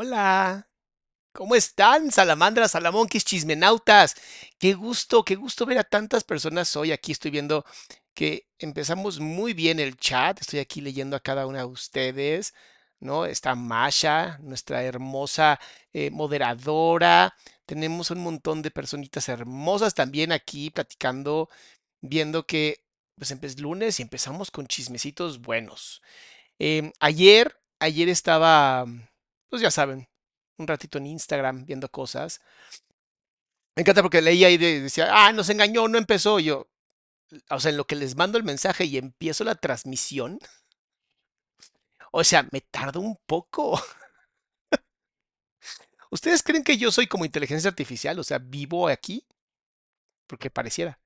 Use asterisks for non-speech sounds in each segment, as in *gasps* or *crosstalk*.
Hola. ¿Cómo están, salamandras, salamonquis, chismenautas? Qué gusto, qué gusto ver a tantas personas hoy. Aquí estoy viendo que empezamos muy bien el chat. Estoy aquí leyendo a cada una de ustedes, ¿no? Está Masha, nuestra hermosa eh, moderadora. Tenemos un montón de personitas hermosas también aquí platicando, viendo que pues es lunes y empezamos con chismecitos buenos. Em, ayer, ayer estaba pues ya saben, un ratito en Instagram viendo cosas. Me encanta porque leía y decía, ah, nos engañó, no empezó. Yo, o sea, en lo que les mando el mensaje y empiezo la transmisión, o sea, me tardo un poco. ¿Ustedes creen que yo soy como inteligencia artificial? O sea, vivo aquí? Porque pareciera.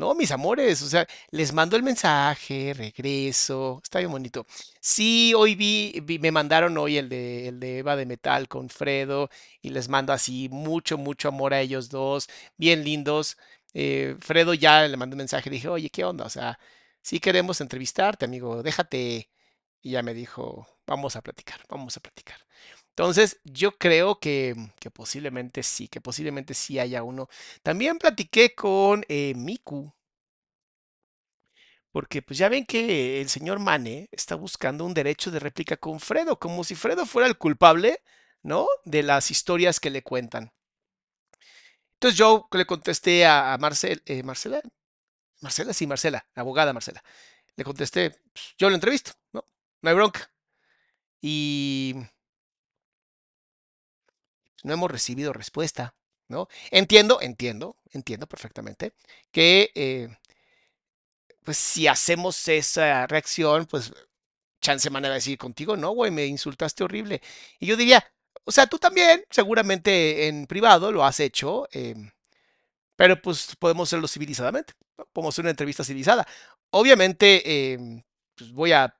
No, mis amores, o sea, les mando el mensaje, regreso, está bien bonito. Sí, hoy vi, me mandaron hoy el de, el de Eva de Metal con Fredo y les mando así mucho, mucho amor a ellos dos, bien lindos. Eh, Fredo ya le mandó un mensaje, dije, oye, ¿qué onda? O sea, sí queremos entrevistarte, amigo, déjate. Y ya me dijo, vamos a platicar, vamos a platicar. Entonces, yo creo que, posiblemente sí, que posiblemente sí haya uno. También platiqué con eh, Miku, porque pues ya ven que el señor Mane está buscando un derecho de réplica con Fredo, como si Fredo fuera el culpable, ¿no? De las historias que le cuentan. Entonces yo le contesté a, Marcel, eh, Marcela, Marcela, sí, Marcela, abogada Marcela. Le contesté, pues, yo lo entrevisto, ¿no? No hay bronca. Y no hemos recibido respuesta, ¿no? Entiendo, entiendo, entiendo perfectamente que, eh, pues si hacemos esa reacción, pues chance man va a decir contigo, no, güey, me insultaste horrible. Y yo diría, o sea, tú también, seguramente en privado lo has hecho, em, pero pues podemos hacerlo civilizadamente, podemos hacer una entrevista civilizada. Obviamente, em, pues voy a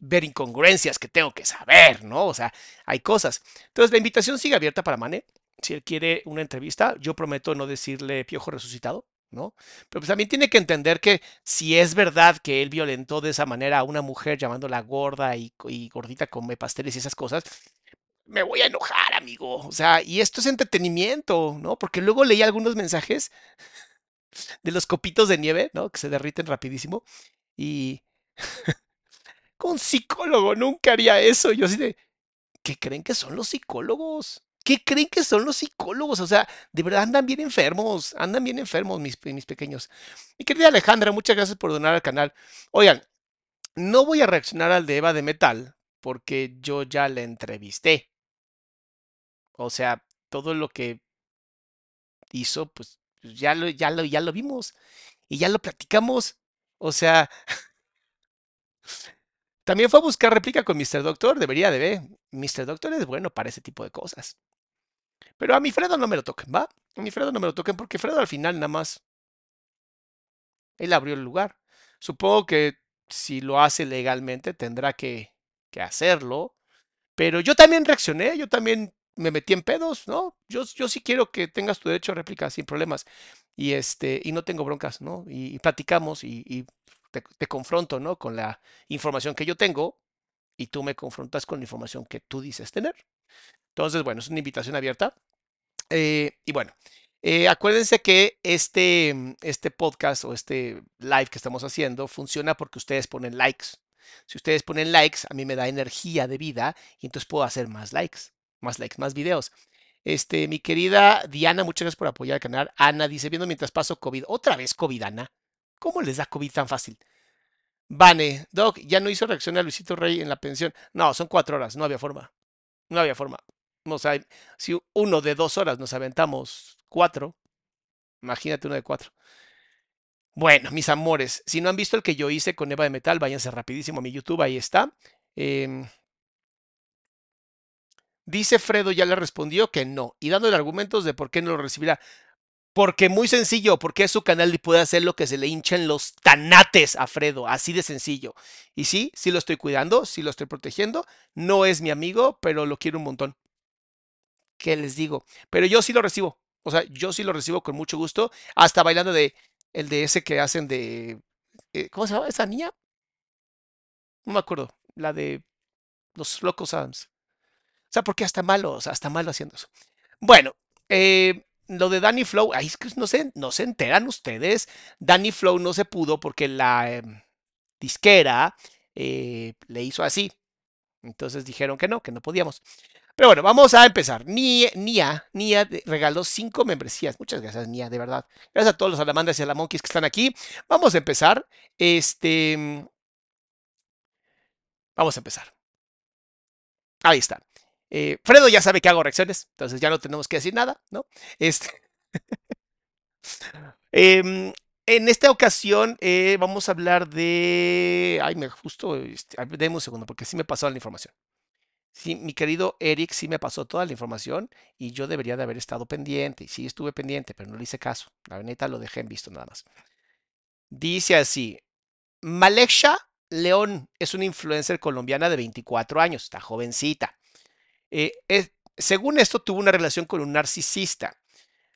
ver incongruencias que tengo que saber, ¿no? O sea, hay cosas. Entonces, la invitación sigue abierta para Mane. Si él quiere una entrevista, yo prometo no decirle piojo resucitado, ¿no? Pero pues también tiene que entender que si es verdad que él violentó de esa manera a una mujer llamándola gorda y, y gordita come pasteles y esas cosas, me voy a enojar, amigo. O sea, y esto es entretenimiento, ¿no? Porque luego leí algunos mensajes de los copitos de nieve, ¿no? Que se derriten rapidísimo. Y *laughs* con psicólogo nunca haría eso. Yo así de, ¿qué creen que son los psicólogos? ¿Qué creen que son los psicólogos? O sea, de verdad andan bien enfermos, andan bien enfermos mis, mis pequeños. Mi querida Alejandra, muchas gracias por donar al canal. Oigan, no voy a reaccionar al de Eva de Metal porque yo ya la entrevisté. O sea, todo lo que hizo, pues ya lo, ya lo, ya lo vimos y ya lo platicamos. O sea, también fue a buscar réplica con Mr. Doctor, debería de ver. Mr. Doctor es bueno para ese tipo de cosas. Pero a mi Fredo no me lo toquen, ¿va? A mi Fredo no me lo toquen porque Fredo al final nada más. Él abrió el lugar. Supongo que si lo hace legalmente tendrá que, que hacerlo. Pero yo también reaccioné, yo también me metí en pedos, ¿no? Yo, yo sí quiero que tengas tu derecho a réplica sin problemas. Y este, y no tengo broncas, ¿no? Y, platicamos y te, confronto, ¿no? Con la información que yo tengo y tú me confrontas con la información que tú dices tener. Entonces, bueno, es una invitación abierta. Eh, y bueno, eh, acuérdense que este, este podcast o este live que estamos haciendo funciona porque ustedes ponen likes. Si ustedes ponen likes, a mí me da energía de vida y entonces puedo hacer más likes, más likes, más videos. Este, mi querida Diana, muchas gracias por apoyar el canal. Ana dice, viendo mientras paso COVID. Otra vez COVID, Ana. ¿Cómo les da COVID tan fácil? Vane, Doc, ya no hizo reacción a Luisito Rey en la pensión. No, son cuatro horas, no había forma. No había forma. O sea, si uno de dos horas nos aventamos cuatro, imagínate uno de cuatro. Bueno, mis amores, si no han visto el que yo hice con Eva de Metal, váyanse rapidísimo a mi YouTube, ahí está. Eh, dice Fredo, ya le respondió que no, y dándole argumentos de por qué no lo recibirá. Porque muy sencillo, porque es su canal y puede hacer lo que se le hinchen los tanates a Fredo, así de sencillo. Y sí, sí lo estoy cuidando, sí lo estoy protegiendo, no es mi amigo, pero lo quiero un montón. ¿Qué les digo? Pero yo sí lo recibo, o sea, yo sí lo recibo con mucho gusto, hasta bailando de el de ese que hacen de eh, ¿cómo se llama esa niña? No me acuerdo, la de los locos Adams. O sea, porque hasta malo, o sea, hasta malo haciendo eso. Bueno, eh, lo de Danny Flow, ahí es que no se, no se enteran ustedes. Danny Flow no se pudo porque la eh, disquera eh, le hizo así. Entonces dijeron que no, que no podíamos. Pero bueno, vamos a empezar. Nia, Nia, Nia regaló cinco membresías. Muchas gracias, Nia, de verdad. Gracias a todos los salamandras y a la monkeys que están aquí. Vamos a empezar. Este. Vamos a empezar. Ahí está. Eh, Fredo ya sabe que hago reacciones, entonces ya no tenemos que decir nada, ¿no? Este. *laughs* eh, en esta ocasión eh, vamos a hablar de. Ay, me justo. Este, deme un segundo, porque sí me pasó la información. Sí, mi querido Eric sí me pasó toda la información y yo debería de haber estado pendiente. Y sí estuve pendiente, pero no le hice caso. La neta lo dejé en visto nada más. Dice así: Malexia León es una influencer colombiana de 24 años, está jovencita. Eh, según esto, tuvo una relación con un narcisista.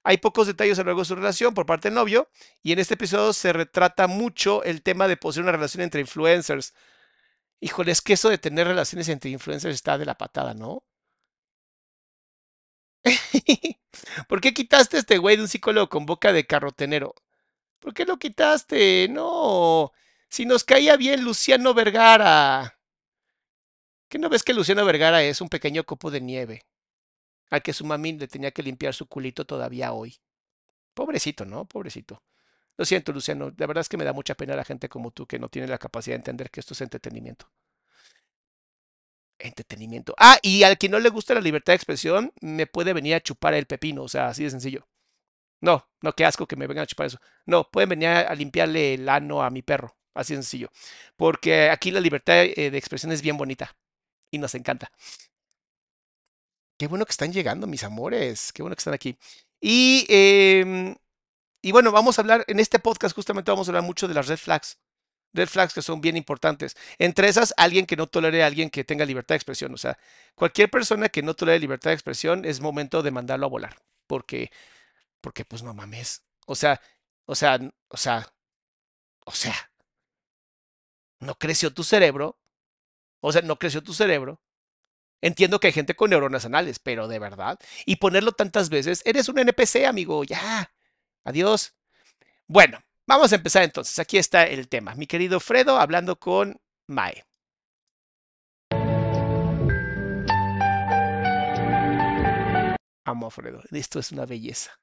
Hay pocos detalles a lo largo de su relación por parte del novio y en este episodio se retrata mucho el tema de poseer una relación entre influencers. Híjole, es que eso de tener relaciones entre influencers está de la patada, ¿no? *laughs* ¿Por qué quitaste a este güey de un psicólogo con boca de carrotenero? ¿Por qué lo quitaste? No. Si nos caía bien Luciano Vergara. ¿Qué no ves que Luciano Vergara es un pequeño copo de nieve? Al que su mami le tenía que limpiar su culito todavía hoy. Pobrecito, ¿no? Pobrecito. Lo siento, Luciano. De verdad es que me da mucha pena la gente como tú que no tiene la capacidad de entender que esto es entretenimiento. Entretenimiento. Ah, y al que no le gusta la libertad de expresión, me puede venir a chupar el pepino. O sea, así de sencillo. No, no, qué asco que me vengan a chupar eso. No, pueden venir a limpiarle el ano a mi perro. Así de sencillo. Porque aquí la libertad de expresión es bien bonita. Y nos encanta. Qué bueno que están llegando, mis amores. Qué bueno que están aquí. Y, eh, y bueno, vamos a hablar, en este podcast justamente vamos a hablar mucho de las red flags. Red flags que son bien importantes. Entre esas, alguien que no tolere a alguien que tenga libertad de expresión. O sea, cualquier persona que no tolere libertad de expresión es momento de mandarlo a volar. Porque, porque pues no mames. O sea, O sea, o sea, o sea, no creció tu cerebro. O sea, no creció tu cerebro. Entiendo que hay gente con neuronas anales, pero de verdad. Y ponerlo tantas veces, eres un NPC, amigo, ya. Adiós. Bueno, vamos a empezar entonces. Aquí está el tema. Mi querido Fredo hablando con Mae. Amo a Fredo. Esto es una belleza.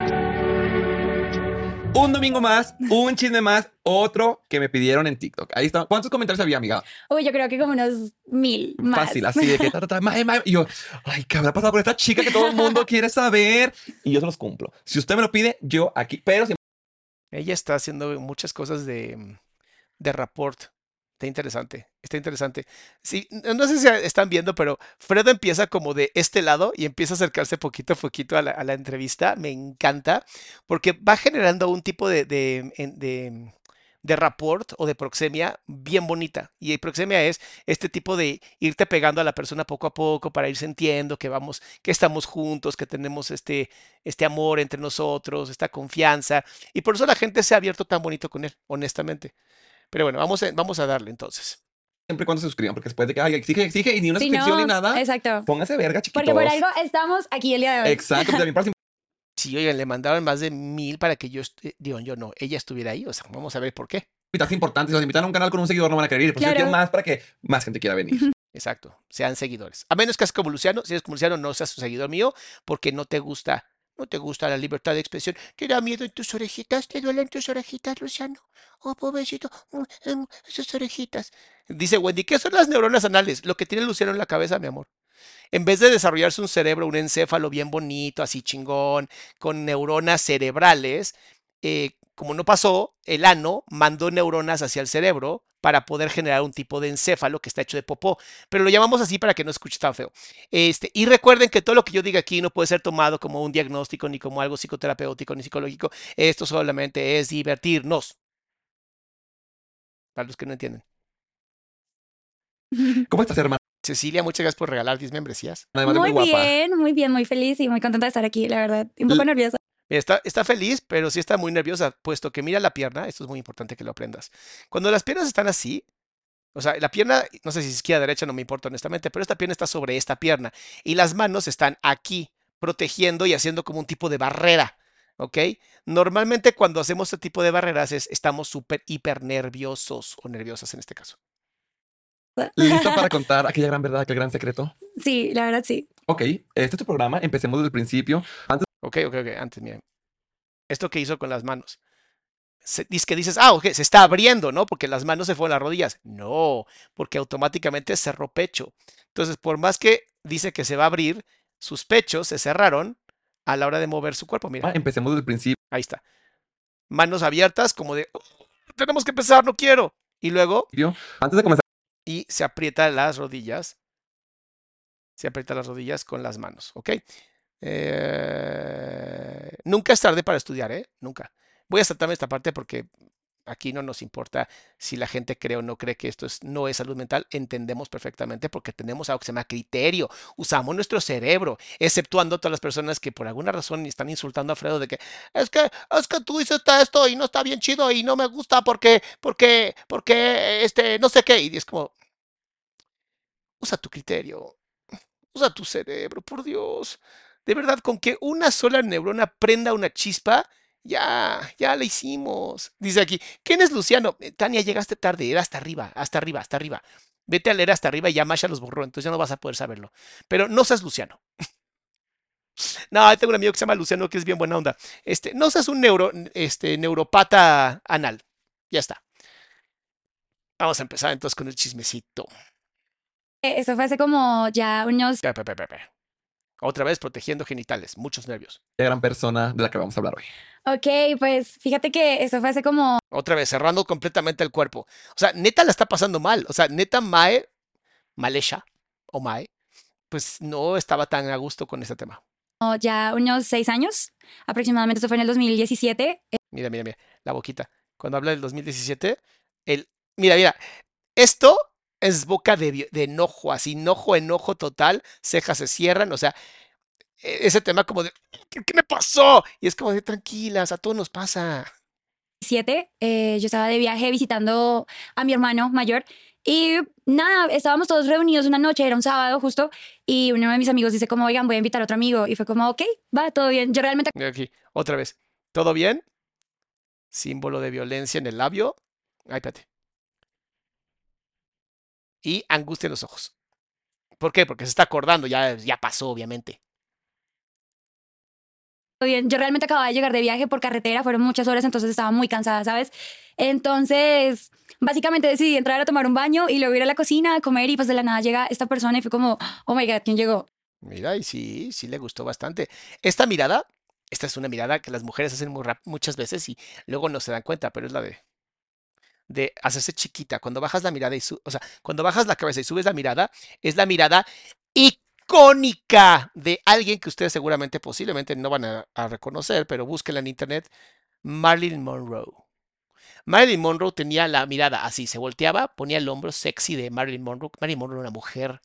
Un domingo más, un chisme más, otro que me pidieron en TikTok. Ahí está. ¿Cuántos comentarios había, amiga? Uy, yo creo que como unos mil más. Fácil, así de que ta, ta, ta, mae, mae. Y yo, ay, ¿qué habrá pasado con esta chica que todo el mundo quiere saber? Y yo se los cumplo. Si usted me lo pide, yo aquí, pero siempre Ella está haciendo muchas cosas de, de rapport. Está interesante, está interesante. Sí, no sé si están viendo, pero Fredo empieza como de este lado y empieza a acercarse poquito a poquito a la, a la entrevista. Me encanta porque va generando un tipo de, de, de, de rapport o de proxemia bien bonita. Y proxemia es este tipo de irte pegando a la persona poco a poco para ir sintiendo que vamos, que estamos juntos, que tenemos este, este amor entre nosotros, esta confianza. Y por eso la gente se ha abierto tan bonito con él, honestamente. Pero bueno, vamos a, vamos a darle entonces. y cuando se suscriban, porque después de que, ay, exige, exige, y ni una Sí, suscripción no, ni nada, Exacto. póngase verga, chiquitos. Porque por algo estamos aquí el día de hoy. Exacto, *laughs* para Sí, oigan, le mandaron más de mil para que yo, digo, yo no, ella estuviera ahí. O sea, vamos a ver por qué. invitadas importantes, si los invitan a un canal con un seguidor no van a querer ir, pero si más para que más gente quiera venir. *laughs* Exacto, sean seguidores. A menos que seas como Luciano, si eres como Luciano, no seas un seguidor mío porque no te gusta, no te gusta la libertad de expresión. ¿Te da miedo en tus orejitas? ¿Te duelen tus orejitas, Luciano? Oh, pobrecito, mm, em, esas orejitas. Dice Wendy, ¿qué son las neuronas anales? Lo que tiene Luciano en la cabeza, mi amor. En vez de desarrollarse un cerebro, un encéfalo bien bonito, así chingón, con neuronas cerebrales, eh, como no pasó, el ano mandó neuronas hacia el cerebro para poder generar un tipo de encéfalo que está hecho de popó. Pero lo llamamos así para que no escuche tan feo. Este, y recuerden que todo lo que yo diga aquí no puede ser tomado como un diagnóstico, ni como algo psicoterapéutico, ni psicológico. Esto solamente es divertirnos. Para los que no entienden. *laughs* ¿Cómo estás, hermana? Cecilia, muchas gracias por regalar 10 membresías. Además Muy muy guapa. bien, muy bien, muy feliz y muy contenta de estar aquí, la verdad. Un poco L- nerviosa. Está, está feliz, pero sí está muy nerviosa, puesto que mira la pierna, esto es muy importante que lo aprendas. Cuando las piernas están así, o sea, la pierna, no sé si es izquierda o derecha, no me importa honestamente, pero esta pierna está sobre esta pierna y las manos están aquí, protegiendo y haciendo como un tipo de barrera, ¿ok? Normalmente cuando hacemos este tipo de barreras es, estamos súper hiper nerviosos o nerviosas en este caso. *laughs* ¿Listo para contar aquella gran verdad, aquel gran secreto? Sí, la verdad sí. Ok, este es tu programa. Empecemos desde el principio. Antes Ok, ok, ok, antes, miren. Esto que hizo con las manos. Se, dice que dices, ah, ok, se está abriendo, ¿no? Porque las manos se fueron a las rodillas. No, porque automáticamente cerró pecho. Entonces, por más que dice que se va a abrir, sus pechos se cerraron a la hora de mover su cuerpo. Mira, empecemos desde el principio. ahí está. Manos abiertas, como de, "Oh, tenemos que empezar, no quiero. Y luego, Antes de comenzar, y se aprieta las rodillas. Se aprieta las rodillas con las manos, ¿ok? Eh, nunca es tarde para estudiar, ¿eh? Nunca. Voy a saltarme esta parte porque aquí no nos importa si la gente cree o no cree que esto es, no es salud mental. Entendemos perfectamente porque tenemos algo que se llama criterio. Usamos nuestro cerebro, exceptuando a todas las personas que por alguna razón están insultando a Fredo de que es que, es que tú dices esto y no está bien chido y no me gusta porque, porque, porque, este, no sé qué. Y es como, usa tu criterio, usa tu cerebro, por Dios. De verdad, con que una sola neurona prenda una chispa, ya, ya la hicimos. Dice aquí, ¿quién es Luciano? "Eh, Tania, llegaste tarde, era hasta arriba, hasta arriba, hasta arriba. Vete a leer hasta arriba y ya Masha los borró, entonces ya no vas a poder saberlo. Pero no seas Luciano. *laughs* No, tengo un amigo que se llama Luciano que es bien buena onda. Este, no seas un neuro, este, neuropata anal. Ya está. Vamos a empezar entonces con el chismecito. Eso fue hace como ya unos... Pe, pe. Otra vez protegiendo genitales, muchos nervios. la gran persona de la que vamos a hablar hoy. Ok, pues fíjate que eso fue hace como... Otra vez, cerrando completamente el cuerpo. O sea, neta la está pasando mal. O sea, neta Mae, Malesha o Mae, pues no estaba tan a gusto con ese tema. ya unos seis años, aproximadamente, eso fue en el 2017. Mira, mira, mira, la boquita. Cuando habla del 2017, el... Mira, mira, esto es boca de, de enojo, así, enojo, enojo total, cejas se cierran, o sea, e- ese tema como de, ¿qué, me pasó? Y es como de, tranquilas, a todos nos pasa. eh, yo estaba de viaje visitando a mi hermano mayor y nada, estábamos todos reunidos una noche, era un sábado justo, y uno de mis amigos dice como, oigan, voy a invitar a otro amigo. Y fue como, ok, va, todo bien. Yo realmente Aquí, otra vez. ¿Todo bien? Símbolo de violencia en el labio. Ay, espérate. Y angustia en los ojos. ¿Por qué? Porque se está acordando, ya, ya pasó, obviamente. bien. Yo realmente acababa de llegar de viaje por carretera, fueron muchas horas, entonces estaba muy cansada, ¿sabes? Entonces, básicamente decidí entrar a tomar un baño y luego ir a la cocina a comer y pues de la nada llega esta persona y fue como, oh my God, ¿quién llegó? Mira, y sí, sí le gustó bastante. Esta mirada, esta es una mirada que las mujeres hacen muy rap- muchas veces y luego no se dan cuenta, pero es la de, de hacerse chiquita. Cuando bajas la mirada y su- o sea, cuando bajas la cabeza y subes la mirada, es la mirada icónica de alguien que ustedes seguramente, posiblemente no van a, a reconocer, pero búsquenla en internet, Marilyn Monroe. Marilyn Monroe tenía la mirada así, se volteaba, ponía el hombro sexy de Marilyn Monroe. Marilyn Monroe era una mujer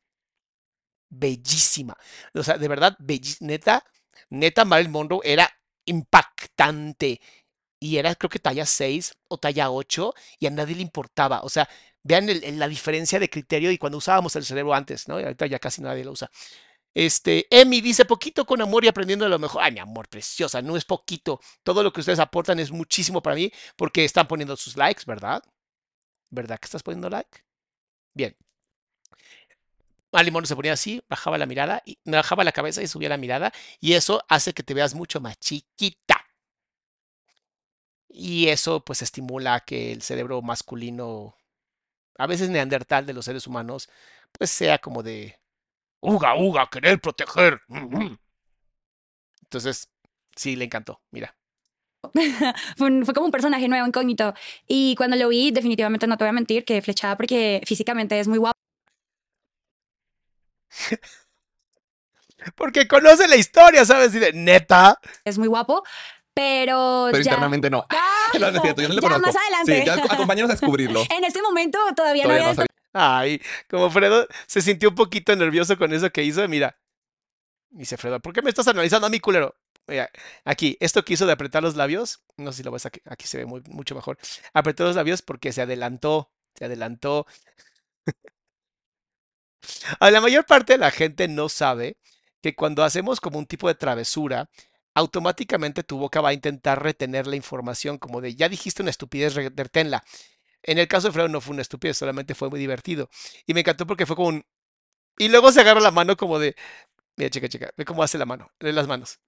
bellísima. O sea, de verdad, neta, neta, Marilyn Monroe era impactante. Y era, creo que talla 6 o talla 8, y a nadie le importaba. O sea, vean la diferencia de criterio y cuando usábamos el cerebro antes, ¿no? Y ahorita ya casi nadie lo usa. Este, Emi dice, poquito con amor y aprendiendo de lo mejor. Ay, mi amor, preciosa, no es poquito. Todo lo que ustedes aportan es muchísimo para mí porque están poniendo sus likes, ¿verdad? ¿Verdad que estás poniendo like? Bien. Marilyn Monroe se ponía así, bajaba la mirada, y bajaba la cabeza y subía la mirada, y eso hace que te veas mucho más chiquita. Y eso pues estimula que el cerebro masculino, a veces neandertal de los seres humanos, pues sea como de uga, uga, querer proteger. ujú". Entonces, sí, le encantó, mira. *laughs* fue, un- fue como un personaje nuevo, incógnito. Y cuando lo vi, definitivamente no te voy a mentir, que flechada porque físicamente es muy guapo. *laughs* Porque conoce la historia, ¿sabes? Y de neta. Es muy guapo, pero, Pero ya... internamente no. No, no es cierto, yo no le Ya conozco. más adelante. Sí, ya acompáñanos a descubrirlo. *laughs* En este momento todavía, no Todavía había no sabía. Ay, como Fredo se sintió un poquito nervioso con eso que hizo, mira. Dice Fredo, ¿por qué me estás analizando a mí, culero? Mira, aquí, esto que hizo de apretar los labios, no sé si lo ves aquí, aquí se ve muy, mucho mejor. Apretó los labios porque se adelantó, se adelantó. *laughs* A la mayor parte de la gente no sabe que cuando hacemos como un tipo de travesura, automáticamente tu boca va a intentar retener la información, como de, ya dijiste una estupidez, re- reténla. En el caso de Fredo no fue una estupidez, solamente fue muy divertido. Y me encantó porque fue como un... Y luego se agarra la mano como de... Mira, chica, chica, ve cómo hace la mano, las manos.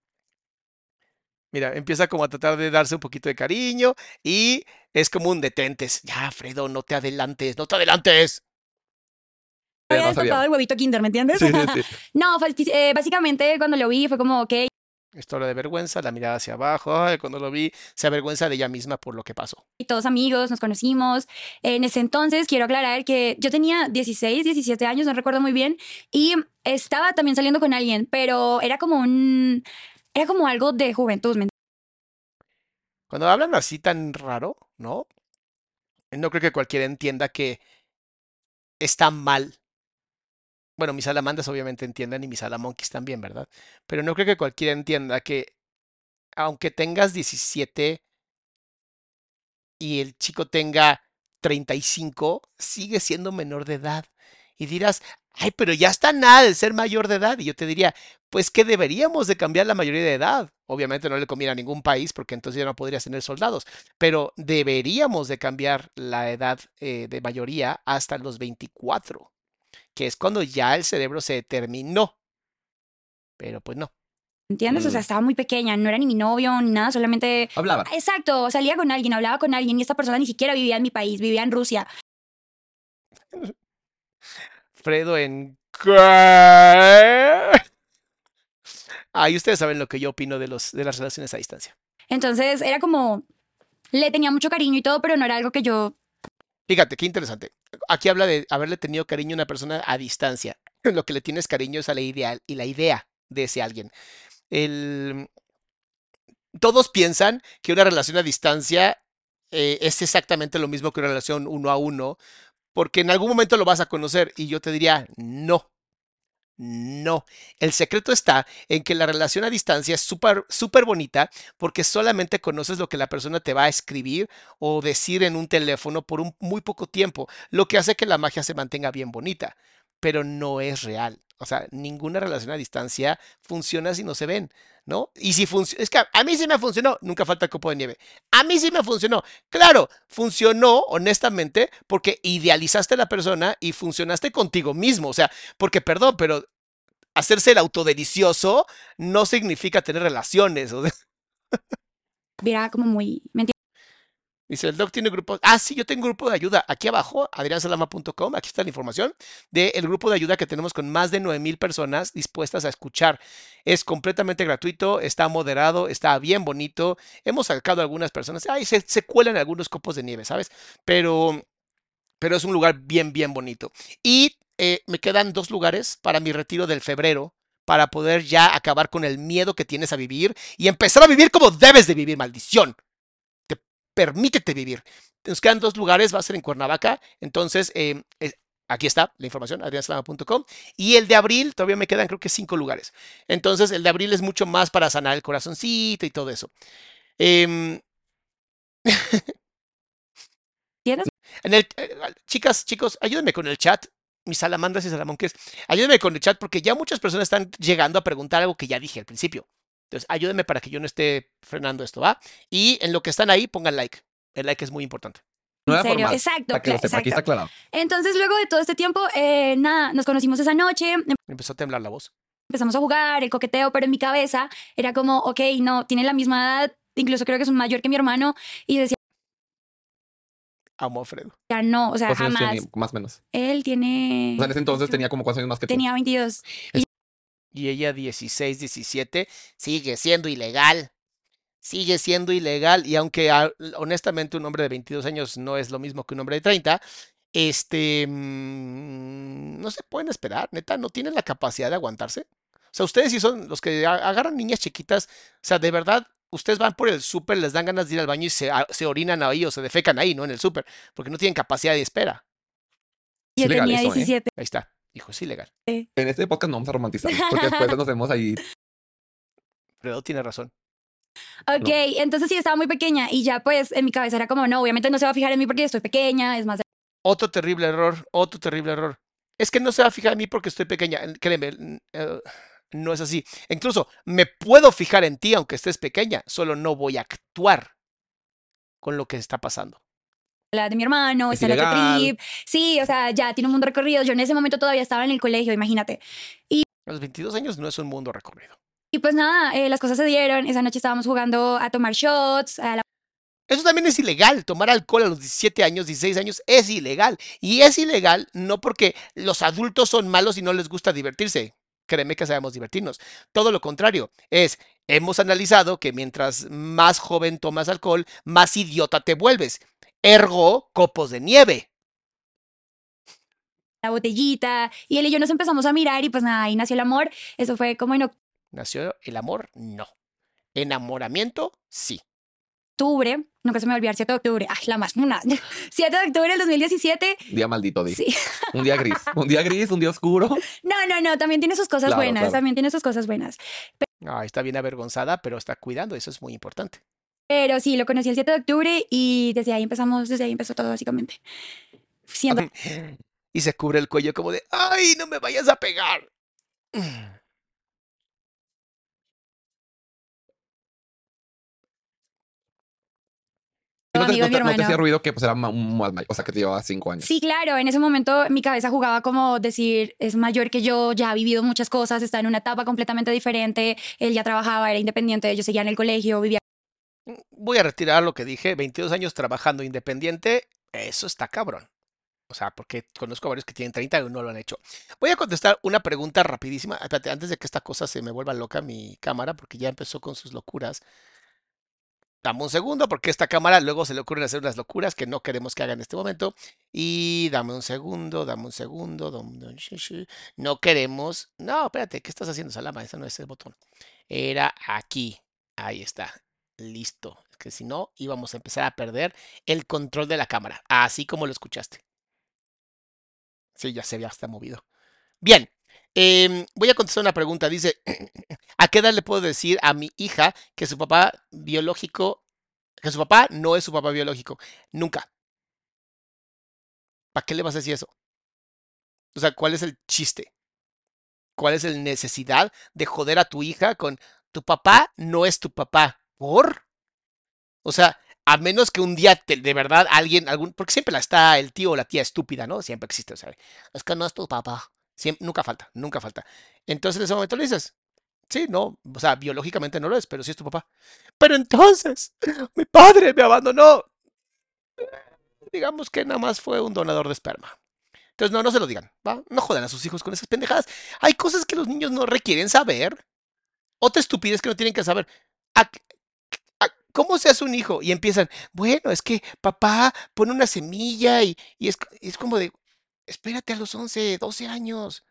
Mira, empieza como a tratar de darse un poquito de cariño y es como un detentes. Ya, Fredo, no te adelantes, no te adelantes. había no destapado el huevito Kinder, ¿me entiendes? Sí, sí, sí. *laughs* no, eh, básicamente cuando lo vi fue como, ok, Historia de vergüenza, la mirada hacia abajo. Ay, cuando lo vi, se avergüenza de ella misma por lo que pasó. todos amigos, nos conocimos. En ese entonces quiero aclarar que yo tenía 16, 17 años, no recuerdo muy bien, y estaba también saliendo con alguien, pero era como un, era como algo de juventud, ¿me Cuando hablan así tan raro, ¿no? No creo que cualquiera entienda que está mal. Bueno, mis salamandras obviamente entiendan y mis salamonquis también, ¿verdad? Pero no creo que cualquiera entienda que aunque tengas 17 y el chico tenga 35, sigue siendo menor de edad. Y dirás, ay, pero ya está nada de ser mayor de edad. Y yo te diría, pues que deberíamos de cambiar la mayoría de edad. Obviamente no le conviene a ningún país porque entonces ya no podrías tener soldados, pero deberíamos de cambiar la edad eh, de mayoría hasta los 24, que es cuando ya el cerebro se terminó. Pero pues no. entiendes? O sea, Mm. estaba muy pequeña, no era ni mi novio ni nada, solamente... Hablaban. Exacto, salía con alguien, hablaba con alguien y esta persona ni siquiera vivía en mi país, vivía en Rusia. *laughs* Fredo en... *laughs* Ahí ustedes saben lo que yo opino de, los, de las relaciones a distancia. Entonces era como, le tenía mucho cariño y todo, pero no era algo que yo Fíjate, qué interesante. Aquí habla de haberle tenido cariño a una persona a distancia. *laughs* Lo que le tienes cariño es a la idea y la idea de ese alguien. Todos piensan que una relación a distancia eh, es exactamente lo mismo que una relación uno a uno, porque en algún momento lo vas a conocer y yo te diría, no. No, el secreto está en que la relación a distancia es súper súper bonita porque solamente conoces lo que la persona te va a escribir o decir en un teléfono por un muy poco tiempo, lo que hace que la magia se mantenga bien bonita, pero no es real. O sea, ninguna relación a distancia funciona si no se ven, ¿no? Y si funciona, es que a mí sí me funcionó, nunca falta copo de nieve. A mí sí me funcionó. Claro, funcionó honestamente porque idealizaste a la persona y funcionaste contigo mismo. O sea, porque perdón, pero hacerse el autodelicioso no significa tener relaciones. Era como muy... Dice, el doc tiene grupo. Ah, sí, yo tengo un grupo de ayuda. Aquí abajo, adriansalama.com, aquí está la información del grupo de ayuda que tenemos con más de 9000 personas dispuestas a escuchar. Es completamente gratuito, está moderado, está bien bonito. Hemos sacado a algunas personas. Ay, se, se cuelan algunos copos de nieve, ¿sabes? Pero, pero es un lugar bien, bien bonito. Y eh, me quedan dos lugares para mi retiro del febrero para poder ya acabar con el miedo que tienes a vivir y empezar a vivir como debes de vivir, maldición permítete vivir. Nos quedan dos lugares, va a ser en Cuernavaca, entonces eh, eh, aquí está la información, adrianslama.com, y el de abril todavía me quedan creo que cinco lugares. Entonces el de abril es mucho más para sanar el corazoncito y todo eso. Em, *laughs* ¿Tienes? en el, eh, chicas, chicos, ayúdenme con el chat. Mis salamandras y salamonques, ayúdenme con el chat porque ya muchas personas están llegando a preguntar algo que ya dije al principio. Entonces, ayúdenme para que yo no esté frenando esto, ¿va? Y en lo que están ahí, pongan like. El like es muy importante. En Nueva serio, formal, exacto, Para que lo cla- sepa, aquí está exacto. aclarado. Entonces, luego de todo este tiempo, eh, nada, nos conocimos esa noche, Me empezó a temblar la voz. empezamos a jugar, el coqueteo, pero en mi cabeza era como, ok, no, tiene la misma edad, incluso creo que es mayor que mi hermano, y decía, Amo a Fredo. no, o sea, ¿Cuántos años jamás. tiene? Más o menos. Él tiene... O sea, en ese entonces tenía como cuántos años más que tú. Tenía 22. Y ella 16, 17, sigue siendo ilegal. Sigue siendo ilegal. Y aunque honestamente un hombre de 22 años no es lo mismo que un hombre de 30, este, mm, no se pueden esperar, neta, no tienen la capacidad de aguantarse. O sea, ustedes sí son los que agarran niñas chiquitas, o sea, de verdad, ustedes van por el súper, les dan ganas de ir al baño y se, a- se orinan ahí o se defecan ahí, ¿no? En el súper, porque no tienen capacidad de espera. Y legal tenía eso, ¿eh? 17. Ahí está. Hijo, es ilegal. En este podcast no vamos a romantizar, porque después *laughs* nos vemos ahí. Fredo tiene razón. Ok, entonces sí, estaba muy pequeña y ya pues en mi cabeza era como, no, obviamente no se va a fijar en mí porque estoy pequeña, es más... Otro terrible error, otro terrible error. Es que no se va a fijar en mí porque estoy pequeña. Créeme, eh, no es así. Incluso me puedo fijar en ti aunque estés pequeña, solo no voy a actuar con lo que está pasando. La de mi hermano, Es está en otro trip. Sí, o sea, ya tiene un mundo recorrido. Yo en ese momento todavía estaba en el colegio, imagínate. A los 22 años no es un mundo recorrido. Y pues nada, eh, las cosas se dieron. Esa noche estábamos jugando a tomar shots. A la... Eso también es ilegal. Tomar alcohol a los 17 años, 16 años es ilegal. Y es ilegal no porque los adultos son malos y no les gusta divertirse. Créeme que sabemos divertirnos. Todo lo contrario. Es, hemos analizado que mientras más joven tomas alcohol, más idiota te vuelves. Ergo, copos de nieve. la botellita. Y él y yo nos empezamos a mirar y pues nada, ahí nació el amor. Eso fue como en ¿Nació el amor? No. Enamoramiento, sí. octubre. Nunca se me va a olvidar, 7 de octubre. Ay, la más una. *laughs* 7 de octubre del 2017. Día maldito, di. Sí. *laughs* Un día gris. Un día gris, un día oscuro. No, no, no. También tiene sus cosas Claro, buenas. claro. También tiene sus cosas buenas. Ah, está bien avergonzada, pero está cuidando. Eso es muy importante. Pero sí, lo conocí el 7 de octubre y desde ahí empezamos, desde ahí empezó todo básicamente. Siendo Y se cubre el cuello como de, ¡ay, no me vayas a pegar! No te, amigo no de mi te- no te hacía ruido que pues era más mayor, o sea, que te llevaba cinco años. Sí, claro, en ese momento mi cabeza jugaba como decir, es mayor que yo, ya ha vivido muchas cosas, está en una etapa completamente diferente, él ya trabajaba, era independiente, yo seguía en el colegio, vivía Voy a retirar lo que dije, 22 años trabajando independiente, eso está cabrón. O sea, porque conozco a varios que tienen 30 y no lo han hecho. Voy a contestar una pregunta rapidísima. Espérate, antes de que esta cosa se me vuelva loca mi cámara, porque ya empezó con sus locuras. Dame un segundo, porque esta cámara luego se le ocurren hacer unas locuras que no queremos que haga en este momento. Y dame un segundo, dame un segundo. No queremos. No, espérate, ¿qué estás haciendo, Salama? Ese no es el botón. Era aquí. Ahí está. Listo. Es que si no, íbamos a empezar a perder el control de la cámara, así como lo escuchaste. Sí, ya se había hasta movido. Bien. Em, voy a contestar una pregunta. Dice, *clears throat* ¿a qué edad le puedo decir a mi hija que su papá biológico, que su papá no es su papá biológico? Nunca. ¿Para qué le vas a decir eso? O sea, ¿cuál es el chiste? ¿Cuál es la necesidad de joder a tu hija con tu papá no es tu papá? ¿Por? O sea, a menos que un día de verdad alguien, algún, porque siempre la está el tío o la tía estúpida, ¿no? Siempre existe, o sea, es que no es tu papá. Siempre, nunca falta, nunca falta. Entonces en ese momento le dices, sí, no, o sea, biológicamente no lo es, pero sí es tu papá. Pero entonces, *laughs* mi padre me abandonó. Digamos que nada más fue un donador de esperma. Entonces, no, no se lo digan, ¿va? No jodan a sus hijos con esas pendejadas. Hay cosas que los niños no requieren saber. Otra estupidez que no tienen que saber. ¿A qué- a- ¿Cómo se hace un hijo? Y empiezan, bueno, es que papá pone una semilla y, y es como de, espérate a los 11, 12 años,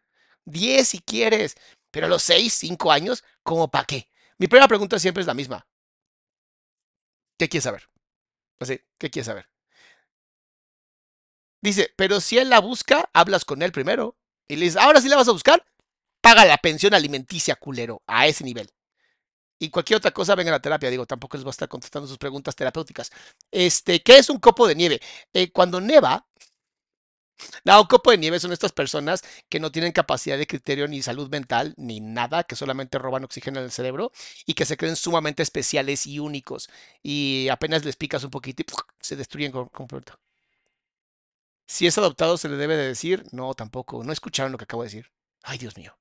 10 si quieres, pero a los 6, 5 años, ¿cómo para qué? Mi primera pregunta siempre es la misma. ¿Qué quieres saber? Así, ¿qué quieres saber? Dice, pero si él la busca, hablas con él primero. Y le dices, ahora sí la vas a buscar, paga la pensión alimenticia, culero, a ese nivel. Y cualquier otra cosa, venga a la terapia. Digo, tampoco les voy a estar contestando sus preguntas terapéuticas. Este, ¿qué es un copo de nieve? Eh, cuando neva, no, un copo de nieve son estas personas que no tienen capacidad de criterio ni salud mental ni nada, que solamente roban oxígeno en el cerebro y que se creen sumamente especiales y únicos. Y apenas les picas un poquito y se destruyen con- completo. Si es adoptado, se le debe de decir, no, tampoco. No escucharon lo que acabo de decir. Ay, Dios mío.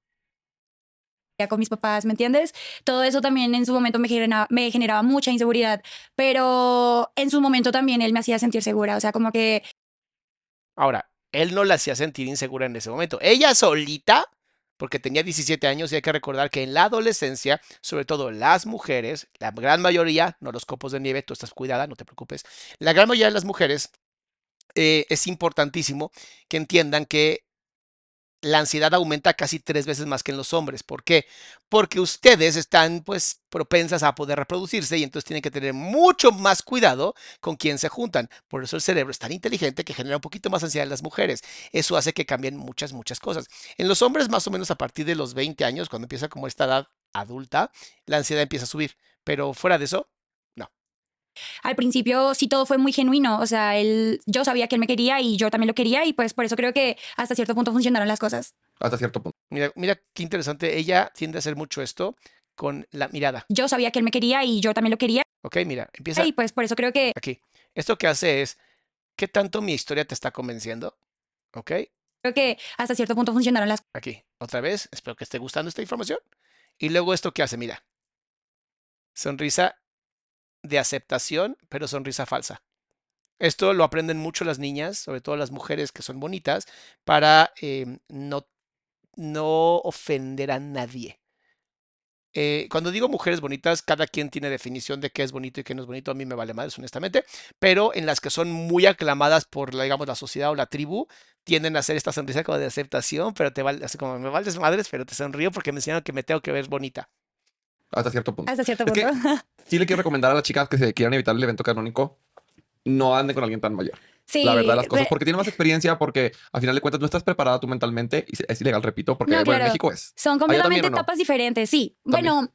Con mis papás, ¿me entiendes? Todo eso también en su momento me generaba, me generaba mucha inseguridad, pero en su momento también él me hacía sentir segura, o sea, como que Ahora, él no la hacía sentir insegura en ese momento. Ella solita, porque tenía 17 años, y hay que recordar que en la adolescencia, sobre todo las mujeres, la gran mayoría, no los copos de nieve, tú estás cuidada, no te preocupes, la gran mayoría de las mujeres eh, es importantísimo que entiendan que la ansiedad aumenta casi tres veces más que en los hombres. ¿Por qué? Porque ustedes están pues propensas a poder reproducirse y entonces tienen que tener mucho más cuidado con quién se juntan. Por eso el cerebro es tan inteligente que genera un poquito más ansiedad en las mujeres. Eso hace que cambien muchas, muchas cosas. En los hombres más o menos a partir de los 20 años, cuando empieza como esta edad adulta, la ansiedad empieza a subir. Pero fuera de eso. Al principio sí todo fue muy genuino, o sea, él, yo sabía que él me quería y yo también lo quería y pues por eso creo que hasta cierto punto funcionaron las cosas. Hasta cierto punto. Mira, mira qué interesante. Ella tiende a hacer mucho esto con la mirada. Yo sabía que él me quería y yo también lo quería ¿Ok? Mira, empieza y pues por eso creo que aquí. Esto que hace es, ¿qué tanto mi historia te está convenciendo? ¿Ok? creo que hasta cierto punto funcionaron las Aquí, otra vez, espero que esté gustando esta información. Y luego esto que hace, mira. Sonrisa de aceptación, pero sonrisa falsa. Esto lo aprenden mucho las niñas, sobre todo las mujeres que son bonitas, para eh, no, no ofender a nadie. Eh, cuando digo mujeres bonitas, cada quien tiene definición de qué es bonito y qué no es bonito. A mí me vale más, honestamente. Pero en las que son muy aclamadas por, la, digamos, la sociedad o la tribu, tienden a hacer esta sonrisa como de aceptación, pero te vale, así como me vales madres, pero te sonrío porque me enseñaron que me tengo que ver bonita. Hasta cierto punto. hasta cierto Es que- punto. *laughs* Sí le quiero recomendar a las chicas que se quieran evitar el evento canónico, no anden con alguien tan mayor. sí, la verdad, las cosas, re- porque tiene más experiencia, porque al final de cuentas no estás preparada tú mentalmente y es ilegal, repito, porque No, bueno, en claro. México es. son también, completamente ¿o no? etapas diferentes, sí. También. Bueno,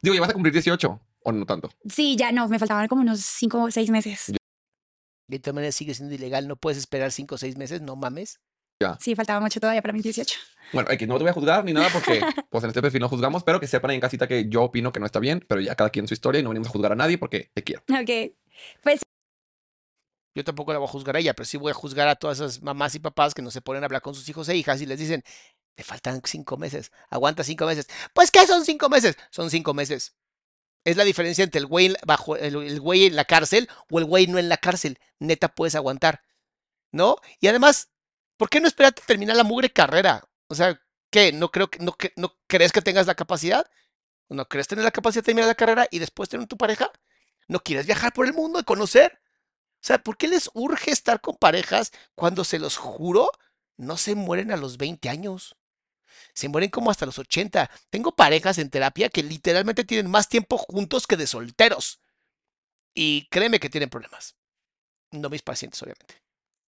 Digo, ya vas a cumplir 18 o no tanto. sí, ya no, me faltaban como unos cinco o seis meses. De todas maneras sigue siendo ilegal, no puedes esperar cinco o seis meses, no mames. Sí, faltaba mucho todavía para mis 18. Bueno, X, no te voy a juzgar ni nada porque pues en este perfil no juzgamos, pero que sepan ahí en casita que yo opino que no está bien, pero ya cada quien su historia y no venimos a juzgar a nadie porque te quiero. Ok, pues Yo tampoco la voy a juzgar a ella, pero sí voy a juzgar a todas esas mamás y papás que no se ponen a hablar con sus hijos e hijas y les dicen, te faltan cinco meses, aguanta cinco meses. Pues, ¿qué son cinco meses? Son cinco meses. Es la diferencia entre el güey bajo el, el güey en la cárcel o el güey no en la cárcel. Neta puedes aguantar. ¿No? Y además, ¿por qué no esperarte a terminar la mugre carrera? O sea, ¿qué? ¿No creo que no, que- no crees que tengas la capacidad? ¿No crees tener la capacidad de terminar la carrera y después tener tu pareja? ¿No quieres viajar por el mundo y conocer? O sea, ¿por qué les urge estar con parejas cuando se los juro no se mueren a los 20 años? Se mueren como hasta los 80. Tengo parejas en terapia que literalmente tienen más tiempo juntos que de solteros. Y créeme que tienen problemas. No mis pacientes, obviamente.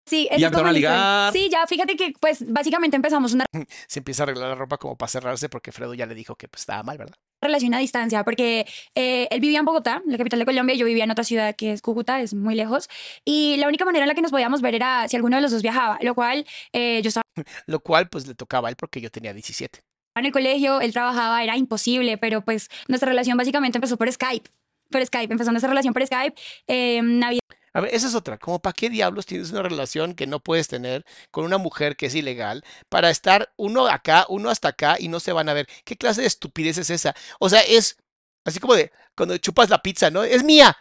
Sí, Y empezaron a ligar. Sí, ya fíjate que pues básicamente empezamos una *laughs* Se empieza a arreglar la ropa como para cerrarse porque Fredo ya le dijo que pues, estaba mal, ¿verdad? relación a distancia, porque eh, él vivía en Bogotá, la capital de Colombia, y yo vivía en otra ciudad que es Cúcuta, es muy lejos, y la única manera en la que nos podíamos ver era si alguno de los dos viajaba, lo cual eh, yo estaba *laughs* Lo cual pues le tocaba a él porque yo tenía 17. en el colegio, él trabajaba, era imposible, pero pues nuestra relación básicamente empezó por Skype, por Skype, empezó nuestra relación por Skype, eh, Navidad A ver, esa es otra. Como para qué diablos tienes una relación que no puedes tener con una mujer que es ilegal para estar uno acá, uno hasta acá y no se van a ver. ¿Qué clase de estupidez es esa? O sea, es así como de cuando chupas la pizza, ¿no? Es mía.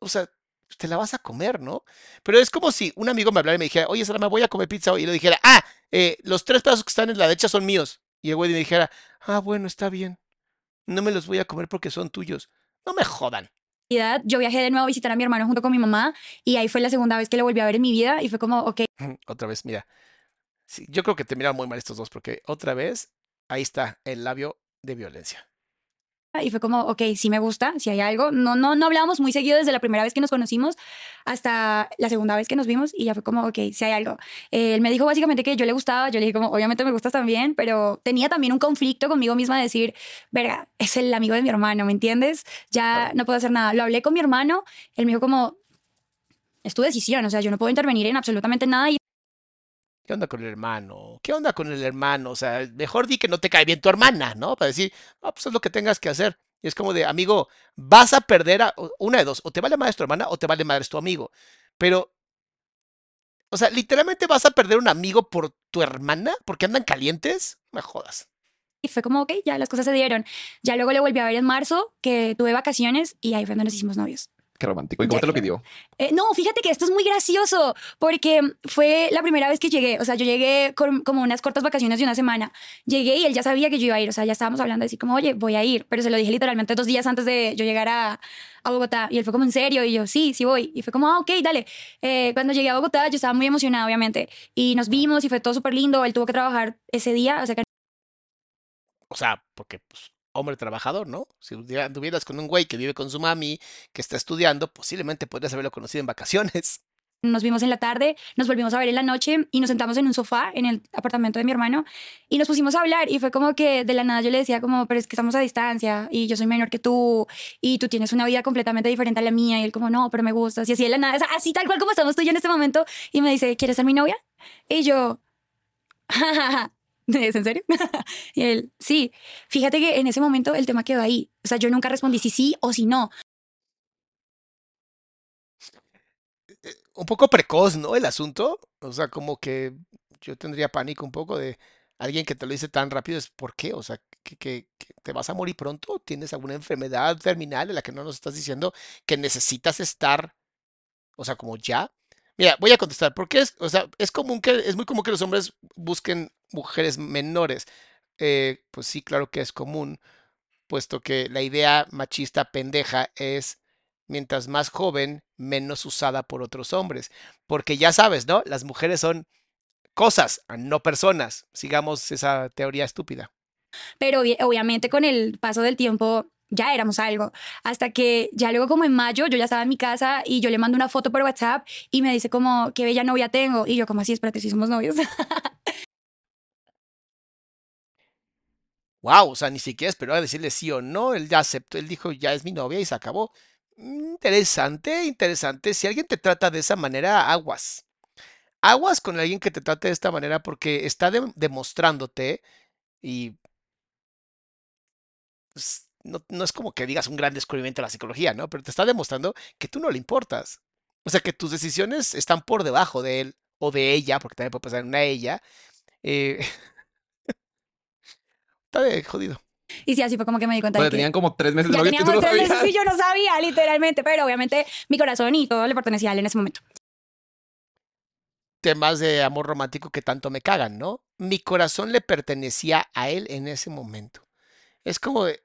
O sea, te la vas a comer, ¿no? Pero es como si un amigo me hablara y me dijera, oye, Sara, me voy a comer pizza hoy. Y le dijera, ah, eh, los tres pedazos que están en la derecha son míos. Y el güey me dijera, ah, bueno, está bien. No me los voy a comer porque son tuyos. No me jodan. Yo viajé de nuevo a visitar a mi hermano junto con mi mamá, y ahí fue la segunda vez que lo volví a ver en mi vida, y fue como, ok, *laughs* Otra vez, mira. Yo creo que terminaron muy mal estos dos porque otra vez ahí está el labio de violencia. Y fue como, ok, sí me gusta, si hay algo. No, no, no hablábamos muy seguido desde la primera vez que nos conocimos hasta la segunda vez que nos vimos y ya fue como, ok, si hay algo. Eh, él me dijo básicamente que yo le gustaba, yo le dije como, obviamente me gustas también, pero tenía también un conflicto conmigo misma de decir, verga, es el amigo de mi hermano, ¿me entiendes? Ya no puedo hacer nada. Lo hablé con mi hermano, él me dijo como, es tu decisión, o sea, yo no puedo intervenir en absolutamente nada y ¿Qué onda con el hermano? ¿Qué onda con el hermano? O sea, mejor di que no te cae bien tu hermana, ¿no? Para decir, ah, pues es lo que tengas que hacer. Y es como de, amigo, vas a perder a una de dos, o te vale madre tu hermana o te vale madre tu amigo. Pero, o sea, literalmente vas a perder un amigo por tu hermana porque andan calientes. Me jodas. Y fue como, ok, ya las cosas se dieron. Ya luego le volví a ver en marzo, que tuve vacaciones y ahí fue donde nos hicimos novios. Qué romántico. ¿Y cómo te lo pidió? Eh, no, fíjate que esto es muy gracioso porque fue la primera vez que llegué. O sea, yo llegué con como unas cortas vacaciones de una semana. Llegué y él ya sabía que yo iba a ir. O sea, ya estábamos hablando de decir como, oye, voy a ir. Pero se lo dije literalmente dos días antes de yo llegar a, a Bogotá. Y él fue como, ¿en serio? Y yo, sí, sí voy. Y fue como, ah, ok, dale. Eh, cuando llegué a Bogotá, yo estaba muy emocionada, obviamente. Y nos vimos y fue todo súper lindo. Él tuvo que trabajar ese día. O sea, que O sea, porque, pues, hombre trabajador, ¿no? Si anduviera- anduvieras con un güey que vive con su mami, que está estudiando, posiblemente podrías haberlo conocido en vacaciones. *laughs* Nos vimos en la tarde, nos volvimos a ver en la noche y nos sentamos en un sofá en el apartamento de mi hermano y nos pusimos a hablar y fue como que de la nada yo le decía como, pero es que estamos a distancia y yo soy menor que tú y tú tienes una vida completamente diferente a la mía y él como, no, pero me gustas y así de la nada, así tal cual como estamos tú y yo en este momento y me dice, ¿quieres ser mi novia? Y yo, *laughs* ¿es *laughs* en serio? *laughs* sí, fíjate que en ese momento el tema quedó ahí, o sea, yo nunca respondí si sí o si no, un poco precoz, ¿no? El asunto. O sea, como que yo tendría pánico un poco de alguien que te lo dice tan rápido. Es ¿por qué? O sea, que- que te vas a morir pronto. ¿Tienes alguna enfermedad terminal en la que no nos estás diciendo que necesitas estar? O sea, como ya. Mira, voy a contestar. Porque es, o sea, es común que, es muy común que los hombres busquen mujeres menores. Eh, pues sí, claro que es común, puesto que la idea machista pendeja es mientras más joven, menos usada por otros hombres. Porque ya sabes, ¿no? Las mujeres son cosas, no personas. Sigamos esa teoría estúpida. pero obvi- obviamente con el paso del tiempo ya éramos algo. Hasta que ya luego como en mayo yo ya estaba en mi casa y yo le mando una foto por WhatsApp y me dice como, qué bella novia tengo. Y yo como así, espérate, si somos novios. *laughs* Wow, o sea, ni siquiera esperó a decirle sí o no. Él ya aceptó, él dijo, ya es mi novia y se acabó. Interesante, interesante. Si alguien te trata de esa manera, aguas. Aguas con alguien que te trate de esta manera porque está de- demostrándote y pues, no, no es como que digas un gran descubrimiento de la psicología, ¿no? Pero te está demostrando que tú no le importas. O sea, que tus decisiones están por debajo de él o de ella, porque también puede pasar en una ella. eh, *laughs* está de jodido. y sí, así fue como que me di cuenta Pues de que tenían como tres meses de ya novio y tú no teníamos tres meses y yo no sabía, literalmente. Pero obviamente mi corazón y todo le pertenecía a él en ese momento. Temas de amor romántico que tanto me cagan, ¿no? Mi corazón le pertenecía a él en ese momento. Es como de,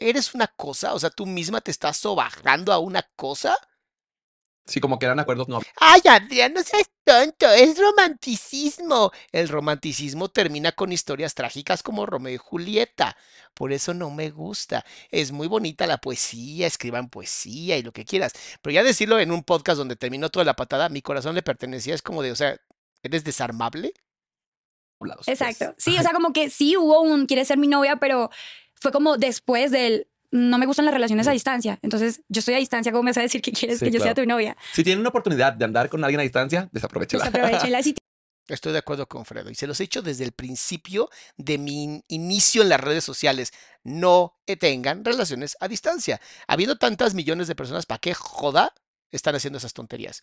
¿eres una cosa? O sea, tú misma te estás sobajando a una cosa. Sí, como que eran acuerdos no. Ay, Adrián, no seas tonto, es romanticismo. El romanticismo termina con historias trágicas como Romeo y Julieta. Por eso no me gusta. Es muy bonita la poesía, escriban poesía y lo que quieras. Pero ya decirlo en un podcast donde terminó toda la patada, mi corazón le pertenecía, es como de, o sea, ¿eres desarmable? pues. Exacto. Sí, o sea, como que sí hubo un quiere ser mi novia, pero fue como después del no me gustan las relaciones a distancia. Entonces, yo estoy a distancia, ¿cómo me vas a decir que quieres Sí, que yo sea tu novia? Si tienen una oportunidad de andar con alguien a distancia, desaprovechenla. Desaprovechenla. *laughs* Si Estoy de acuerdo con Fredo y se los he dicho desde el principio de mi in- inicio en las redes sociales. No tengan relaciones a distancia. Habiendo tantas millones de personas, ¿para qué joda están haciendo esas tonterías?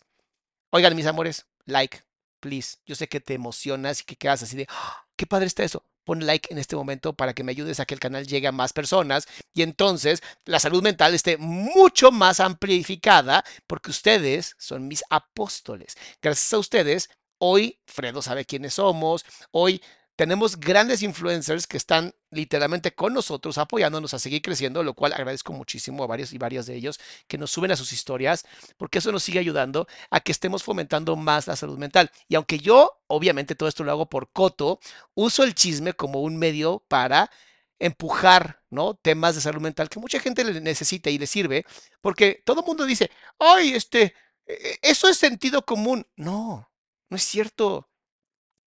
Oigan, mis amores, like, please. Yo sé que te emocionas y que quedas así de, "Ah, qué padre está eso. Pon like en este momento para que me ayudes a que el canal llegue a más personas y entonces la salud mental esté mucho más amplificada porque ustedes son mis apóstoles. Gracias a ustedes, hoy Fredo sabe quiénes somos, hoy tenemos grandes influencers que están literalmente con nosotros apoyándonos a seguir creciendo, lo cual agradezco muchísimo a varios y varias de ellos que nos suben a sus historias, porque eso nos sigue ayudando a que estemos fomentando más la salud mental. Y aunque yo, obviamente, todo esto lo hago por coto, uso el chisme como un medio para empujar, ¿no? Temas de salud mental que mucha gente le necesita y le sirve, porque todo el mundo dice, ay, este, e- eso es sentido común. No, no es cierto.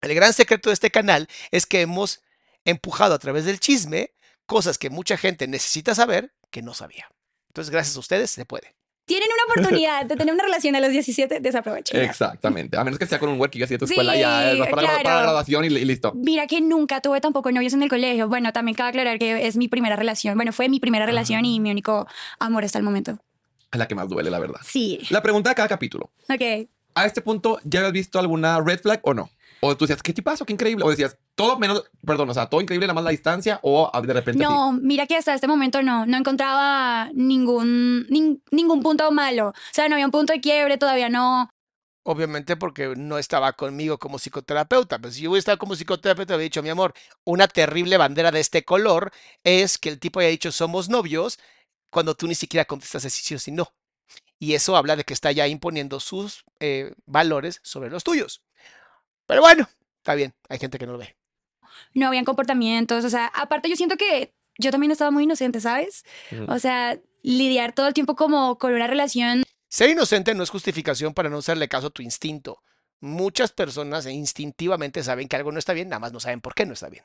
El gran secreto de este canal es que hemos empujado a través del chisme cosas que mucha gente necesita saber que no sabía. Entonces, gracias a ustedes se puede. tienen una *laughs* oportunidad de tener una relación a los 17, desaprovechenla. Exactamente. A menos que sea con un work y así de tu escuela, Sí, ya para, la- para la claro. graduación y, y listo. Mira que nunca tuve tampoco novios en el colegio. Bueno, también cabe aclarar que es mi primera relación. Bueno, fue mi primera relación y mi único amor hasta el momento. Es la que más duele, la verdad. Sí. La pregunta de cada capítulo. Ok. ¿A este punto ya habías visto alguna red flag o no? O tú decías, ¿qué tipazo? Qué increíble. O decías, todo menos, perdón, o sea, todo increíble, nada más la distancia. O de repente. así. No, mira que hasta este momento no, no encontraba ningún, nin- ningún punto malo. O sea, no había un punto de quiebre, todavía no. Obviamente porque no estaba conmigo como psicoterapeuta. Pero si yo hubiera estado como psicoterapeuta, habría dicho, mi amor, una terrible bandera de este color es que el tipo haya dicho somos novios cuando tú ni siquiera contestas si sí o si no. Y eso habla de que está ya imponiendo sus eh, valores sobre los tuyos. Pero bueno, está bien, hay gente que no lo ve. no habían comportamientos. O sea, aparte yo siento que yo también estaba muy inocente, ¿sabes? O sea, lidiar todo el tiempo como con una relación. Ser inocente no es justificación para no hacerle caso a tu instinto. Muchas personas instintivamente saben que algo no está bien, nada más no saben por qué no está bien.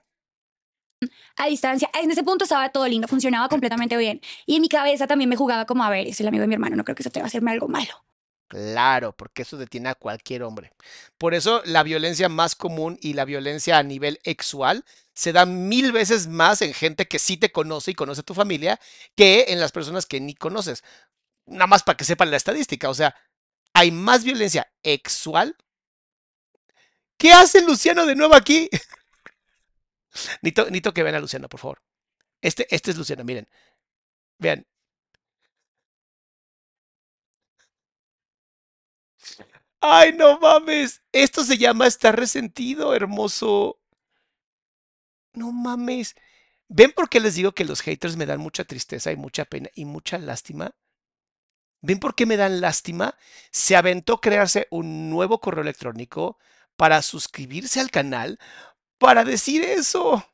a distancia. En ese punto estaba todo lindo, funcionaba completamente bien. Y en mi cabeza también me jugaba como, a ver, es el amigo de mi hermano, no creo que se atreva a hacerme algo malo. Claro, porque eso detiene a cualquier hombre. Por eso la violencia más común y la violencia a nivel sexual se da mil veces más en gente que sí te conoce y conoce a tu familia que en las personas que ni conoces. Nada más para que sepan la estadística. O sea, hay más violencia sexual. ¿Qué hace Luciano de nuevo aquí? *laughs* Necesito, necesito que vean a Luciano, por favor. Este, este es Luciano, miren. Vean. Ay, no mames. Esto se llama estar resentido, hermoso. No mames. ¿Ven por qué les digo que los haters me dan mucha tristeza y mucha pena y mucha lástima? ¿Ven por qué me dan lástima? Se aventó crearse un nuevo correo electrónico para suscribirse al canal para decir eso.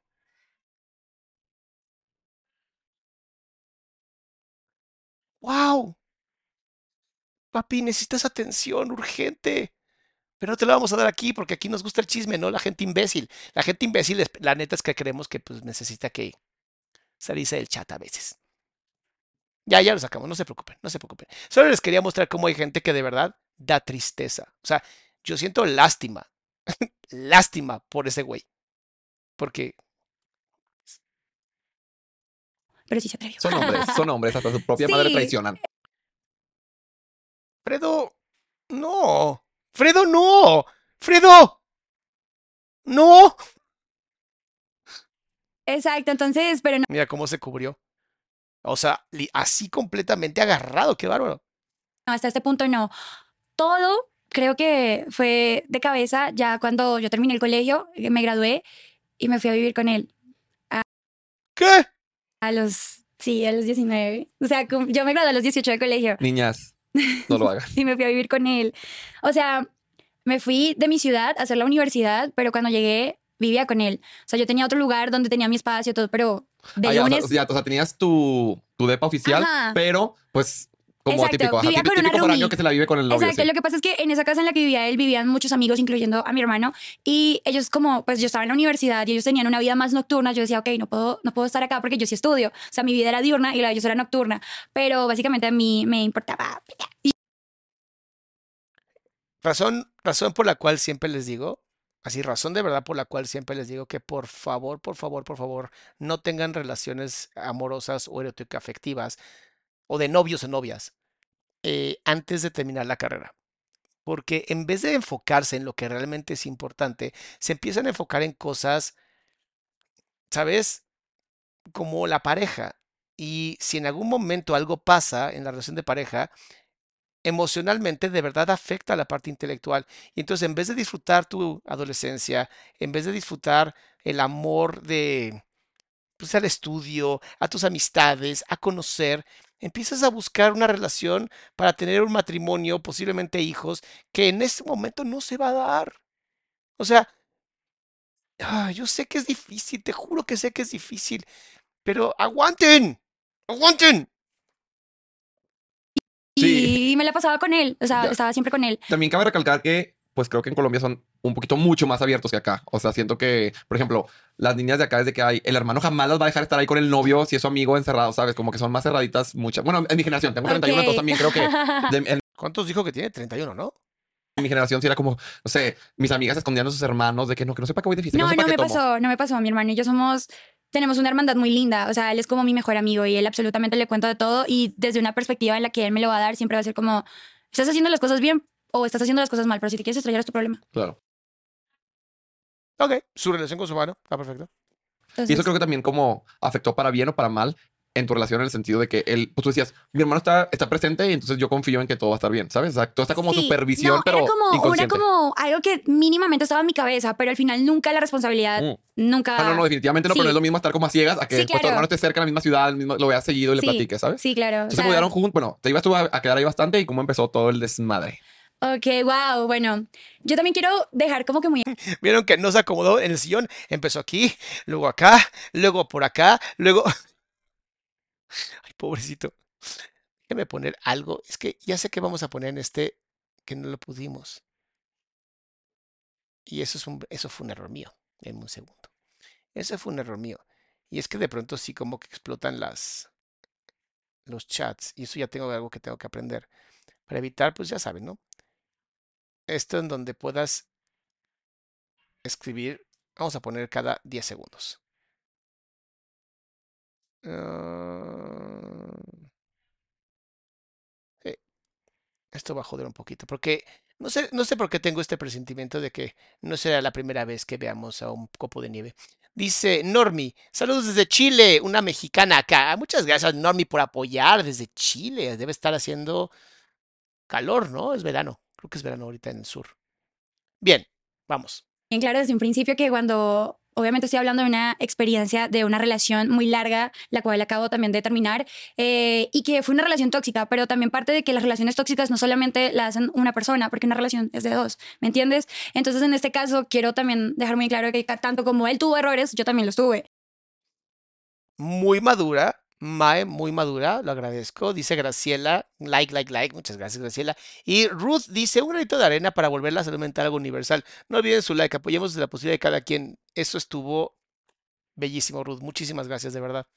¡Wow! Papi, necesitas atención urgente. Pero no te la vamos a dar aquí porque aquí nos gusta el chisme, no la gente imbécil. La gente imbécil, es- la neta es que creemos que pues necesita que salirse del chat a veces. Ya, ya lo sacamos, no se preocupen, no se preocupen. Solo les quería mostrar cómo hay gente que de verdad da tristeza. O sea, yo siento lástima, *laughs* lástima por ese güey. Porque Pero sí se atrevió. Son hombres, son hombres, hasta su propia madre Sí. traicionan. Fredo, no. Fredo, no. Fredo. No. Exacto, entonces, pero no, Mira cómo se cubrió. O sea, así completamente agarrado, qué bárbaro. hasta este punto no. Todo creo que fue de cabeza ya cuando yo terminé el colegio, eh, me gradué y me fui a vivir con él ¿Qué? a los, sí, a los 19. O sea, yo me gradué a los 18 de colegio. Niñas, No lo hagas. *laughs* y me fui a vivir con él. O sea, me fui de mi ciudad a hacer la universidad, pero cuando llegué vivía con él. O sea, yo tenía otro lugar donde tenía mi espacio, todo, pero de Ah, ya, o sea, o tenías tu, tu depa oficial, Ajá. pero pues como Exacto, típico, ajá, vivía típico, con una típico foráneo roomie. que se la vive con el novio. Exacto, sí. lo que pasa es que en esa casa en la que vivía él vivían muchos amigos, incluyendo a mi hermano, y ellos como, pues yo estaba en la universidad y ellos tenían una vida más nocturna, yo decía, ok, no puedo, no puedo estar acá porque yo sí estudio, o sea, mi vida era diurna y la de ellos era nocturna, pero básicamente a mí me importaba. Razón, razón por la cual siempre les digo, así razón de verdad por la cual siempre les digo que por favor, por favor, por favor, no tengan relaciones amorosas o erótico afectivas o de novios o novias eh, antes de terminar la carrera. Porque en vez de enfocarse en lo que realmente es importante, se empiezan a enfocar en cosas, ¿sabes? Como la pareja. Y si en algún momento algo pasa en la relación de pareja, emocionalmente de verdad afecta a la parte intelectual. Y entonces en vez de disfrutar tu adolescencia, en vez de disfrutar el amor de, pues, al estudio, a tus amistades, a conocer, empiezas a buscar una relación para tener un matrimonio, posiblemente hijos, que en este momento no se va a dar. O sea, ah, yo sé que es difícil, te juro que sé que es difícil, pero aguanten, aguanten. Sí. Y me la pasaba con él, o sea, Ya. estaba siempre con él. También cabe recalcar que, pues creo que en Colombia son un poquito mucho más abiertos que acá. O sea, siento que, por ejemplo, las niñas de acá es de que hay, el hermano jamás las va a dejar estar ahí con el novio si es su amigo encerrado, ¿sabes? Como que son más cerraditas muchas. Bueno, en mi generación, tengo 31, Ok. entonces también creo que *laughs* de- en, ¿Cuántos dijo que tiene? 31, ¿no? mi generación sí era como, no sé, mis amigas escondían a sus hermanos de que no, que no sepa que voy de fiesta, No, no no me tomo. pasó, no me pasó. Mi hermano y yo somos, tenemos una hermandad muy linda. O sea, él es como mi mejor amigo y él absolutamente le cuento de todo. Y desde una perspectiva en la que él me lo va a dar, siempre va a ser como, ¿estás haciendo las cosas bien o estás haciendo las cosas mal? Pero si te quieres estrellar es tu problema. Claro. Ok, su relación con su hermano, está perfecto. Y Entonces, eso creo que también como afectó para bien o para mal en tu relación en el sentido de que él, pues tú decías, mi hermano está, está presente y entonces yo confío en que todo va a estar bien, ¿sabes? O sea, todo está como sí, supervisión, no, pero era como, era inconsciente. como algo que mínimamente estaba en mi cabeza, pero al final nunca la responsabilidad, Mm. nunca. Ah, no, no, definitivamente no, pero sí. no es lo mismo estar como a ciegas a que Sí, después tu hermano esté cerca en la misma ciudad, el mismo- lo veas seguido y le platiques, ¿sabes? Sí, claro. o Entonces sea, se mudaron juntos, bueno, te ibas tú a, a quedar ahí bastante y cómo empezó todo el desmadre. Ok, wow. Bueno, yo también quiero dejar como que muy *laughs* Vieron que no se acomodó en el sillón, empezó aquí, luego acá, luego por acá, luego... *laughs* Ay, pobrecito. Déjame poner algo. Es que ya sé que vamos a poner en este que no lo pudimos. Y eso, es un, eso fue un error mío. En un segundo. Ese fue un error mío. Y es que de pronto sí como que explotan las los chats. Y eso ya tengo algo que tengo que aprender. Para evitar, pues ya saben, ¿no? Esto en donde puedas escribir. Vamos a poner cada 10 segundos. Ah, Esto va a joder un poquito, porque no sé, no sé por qué tengo este presentimiento de que no será la primera vez que veamos a un copo de nieve. Dice Normi, saludos desde Chile, una mexicana acá. Muchas gracias, Normi, por apoyar desde Chile. Debe estar haciendo calor, ¿no? Es verano. Creo que es verano ahorita en el sur. Bien, vamos. bien claro desde un principio que cuando, obviamente estoy hablando de una experiencia, de una relación muy larga, la cual acabo también de terminar, eh, y que fue una relación tóxica, pero también parte de que las relaciones tóxicas no solamente la hacen una persona, porque una relación es de dos, ¿me entiendes? Entonces en este caso quiero también dejar muy claro que tanto como él tuvo errores, yo también los tuve. Muy madura, Mae, muy madura, lo agradezco. Dice Graciela, like, like, like. Muchas gracias, Graciela. Y Ruth dice, un granito de arena para volver la salud mental algo universal. No olviden su like, apoyemos la posibilidad de cada quien. Eso estuvo bellísimo, Ruth. Muchísimas gracias, de verdad.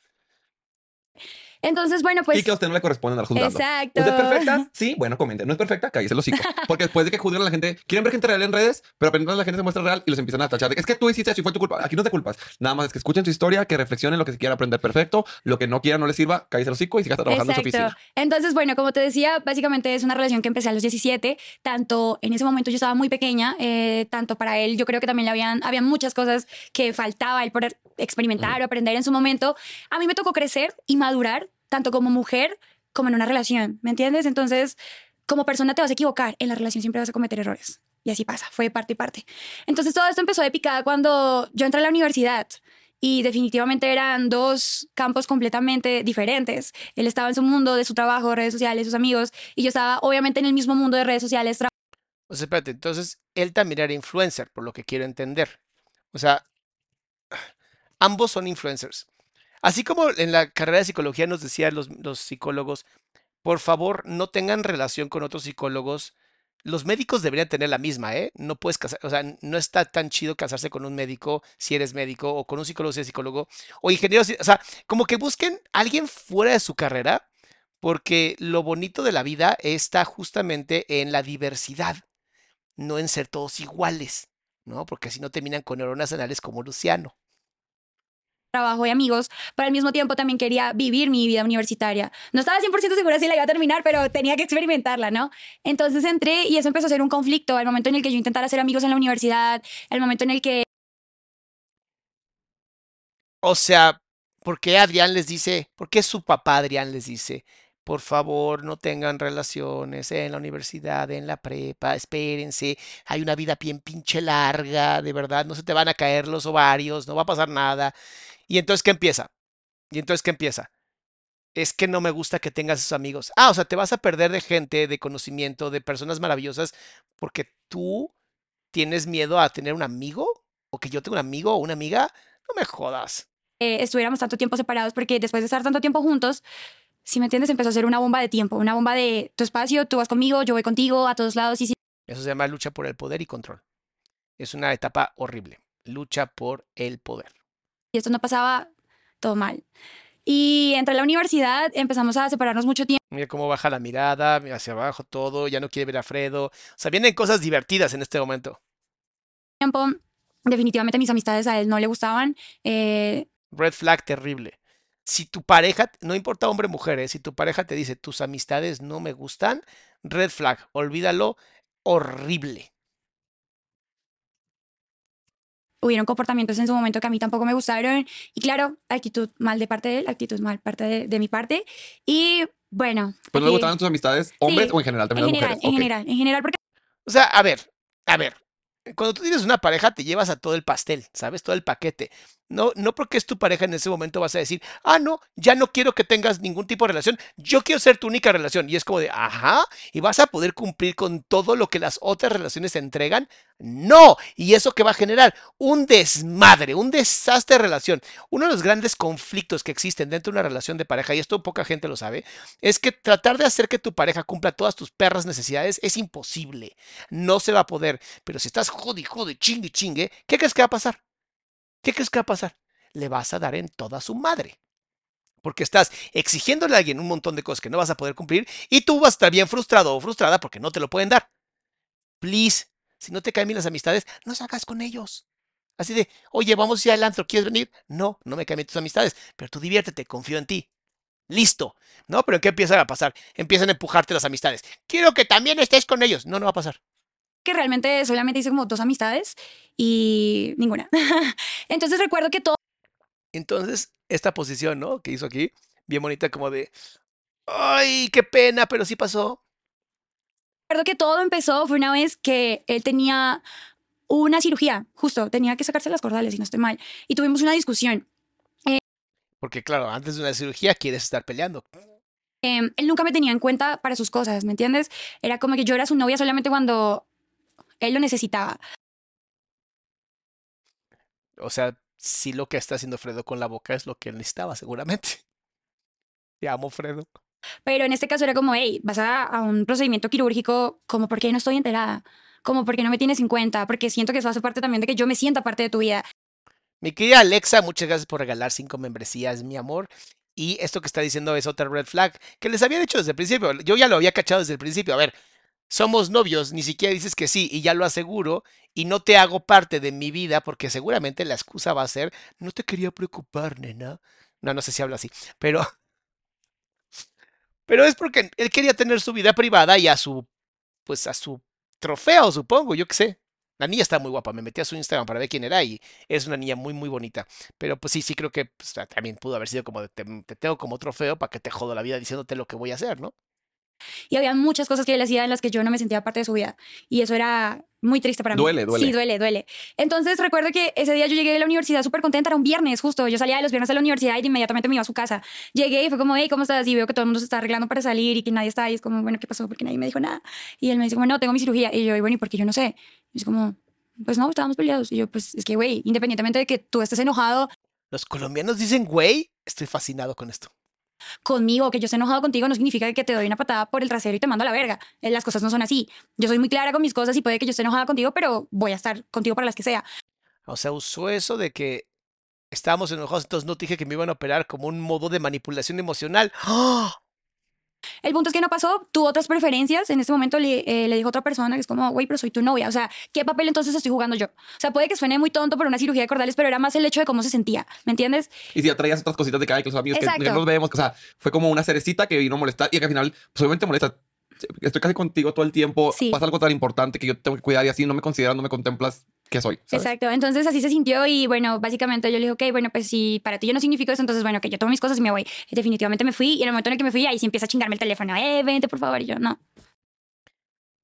Entonces, bueno, pues... y que a usted no le corresponde andar juzgando. Exacto. ¿Usted es perfecta? Sí, bueno, comenten. ¿No es perfecta? Cállese el hocico. *laughs* Porque después de que juzgan a la gente, quieren ver gente real en redes, pero apenas la gente se muestra real y los empiezan a tachar. Es que tú hiciste eso y fue tu culpa. Aquí no te culpas. Nada más es que escuchen su historia, que reflexionen lo que se quiera aprender perfecto, lo que no quiera no les sirva, cállese el hocico y siga trabajando en su oficina. Entonces, bueno, como te decía, básicamente es una relación que empecé a los 17. Tanto en ese momento yo estaba muy pequeña, eh, tanto para él, yo creo que también le habían, habían muchas cosas que faltaba él por experimentar o aprender en su momento. A mí me tocó crecer y madurar, tanto como mujer como en una relación, ¿me entiendes? Entonces, como persona te vas a equivocar, en la relación siempre vas a cometer errores. Y así pasa, fue parte y parte. Entonces todo esto empezó de picada cuando yo entré a la universidad y definitivamente eran dos campos completamente diferentes. Él estaba en su mundo de su trabajo, redes sociales, sus amigos, y yo estaba obviamente en el mismo mundo de redes sociales. O sea, espérate, entonces él también era influencer, por lo que quiero entender. O sea, ambos son influencers. Así como en la carrera de psicología nos decían los, psicólogos, por favor, no tengan relación con otros psicólogos. Los médicos deberían tener la misma, ¿eh? No puedes casar, o sea, no está tan chido casarse con un médico si eres médico o con un psicólogo si eres psicólogo o ingeniero, o sea, como que busquen a alguien fuera de su carrera porque lo bonito de la vida está justamente en la diversidad, no en ser todos iguales, ¿no? Porque así no terminan con neuronas anales como Luciano trabajo y amigos, pero al mismo tiempo también quería vivir mi vida universitaria. No estaba 100% segura si la iba a terminar, pero tenía que experimentarla, ¿no? Entonces entré y eso empezó a ser un conflicto, al momento en el que yo intentara hacer amigos en la universidad, el momento en el que... O sea, ¿por qué Adrián les dice, por qué su papá Adrián les dice, por favor, no tengan relaciones en la universidad, en la prepa, espérense, hay una vida bien pinche larga, de verdad, no se te van a caer los ovarios, no va a pasar nada. Y entonces, ¿qué empieza? Y entonces, ¿qué empieza? Es que no me gusta que tengas esos amigos. Ah, o sea, te vas a perder de gente, de conocimiento, de personas maravillosas, porque tú tienes miedo a tener un amigo, o que yo tenga un amigo o una amiga. No me jodas. Eh, estuviéramos tanto tiempo separados, porque después de estar tanto tiempo juntos, si me entiendes, empezó a ser una bomba de tiempo, una bomba de tu espacio, tú vas conmigo, yo voy contigo, a todos lados. Y Eso se llama lucha por el poder y control. Es una etapa horrible. Lucha por el poder y esto no pasaba todo mal. Y entre la universidad empezamos a separarnos mucho tiempo. Mira cómo baja la mirada, mira hacia abajo todo, ya no quiere ver a Fredo. O sea, vienen cosas divertidas en este momento. Tiempo, definitivamente mis amistades a él no le gustaban. Eh... Red flag terrible. Si tu pareja, no importa hombre o mujer, ¿eh? si tu pareja te dice tus amistades no me gustan, red flag, olvídalo, horrible hubieron comportamientos en su momento que a mí tampoco me gustaron. Y claro, actitud mal de parte de él, actitud mal parte de, mi parte. Y bueno. ¿Pues no le gustaban tus amistades, hombres o en general también en general, En general, en general, porque... O sea, a ver, a ver. Cuando tú tienes una pareja, te llevas a todo el pastel, ¿sabes? Todo el paquete. No, no porque es tu pareja en ese momento vas a decir, ah, no, ya no quiero que tengas ningún tipo de relación, yo quiero ser tu única relación. Y es como de, ajá, y vas a poder cumplir con todo lo que las otras relaciones entregan. No, y eso que va a generar un desmadre, un desastre de relación. Uno de los grandes conflictos que existen dentro de una relación de pareja, y esto poca gente lo sabe, es que tratar de hacer que tu pareja cumpla todas tus perras necesidades es imposible. No se va a poder. Pero si estás jodi, jodi, chingue, chingue, ¿qué crees que va a pasar? ¿Qué crees que va a pasar? Le vas a dar en toda su madre. Porque estás exigiéndole a alguien un montón de cosas que no vas a poder cumplir y tú vas a estar bien frustrado o frustrada porque no te lo pueden dar. Please, si no te caen bien las amistades, no salgas con ellos. Así de, oye, vamos a ir al antro, ¿quieres venir? No, no me caen bien tus amistades, pero tú diviértete, confío en ti. Listo. No, pero ¿qué empieza a pasar? Empiezan a empujarte las amistades. Quiero que también estés con ellos. No, no va a pasar. Que realmente solamente hice como dos amistades y ninguna. *laughs* Entonces recuerdo que todo... Entonces, esta posición, ¿no? Que hizo aquí, bien bonita, como de, ay, qué pena, pero sí pasó recuerdo que todo empezó fue una vez que él tenía una cirugía, justo, tenía que sacarse las cordales, si no estoy mal, y tuvimos una discusión. Eh, Porque claro, antes de una cirugía quieres estar peleando. Em, él nunca me tenía en cuenta para sus cosas, ¿me entiendes? Era como que yo era su novia solamente cuando él lo necesitaba. O sea, sí lo que está haciendo Fredo con la boca es lo que él necesitaba, seguramente. *laughs* Te amo, Fredo. Pero en este caso era como, hey, vas a, un procedimiento quirúrgico, como, ¿por qué no estoy enterada? Como, ¿por qué no me tienes en cuenta? Porque siento que eso hace parte también de que yo me sienta parte de tu vida. Mi querida Alexa, muchas gracias por regalar cinco membresías, mi amor. Y esto que está diciendo es otra red flag que les había dicho desde el principio. Yo ya lo había cachado desde el principio. A ver, somos novios, ni siquiera dices que sí y ya lo aseguro y no te hago parte de mi vida porque seguramente la excusa va a ser, no te quería preocupar, nena. No, no sé si habla así, pero pero es porque él quería tener su vida privada y a su, pues a su trofeo, supongo, yo qué sé. La niña está muy guapa, me metí a su Instagram para ver quién era y es una niña muy, muy bonita. Pero pues sí, sí creo que pues, también pudo haber sido como, te, te tengo como trofeo para que te jodo la vida diciéndote lo que voy a hacer, ¿no? Y había muchas cosas que él hacía en las que yo no me sentía parte de su vida. Y eso era muy triste para mí. Duele, duele. Sí, duele, duele. Entonces recuerdo que ese día yo llegué de la universidad súper contenta, era un viernes justo. Yo salía de los viernes de la universidad y inmediatamente me iba a su casa. Llegué y fue como, hey, ¿cómo estás? Y veo que todo el mundo se está arreglando para salir y que nadie está. Y es como, bueno, ¿qué pasó? Porque nadie me dijo nada. Y él me dice, bueno, no, tengo mi cirugía. Y yo, y bueno, ¿y por qué yo no sé? Y es como, pues no, estábamos peleados. Y yo, pues es que, güey, independientemente de que tú estés enojado Los colombianos dicen, güey, estoy fascinado con esto. Conmigo, que yo esté enojado contigo, no significa que te doy una patada por el trasero y te mando a la verga. Eh, Las cosas no son así. Yo soy muy clara con mis cosas y puede que yo esté enojada contigo, pero voy a estar contigo para las que sea. O sea, usó eso de que estábamos enojados, entonces no te dije que me iban a operar como un modo de manipulación emocional. ¡Ah! El punto es que no pasó, tuvo otras preferencias. En este momento le, eh, le dijo a otra persona que es como, güey, pero soy tu novia. O sea, ¿qué papel entonces estoy jugando yo? O sea, puede que suene muy tonto por una cirugía de cordales, pero era más el hecho de cómo se sentía. ¿Me entiendes? Y si ya traías otras cositas de cada que los amigos que Exacto. nos vemos, o sea, fue como una cerecita que vino a molestar y que al final, pues obviamente molesta. Estoy casi contigo todo el tiempo, Sí. pasa algo tan importante que yo tengo que cuidar y así no me consideras, no me contemplas qué soy. Exacto. Entonces así se sintió y bueno, básicamente yo le dije, ok, bueno, pues si para ti yo no significo eso, entonces bueno, que yo tomo mis cosas y me voy. Definitivamente me fui y en el momento en que me fui, ahí sí empieza a chingarme el teléfono. Eh, vente, por favor. Y yo, no.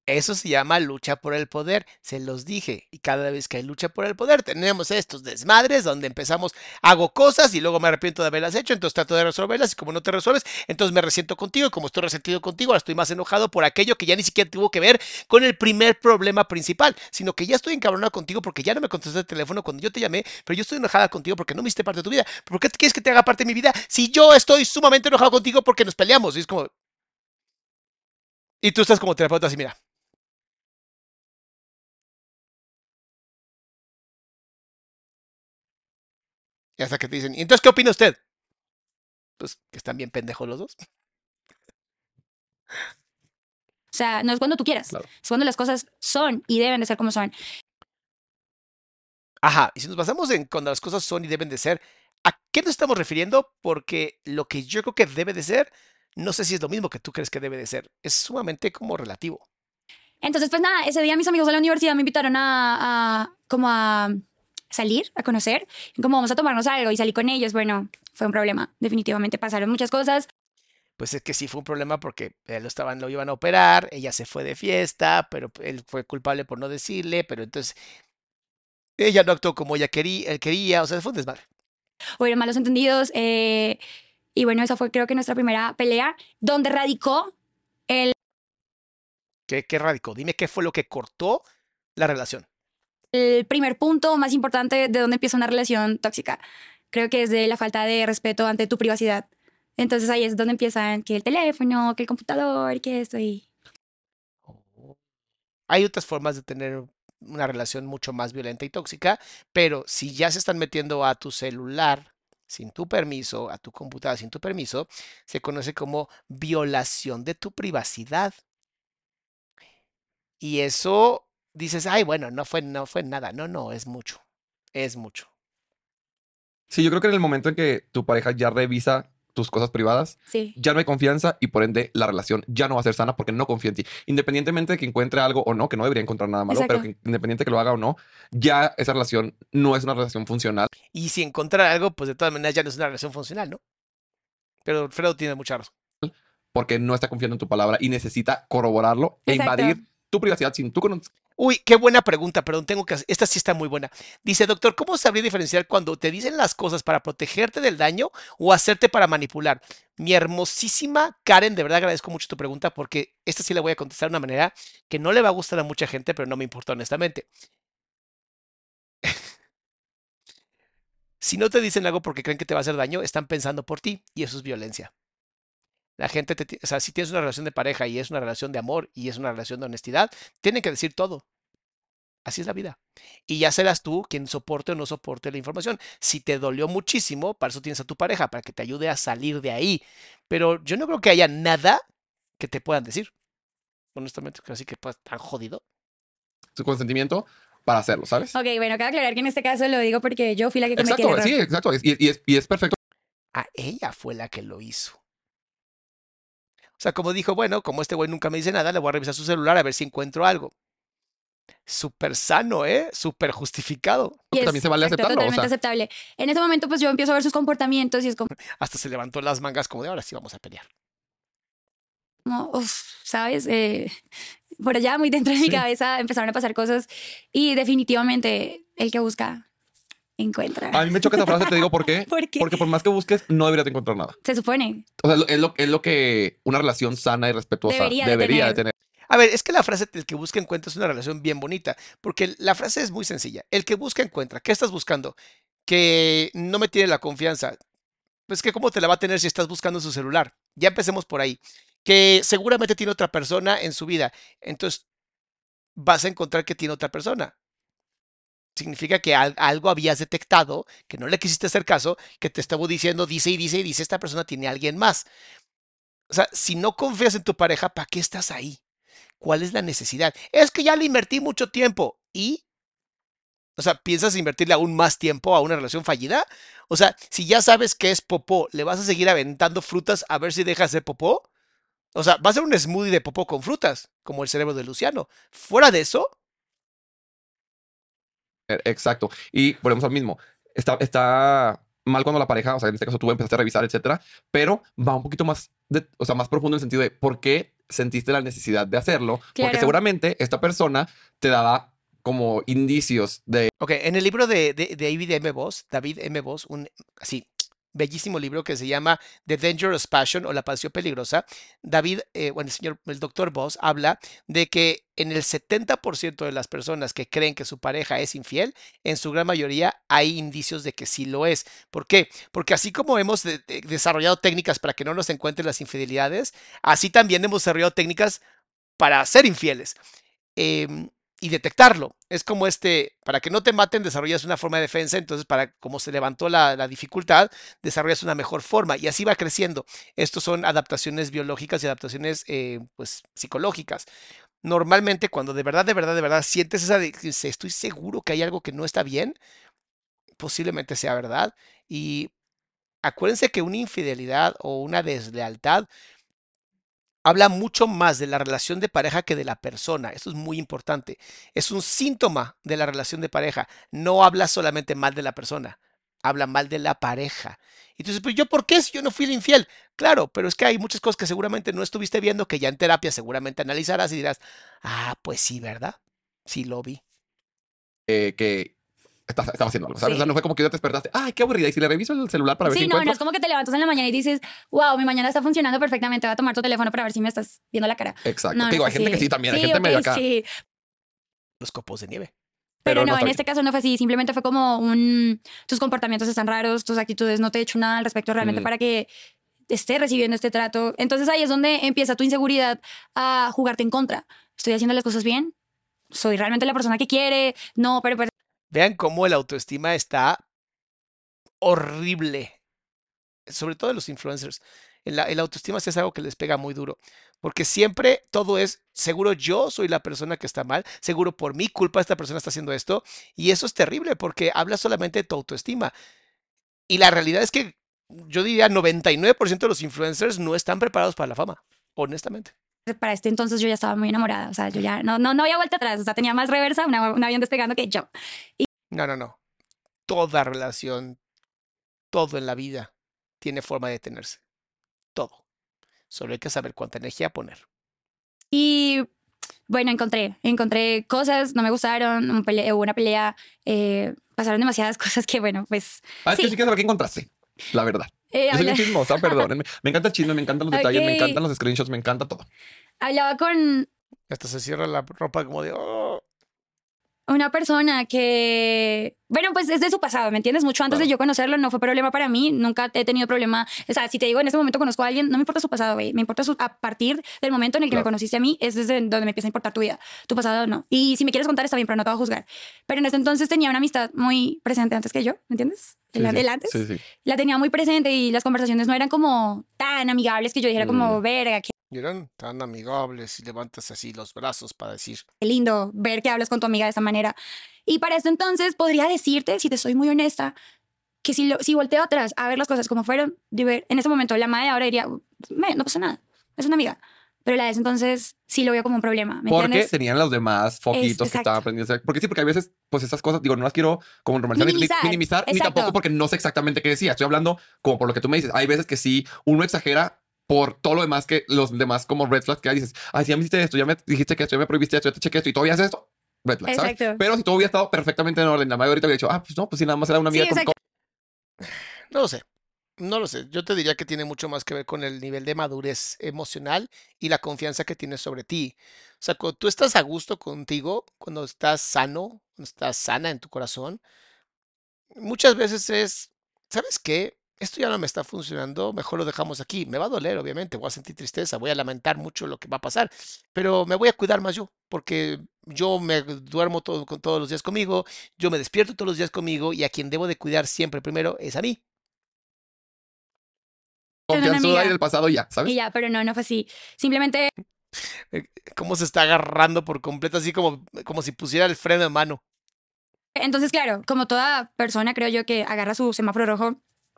Eso se llama lucha por el poder, se los dije. Y cada vez que hay lucha por el poder, tenemos estos desmadres donde empezamos, hago cosas y luego me arrepiento de haberlas hecho, entonces trato de resolverlas y como no te resuelves, entonces me resiento contigo y como estoy resentido contigo, ahora estoy más enojado por aquello que ya ni siquiera tuvo que ver con el primer problema principal, sino que ya estoy encabronado contigo porque ya no me contestaste el teléfono cuando yo te llamé, pero yo estoy enojada contigo porque no me hiciste parte de tu vida. ¿Por qué quieres que te haga parte de mi vida si yo estoy sumamente enojado contigo porque nos peleamos? Y es como... Y tú estás como terapeuta así, mira. Hasta que te dicen, ¿y entonces qué opina usted? Pues que están bien pendejos los dos. O sea, no es cuando tú quieras. Claro. Es cuando las cosas son y deben de ser como son. Ajá, y si nos basamos en cuando las cosas son y deben de ser, ¿a qué nos estamos refiriendo? Porque lo que yo creo que debe de ser, no sé si es lo mismo que tú crees que debe de ser. Es sumamente como relativo. Entonces, pues nada, ese día mis amigos de la universidad me invitaron a, a como a salir, a conocer, como vamos a tomarnos algo y salí con ellos. Bueno, fue un problema. Definitivamente pasaron muchas cosas. Pues es que sí fue un problema porque eh, lo estaban, lo iban a operar, ella se fue de fiesta, pero él fue culpable por no decirle, pero entonces ella no actuó como ella quería, él quería, o sea, fue un desmadre. hubieron malos entendidos. eh, y bueno, esa fue creo que nuestra primera pelea, donde radicó el, ¿Qué, qué radicó? Dime qué fue lo que cortó la relación. El primer punto más importante de donde empieza una relación tóxica. Creo que es de la falta de respeto ante tu privacidad. Entonces ahí es donde empiezan que el teléfono, que el computador, que esto y... Hay otras formas de tener una relación mucho más violenta y tóxica, pero si ya se están metiendo a tu celular sin tu permiso, a tu computadora sin tu permiso, se conoce como violación de tu privacidad. Y eso dices, ay, bueno, no fue, no fue nada. No, no, es mucho. Es mucho. Sí, yo creo que en el momento en que tu pareja ya revisa tus cosas privadas, Sí. ya no hay confianza y por ende la relación ya no va a ser sana porque no confía en ti. Independientemente de que encuentre algo o no, que no debería encontrar nada malo, pero que independiente que lo haga o no, ya esa relación no es una relación funcional. Y si encontrar algo, pues de todas maneras ya no es una relación funcional, ¿no? Pero Fredo tiene mucha razón. porque no está confiando en tu palabra y necesita corroborarlo e invadir tu privacidad sin tu Uy, qué buena pregunta, perdón, tengo que hacer. Esta sí está muy buena. Dice, doctor, ¿cómo sabría diferenciar cuando te dicen las cosas para protegerte del daño o hacerte para manipular? Mi hermosísima Karen, de verdad agradezco mucho tu pregunta porque esta sí la voy a contestar de una manera que no le va a gustar a mucha gente, pero no me importa honestamente. *laughs* si no te dicen algo porque creen que te va a hacer daño, están pensando por ti y eso es violencia. La gente, te, o sea, si tienes una relación de pareja y es una relación de amor y es una relación de honestidad, tienen que decir todo. Así es la vida. Y ya serás tú quien soporte o no soporte la información. Si te dolió muchísimo, para eso tienes a tu pareja, para que te ayude a salir de ahí. Pero yo no creo que haya nada que te puedan decir. Honestamente, así que pues tan jodido. su consentimiento para hacerlo, ¿sabes? Ok, bueno, cabe aclarar que en este caso lo digo porque yo fui la que cometí Exacto, el error. sí, exacto. Y, y es, y es perfecto. A ella fue la que lo hizo. O sea, como dijo, bueno, como este güey nunca me dice nada, le voy a revisar su celular a ver si encuentro algo. Súper sano, ¿eh? Súper justificado. Y es También se vale exacto, aceptarlo. o totalmente sea, aceptable. En ese momento, pues yo empiezo a ver sus comportamientos y es como, *laughs* Hasta se levantó las mangas como de ahora sí vamos a pelear. como, uf, ¿sabes? Eh, por allá, muy dentro de mi Sí. cabeza, empezaron a pasar cosas y definitivamente el que busca, encuentra. A mí me choca esa frase, te digo por qué. *laughs* ¿Por qué? Porque por más que busques, no deberías de encontrar nada. Se supone. O sea, es lo, es lo que una relación sana y respetuosa Debería debería, de de tener. A ver, es que la frase el que busca encuentra es una relación bien bonita, porque la frase es muy sencilla. El que busca encuentra. ¿Qué estás buscando? Que no me tiene la confianza. Pues que cómo te la va a tener si estás buscando su celular. Ya empecemos por ahí. Que seguramente tiene otra persona en su vida. Entonces vas a encontrar que tiene otra persona. Significa que al- algo habías detectado, que no le quisiste hacer caso, que te estaba diciendo, dice y dice y dice, esta persona tiene a alguien más. O sea, si no confías en tu pareja, ¿para qué estás ahí? ¿Cuál es la necesidad? Es que ya le invertí mucho tiempo. ¿Y? O sea, ¿piensas invertirle aún más tiempo a una relación fallida? O sea, si ya sabes que es popó, ¿le vas a seguir aventando frutas a ver si deja de popó? O sea, va a ser un smoothie de popó con frutas, como el cerebro de Luciano. Fuera de eso, Eh, Exacto. Y volvemos al mismo. Está, está mal cuando la pareja, o sea, en este caso tú empezaste a revisar, etcétera, pero va un poquito más, de- o sea, más profundo en el sentido de por qué sentiste la necesidad de hacerlo. Porque seguramente esta persona te daba como indicios de Ok, en el libro de, de, de David M. Voss, David M. Voss, un así bellísimo libro que se llama The Dangerous Passion o La Pasión Peligrosa, David, eh, bueno, el señor, el doctor Voss habla de que en el 70% de las personas que creen que su pareja es infiel, en su gran mayoría hay indicios de que sí lo es. ¿Por qué? Porque así como hemos de- de- desarrollado técnicas para que no nos encuentren las infidelidades, así también hemos desarrollado técnicas para ser infieles. Em, y detectarlo. Es como este, para que no te maten, desarrollas una forma de defensa, entonces para como se levantó la, la dificultad, desarrollas una mejor forma y así va creciendo. Estos son adaptaciones biológicas y adaptaciones eh, pues psicológicas. Normalmente cuando de verdad, de verdad, de verdad sientes esa de estoy seguro que hay algo que no está bien, posiblemente sea verdad. Y acuérdense que una infidelidad o una deslealtad habla mucho más de la relación de pareja que de la persona. Eso es muy importante. Es un síntoma de la relación de pareja. No habla solamente mal de la persona, habla mal de la pareja. Dices, pues yo, ¿por qué si yo no fui el infiel? Claro, pero es que hay muchas cosas que seguramente no estuviste viendo, que ya en terapia seguramente analizarás y dirás, ah, pues sí, ¿verdad? Sí lo vi. eh, que estás- estaba haciendo algo, ¿sabes? Sí. O sea, no fue como que ya te despertaste, ay, qué aburrida. Y si le reviso el celular para ver Sí, si no, no encuentro. es como que te levantas en la mañana y dices, wow, mi mañana está funcionando perfectamente, voy a tomar tu teléfono para ver si me estás viendo la cara. Exacto. No, Te no digo, hay gente que sí también, hay Sí, gente ok, medio acá. Sí, Los copos de nieve. pero, Pero no, no en este caso no fue así, simplemente fue como un, tus comportamientos están raros, tus actitudes no te he hecho nada al respecto realmente Mm. para que esté recibiendo este trato. Entonces ahí es donde empieza tu inseguridad a jugarte en contra. Estoy haciendo las cosas bien, soy realmente la persona que quiere, no, pero pues Vean cómo el autoestima está horrible. Sobre todo de los influencers. El, autoestima es algo que les pega muy duro. Porque siempre todo es, seguro yo soy la persona que está mal, seguro por mi culpa esta persona está haciendo esto. Y eso es terrible porque habla solamente de tu autoestima. Y la realidad es que yo diría 99% de los influencers no están preparados para la fama, honestamente. Para este entonces yo ya estaba muy enamorada, o sea, yo ya no, no, no había vuelta atrás, o sea, tenía más reversa, una- un avión despegando que yo. No, no, no. Toda relación, todo en la vida tiene forma de detenerse. Todo. Solo hay que saber cuánta energía poner. Y bueno, encontré, encontré cosas, no me gustaron, un pele- hubo una pelea, eh, pasaron demasiadas *laughs* cosas que, bueno, pues... Ah, es que Sí. sí quiero saber qué encontraste. La verdad. Eh, Yo soy bien chismosa, perdónenme. *laughs* Me encanta el chisme, me encantan los detalles, me Ok. encantan los screenshots, me encanta todo. hablaba con Hasta se cierra la ropa como de... "Oh". una persona que, bueno, pues es de su pasado, ¿me entiendes? Mucho antes de yo conocerlo no fue problema para mí, nunca he tenido problema. O sea, si te digo en este momento conozco a alguien, no me importa su pasado, güey, me importa su, a partir del momento en el que me Claro. conociste a mí, es desde donde me empieza a importar tu vida. Tu pasado no. Y si me quieres contar está bien, pero no te voy a juzgar. Pero en ese entonces tenía una amistad muy presente antes que yo, ¿me entiendes? El, Sí, antes. Sí, sí. La tenía muy presente y las conversaciones no eran como tan amigables que yo dijera como, Mm. verga, qué eran tan amigables y levantas así los brazos para decir... lindo ver que hablas con tu amiga de esa manera. Y para esto entonces podría decirte, si te soy muy honesta, que si, lo, si volteo atrás a ver las cosas como fueron, de ver, en ese momento la madre ahora diría, "Me, no pasa nada, es una amiga. Pero la de ese entonces sí lo veo como un problema, ¿me Porque entiendes? tenían los demás foquitos que exacto. estaban aprendiendo. Porque sí, porque hay veces, pues esas cosas, digo, no las quiero como normalizar ni- ni Minimizar, minimizar, ni tampoco porque no sé exactamente qué decía. Estoy hablando como por lo que tú me dices. Hay veces que sí, uno exagera por todo lo demás que los demás como red flags que hay, dices, ay, si ya me hiciste esto, ya me dijiste que esto, ya me prohibiste esto, ya te chequé esto y todavía haces esto. Red flag, ¿sabes? Exacto. Pero si todo hubiera estado perfectamente en orden, la mayoría ahorita hubiera dicho, ah, pues no, pues si nada más era una Sí, amiga con. No lo sé. No lo sé. Yo te diría que tiene mucho más que ver con el nivel de madurez emocional y la confianza que tienes sobre ti. O sea, cuando tú estás a gusto contigo, cuando estás sano, cuando estás sana en tu corazón, muchas veces es, ¿sabes qué? Esto ya no me está funcionando, mejor lo dejamos aquí. Me va a doler, obviamente, voy a sentir tristeza, voy a lamentar mucho lo que va a pasar, pero me voy a cuidar más yo, porque yo me duermo todos los días conmigo, yo me despierto todos los días conmigo y a quien debo de cuidar siempre primero es a mí. Confianzuda y del pasado ya, ¿sabes? Y ya, pero no, no fue así. Simplemente Eh, Cómo se está agarrando por completo, así como, como si pusiera el freno de mano. Entonces, claro, como toda persona, creo yo que agarra su semáforo rojo,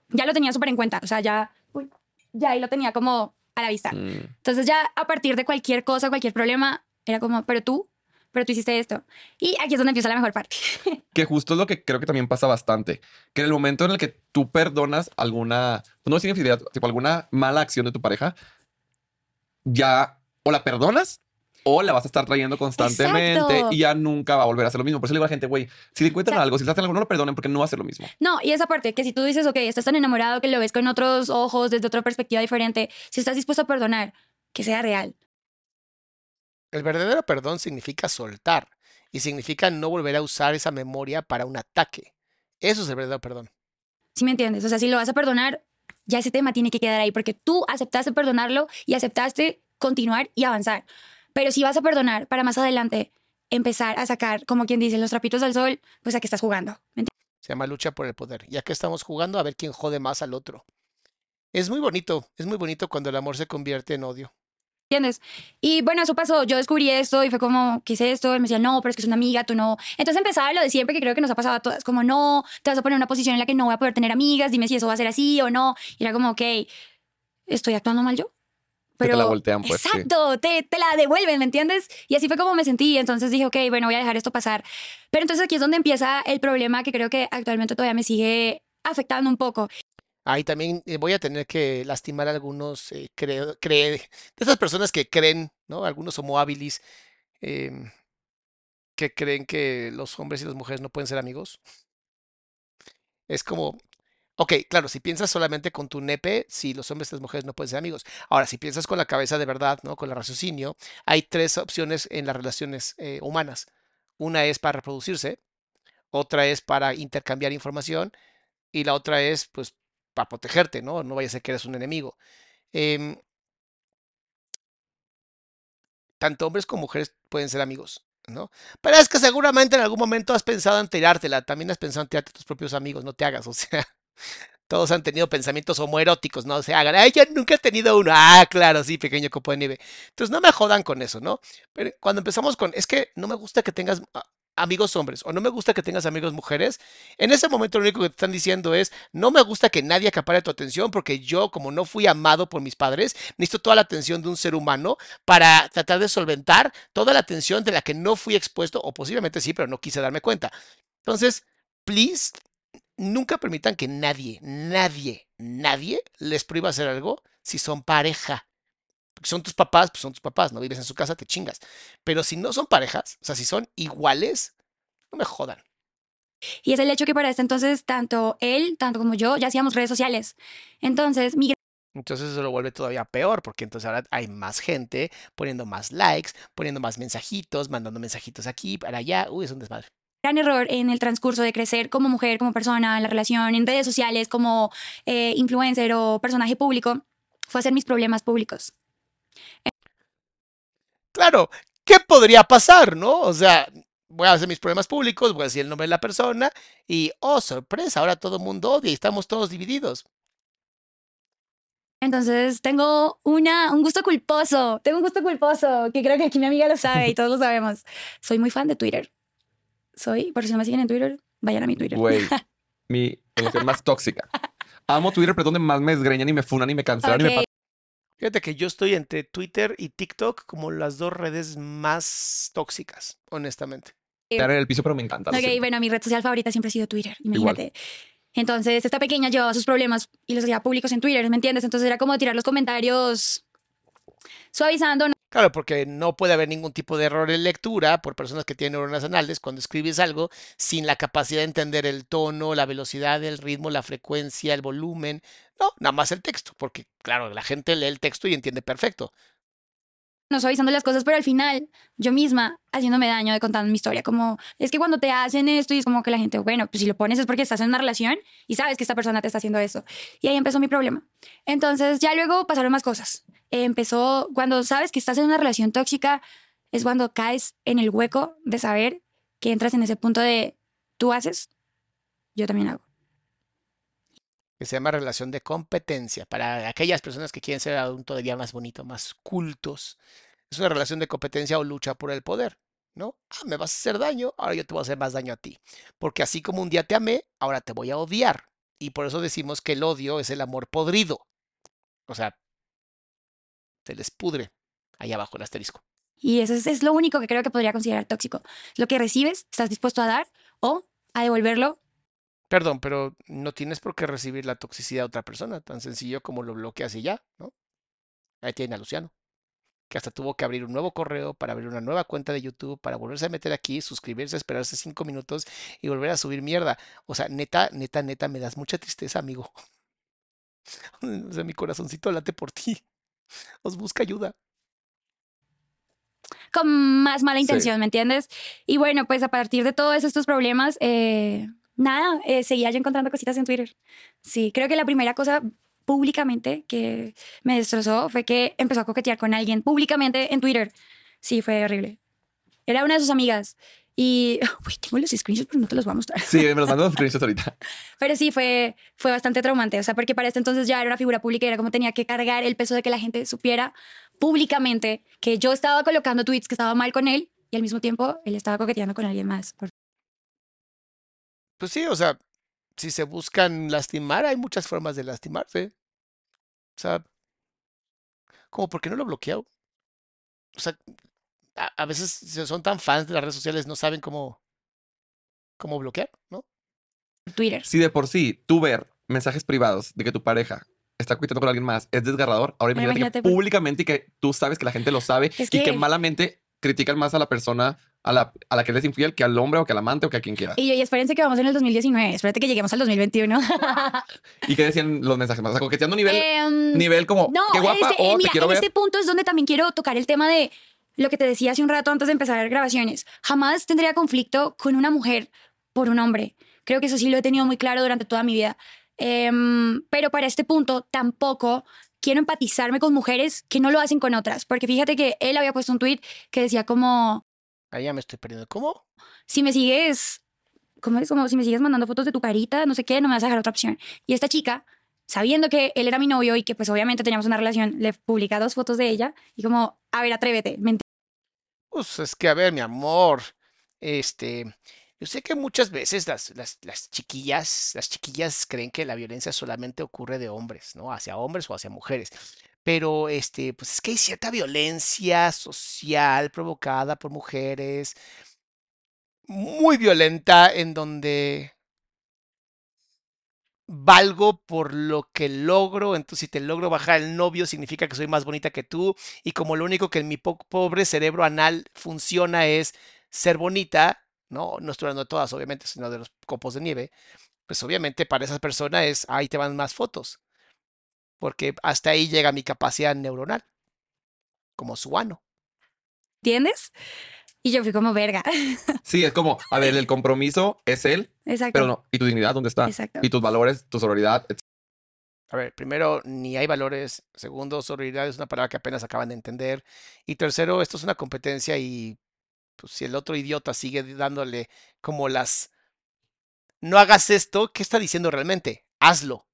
ya lo tenía súper en cuenta. O sea, ya, uy, ya ahí lo tenía como a la vista. Mm. Entonces, ya a partir de cualquier cosa, cualquier problema, era como, pero tú, pero tú hiciste esto. Y aquí es donde empieza la mejor parte. *laughs* Que justo es lo que creo que también pasa bastante. Que en el momento en el que tú perdonas alguna, pues no decir infidelidad, tipo alguna mala acción de tu pareja, ya o la perdonas o la vas a estar trayendo constantemente Exacto. y ya nunca va a volver a hacer lo mismo. Por eso le digo a la gente, güey, si le encuentran O sea- algo, si le hacen algo, no lo perdonen porque no va a ser lo mismo. No, y esa parte, que si tú dices, ok, estás tan enamorado que lo ves con otros ojos, desde otra perspectiva diferente, si estás dispuesto a perdonar, que sea real. El verdadero perdón significa soltar y significa no volver a usar esa memoria para un ataque. Eso es el verdadero perdón. ¿Sí me entiendes? O sea, si lo vas a perdonar, ya ese tema tiene que quedar ahí porque tú aceptaste perdonarlo y aceptaste continuar y avanzar. Pero si vas a perdonar para más adelante empezar a sacar, como quien dice, los trapitos al sol, pues a qué estás jugando. ¿Me? Se llama lucha por el poder. Ya que estamos jugando a ver quién jode más al otro. Es muy bonito, es muy bonito cuando el amor se convierte en odio. ¿Entiendes? Y bueno, eso pasó. Yo descubrí esto y fue como, ¿qué es esto? Él me decía, no, pero es que es una amiga, tú no. Entonces empezaba lo de siempre que creo que nos ha pasado a todas, como, no, te vas a poner en una posición en la que no voy a poder tener amigas, dime si eso va a ser así o no. Y era como, ok, ¿estoy actuando mal yo? Que te la voltean, pues, sí. Exacto, te, te la devuelven, ¿me entiendes? Y así fue como me sentí. Entonces dije, ok, bueno, voy a dejar esto pasar. Pero entonces aquí es donde empieza el problema que creo que actualmente todavía me sigue afectando un poco. Ahí también eh, voy a tener que lastimar a algunos, eh, de esas personas que creen, ¿no? Algunos homo habilis, em, que creen que los hombres y las mujeres no pueden ser amigos. Es como, ok, claro, si piensas solamente con tu nepe, sí, los hombres y las mujeres no pueden ser amigos. Ahora, si piensas con la cabeza de verdad, ¿no? Con el raciocinio, hay tres opciones en las relaciones eh, humanas. Una es para reproducirse, otra es para intercambiar información y la otra es, pues, para protegerte, ¿no? No vaya a ser que eres un enemigo. Em, tanto hombres como mujeres pueden ser amigos, ¿no? Pero es que seguramente en algún momento has pensado en tirártela, también has pensado en tirarte a tus propios amigos, no te hagas, o sea, *laughs* todos han tenido pensamientos homoeróticos, no se hagan, ay, yo nunca he tenido uno, ah, claro, sí, pequeño copo de nieve. Entonces no me jodan con eso, ¿no? Pero cuando empezamos con, es que no me gusta que tengas ah, amigos hombres o no me gusta que tengas amigos mujeres, en ese momento lo único que te están diciendo es, no me gusta que nadie acapare tu atención porque yo, como no fui amado por mis padres, necesito toda la atención de un ser humano para tratar de solventar toda la atención de la que no fui expuesto, o posiblemente sí, pero no quise darme cuenta. Entonces, please, nunca permitan que nadie, nadie, nadie les prohíba hacer algo si son pareja. Son tus papás, pues son tus papás, no vives en su casa, te chingas. Pero si no son parejas, o sea, si son iguales, no me jodan. Y es el hecho que para este entonces, tanto él, tanto como yo, ya hacíamos redes sociales. Entonces, mi Entonces eso lo vuelve todavía peor, porque entonces ahora hay más gente poniendo más likes, poniendo más mensajitos, mandando mensajitos aquí, para allá. Uy, es un desmadre. gran error en el transcurso de crecer como mujer, como persona, en la relación, en redes sociales, como eh, influencer o personaje público, fue hacer mis problemas públicos. Claro, ¿qué podría pasar, no? O sea, voy a hacer mis problemas públicos, voy a decir el nombre de la persona y, oh, sorpresa, ahora todo el mundo odia y estamos todos divididos. Entonces tengo una, un gusto culposo, tengo un gusto culposo, que creo que aquí mi amiga lo sabe y todos lo sabemos. Soy muy fan de Twitter. Soy, por si no me siguen en Twitter, vayan a mi Twitter. Güey, mi relación *laughs* más tóxica. Amo Twitter, pero es donde más me desgreñan y me funan y me cancelan y me Fíjate que yo estoy entre Twitter y TikTok como las dos redes más tóxicas, honestamente. patean en el piso, pero me encanta. ok, bueno, mi red social favorita siempre ha sido Twitter, imagínate. Entonces, esta pequeña llevaba sus problemas y los hacía públicos en Twitter, ¿me entiendes? Entonces era como tirar los comentarios suavizando, Claro, porque no puede haber ningún tipo de error en lectura por personas que tienen neuronas anales cuando escribes algo sin la capacidad de entender el tono, la velocidad, el ritmo, la frecuencia, el volumen. No, nada más el texto, porque claro, la gente lee el texto y entiende perfecto. no suavizando las cosas, pero al final yo misma haciéndome daño de contando mi historia. Como es que cuando te hacen esto y es como que la gente, bueno, pues si lo pones es porque estás en una relación y sabes que esta persona te está haciendo eso. Y ahí empezó mi problema. Entonces ya luego pasaron más cosas. Empezó cuando sabes que estás en una relación tóxica, es cuando caes en el hueco de saber que entras en ese punto de tú haces, yo también hago. que se llama relación de competencia. Para aquellas personas que quieren ser aún todavía más bonito, más cultos, es una relación de competencia o lucha por el poder, ¿no? Ah, me vas a hacer daño, ahora yo te voy a hacer más daño a ti. Porque así como un día te amé, ahora te voy a odiar. Y por eso decimos que el odio es el amor podrido. O sea, se les pudre ahí abajo el asterisco. Y eso es, es lo único que creo que podría considerar tóxico. Lo que recibes, estás dispuesto a dar o a devolverlo. Perdón, pero no tienes por qué recibir la toxicidad de otra persona, tan sencillo como lo bloqueas y ya, ¿no? Ahí tiene a Luciano, que hasta tuvo que abrir un nuevo correo para abrir una nueva cuenta de YouTube, para volverse a meter aquí, suscribirse, esperarse cinco minutos y volver a subir mierda. O sea, neta, neta, neta, me das mucha tristeza, amigo. *laughs* O sea, mi corazoncito late por ti. Os busca ayuda. con más mala Sí. intención, ¿me entiendes? Y bueno, pues a partir de todos estos problemas, eh, nada, eh, seguía yo encontrando cositas en Twitter. Sí, creo que la primera cosa públicamente que me destrozó fue que empezó a coquetear con alguien públicamente en Twitter. Sí, fue horrible. Era una de sus amigas. Y *laughs* uy, tengo los screenshots, pero no te los voy a mostrar. Sí, me los mando los *laughs* screenshots ahorita. Pero sí, fue, fue bastante traumante. O sea, porque para este entonces ya era una figura pública y era como tenía que cargar el peso de que la gente supiera públicamente que yo estaba colocando tweets que estaba mal con él y al mismo tiempo él estaba coqueteando con alguien más. Por- Pues sí, o sea, si se buscan lastimar, hay muchas formas de lastimarse. O sea, como por qué no lo bloqueo. O sea, a, a veces son tan fans de las redes sociales, no saben cómo, cómo bloquear, ¿no? Twitter. Si de por sí tú ver mensajes privados de que tu pareja está coqueteando con alguien más es desgarrador, ahora imagínate, imagínate, que públicamente y que tú sabes que la gente lo sabe Es y que malamente critican más a la persona a la, a la que le es infiel que al hombre o que al amante o que a quien quiera. Y yo, y espérense que vamos en el 2019, espérate que lleguemos al 2021. *laughs* ¿Y qué decían los mensajes más? O sea, coqueteando nivel, Em, nivel como, No, qué guapa este, eh, o mira, te quiero en ver. este punto es donde también quiero tocar el tema de lo que te decía hace un rato antes de empezar grabaciones. Jamás tendría conflicto con una mujer por un hombre. Creo que eso sí lo he tenido muy claro durante toda mi vida. Em, pero para este punto tampoco quiero empatizarme con mujeres que no lo hacen con otras. Porque fíjate que él había puesto un tweet que decía como, Ahí ya me estoy perdiendo. ¿Cómo? si me sigues, ¿cómo es? Como si me sigues mandando fotos de tu carita, no sé qué, no me vas a dejar otra opción. Y esta chica, sabiendo que él era mi novio y que pues obviamente teníamos una relación, le publica dos fotos de ella y como, a ver, atrévete. ¿me Pues es que, a ver, mi amor, este, yo sé que muchas veces las, las, las chiquillas, las chiquillas creen que la violencia solamente ocurre de hombres, ¿no? Hacia hombres o hacia mujeres. Pero, este, pues es que hay cierta violencia social provocada por mujeres, muy violenta, en donde valgo por lo que logro. Entonces, si te logro bajar el novio, significa que soy más bonita que tú. Y como lo único que en mi po- pobre cerebro anal funciona es ser bonita, ¿no? No estoy hablando de todas, obviamente, sino de los copos de nieve. Pues obviamente para esa persona es, ahí te van más fotos. Porque hasta ahí llega mi capacidad neuronal. Como su ano. ¿Entiendes? Y yo fui como, verga. *laughs* Sí, es como, a ver, el compromiso es él, Exacto. pero no. ¿Y tu dignidad dónde está? Exacto. Y tus valores, tu sororidad, etc. A ver, primero, ni hay valores. Segundo, sororidad es una palabra que apenas acaban de entender. Y tercero, esto es una competencia y pues, si el otro idiota sigue dándole como las... No hagas esto, ¿qué está diciendo realmente? Hazlo.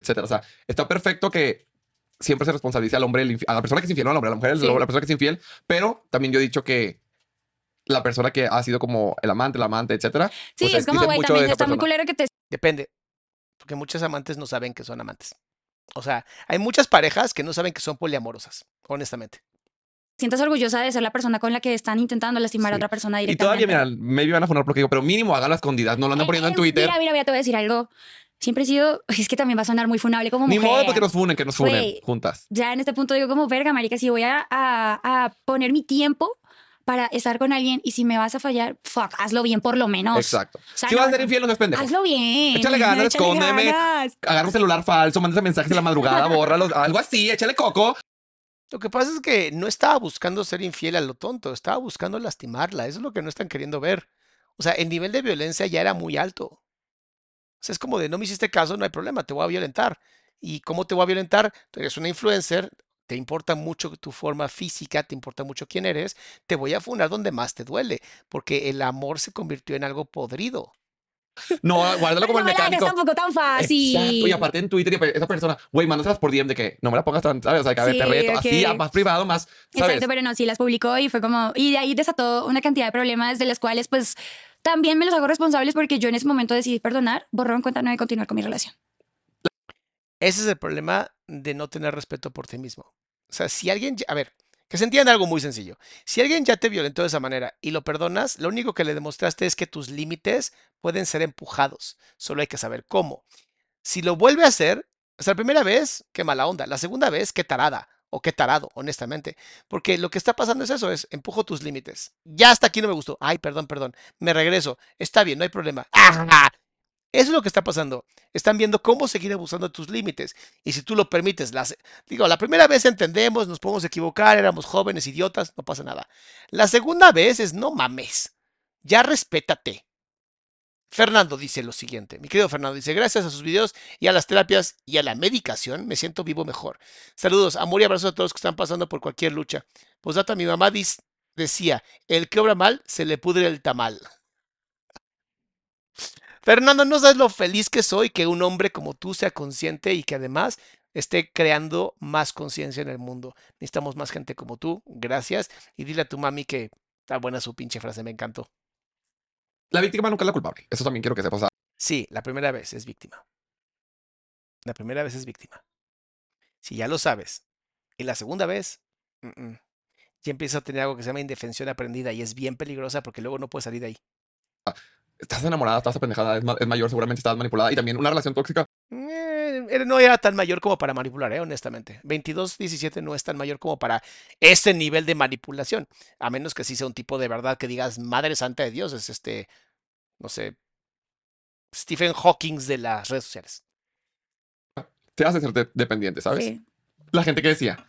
etcétera. O sea, está perfecto que siempre se responsabilice al hombre, a la persona que es infiel, no al hombre, a la mujer, Sí. la persona que es infiel, pero también yo he dicho que la persona que ha sido como el amante, la amante, etcétera. sí, pues, es como, güey, también está muy culero que te Depende. Porque muchos amantes no saben que son amantes. O sea, hay muchas parejas que no saben que son poliamorosas, honestamente. sientas orgullosa de ser la persona con la que están intentando lastimar a Sí. otra persona Y directamente. todavía, mira, maybe van a funar porque digo, pero mínimo hágalo a escondidas, no lo andan poniendo en Eh, Twitter. Mira, mira, mira, te voy a decir algo. Siempre he sido, *laughs* es que también va a sonar muy funable como Ni mujer. modo porque nos funen, que nos funen Güey. juntas. Ya en este punto digo como, verga, marica, si voy a, a- a poner mi tiempo para estar con alguien y si me vas a fallar, fuck, hazlo bien por lo menos. Exacto. O sea, si vas a ser infiel, no seas pendejo. Hazlo bien. Échale ganas, Échale escóndeme. ganas. Agarra un celular falso, mándase mensajes en la madrugada, *laughs* bórralos, algo así, échale coco. Lo que pasa es que no estaba buscando ser infiel a lo tonto, estaba buscando lastimarla. Eso es lo que no están queriendo ver. O sea, el nivel de violencia ya era muy alto. O sea, es como de no me hiciste caso, no hay problema, te voy a violentar. ¿Y cómo te voy a violentar? Tú eres una influencer, te importa mucho tu forma física, te importa mucho quién eres, te voy a funar donde más te duele, porque el amor se convirtió en algo podrido. No, guárdalo como no el mecánico. tampoco tan fácil. Exacto. Y aparte en Twitter, y esa persona, güey, mándaselas por DM de que no me la pongas tan, ¿sabes? O sea, que a ver, te Sí, reto, así, más privado, más, ¿sabes? Exacto, pero no, sí las publicó y fue como, y de ahí desató una cantidad de problemas de los cuales pues también me los hago responsables porque yo en ese momento decidí perdonar, borró en cuenta no de continuar con mi relación. Ese es el problema de no tener respeto por ti mismo. O sea, si alguien, a ver, que se entienda algo muy sencillo. Si alguien ya te violentó de esa manera y lo perdonas, lo único que le demostraste es que tus límites pueden ser empujados. Solo hay que saber cómo. Si lo vuelve a hacer, o sea, la primera vez, qué mala onda. La segunda vez, qué tarada. O qué tarado, honestamente. Porque lo que está pasando es eso, es empujo tus límites. Ya hasta aquí no me gustó. Ay, perdón, perdón. Me regreso. Está bien, no hay problema. ¡Ah! Eso es lo que está pasando. Están viendo cómo seguir abusando de tus límites. Y si tú lo permites, las, digo, la primera vez entendemos, nos podemos equivocar, éramos jóvenes, idiotas, no pasa nada. La segunda vez es no mames. Ya respétate. Fernando dice lo siguiente. Mi querido Fernando dice, gracias a sus videos y a las terapias y a la medicación, me siento vivo mejor. Saludos, amor y abrazos a todos que están pasando por cualquier lucha. Posdata, mi mamá decía, el que obra mal, se le pudre el tamal. Fernando, no sabes lo feliz que soy que un hombre como tú sea consciente y que además esté creando más conciencia en el mundo. Necesitamos más gente como tú. Gracias. Y dile a tu mami que está buena su pinche frase, me encantó. La víctima nunca es la culpable. Eso también quiero que sepas. Sí, la primera vez es víctima. La primera vez es víctima. Si ya lo sabes. Y la segunda vez, ya empiezas a tener algo que se llama indefensión aprendida y es bien peligrosa porque luego no puedes salir de ahí. Estás enamorada, estás apendejada, es, ma- es mayor, seguramente estás manipulada. Y también una relación tóxica. Eh, era- no era tan mayor como para manipular, eh, honestamente. 22, 17 no es tan mayor como para ese nivel de manipulación. A menos que sí sea un tipo de verdad que digas, Madre Santa de Dios, es este, no sé, Stephen Hawking de las redes sociales. Te hace ser de- dependiente, ¿sabes? Sí. La gente que decía,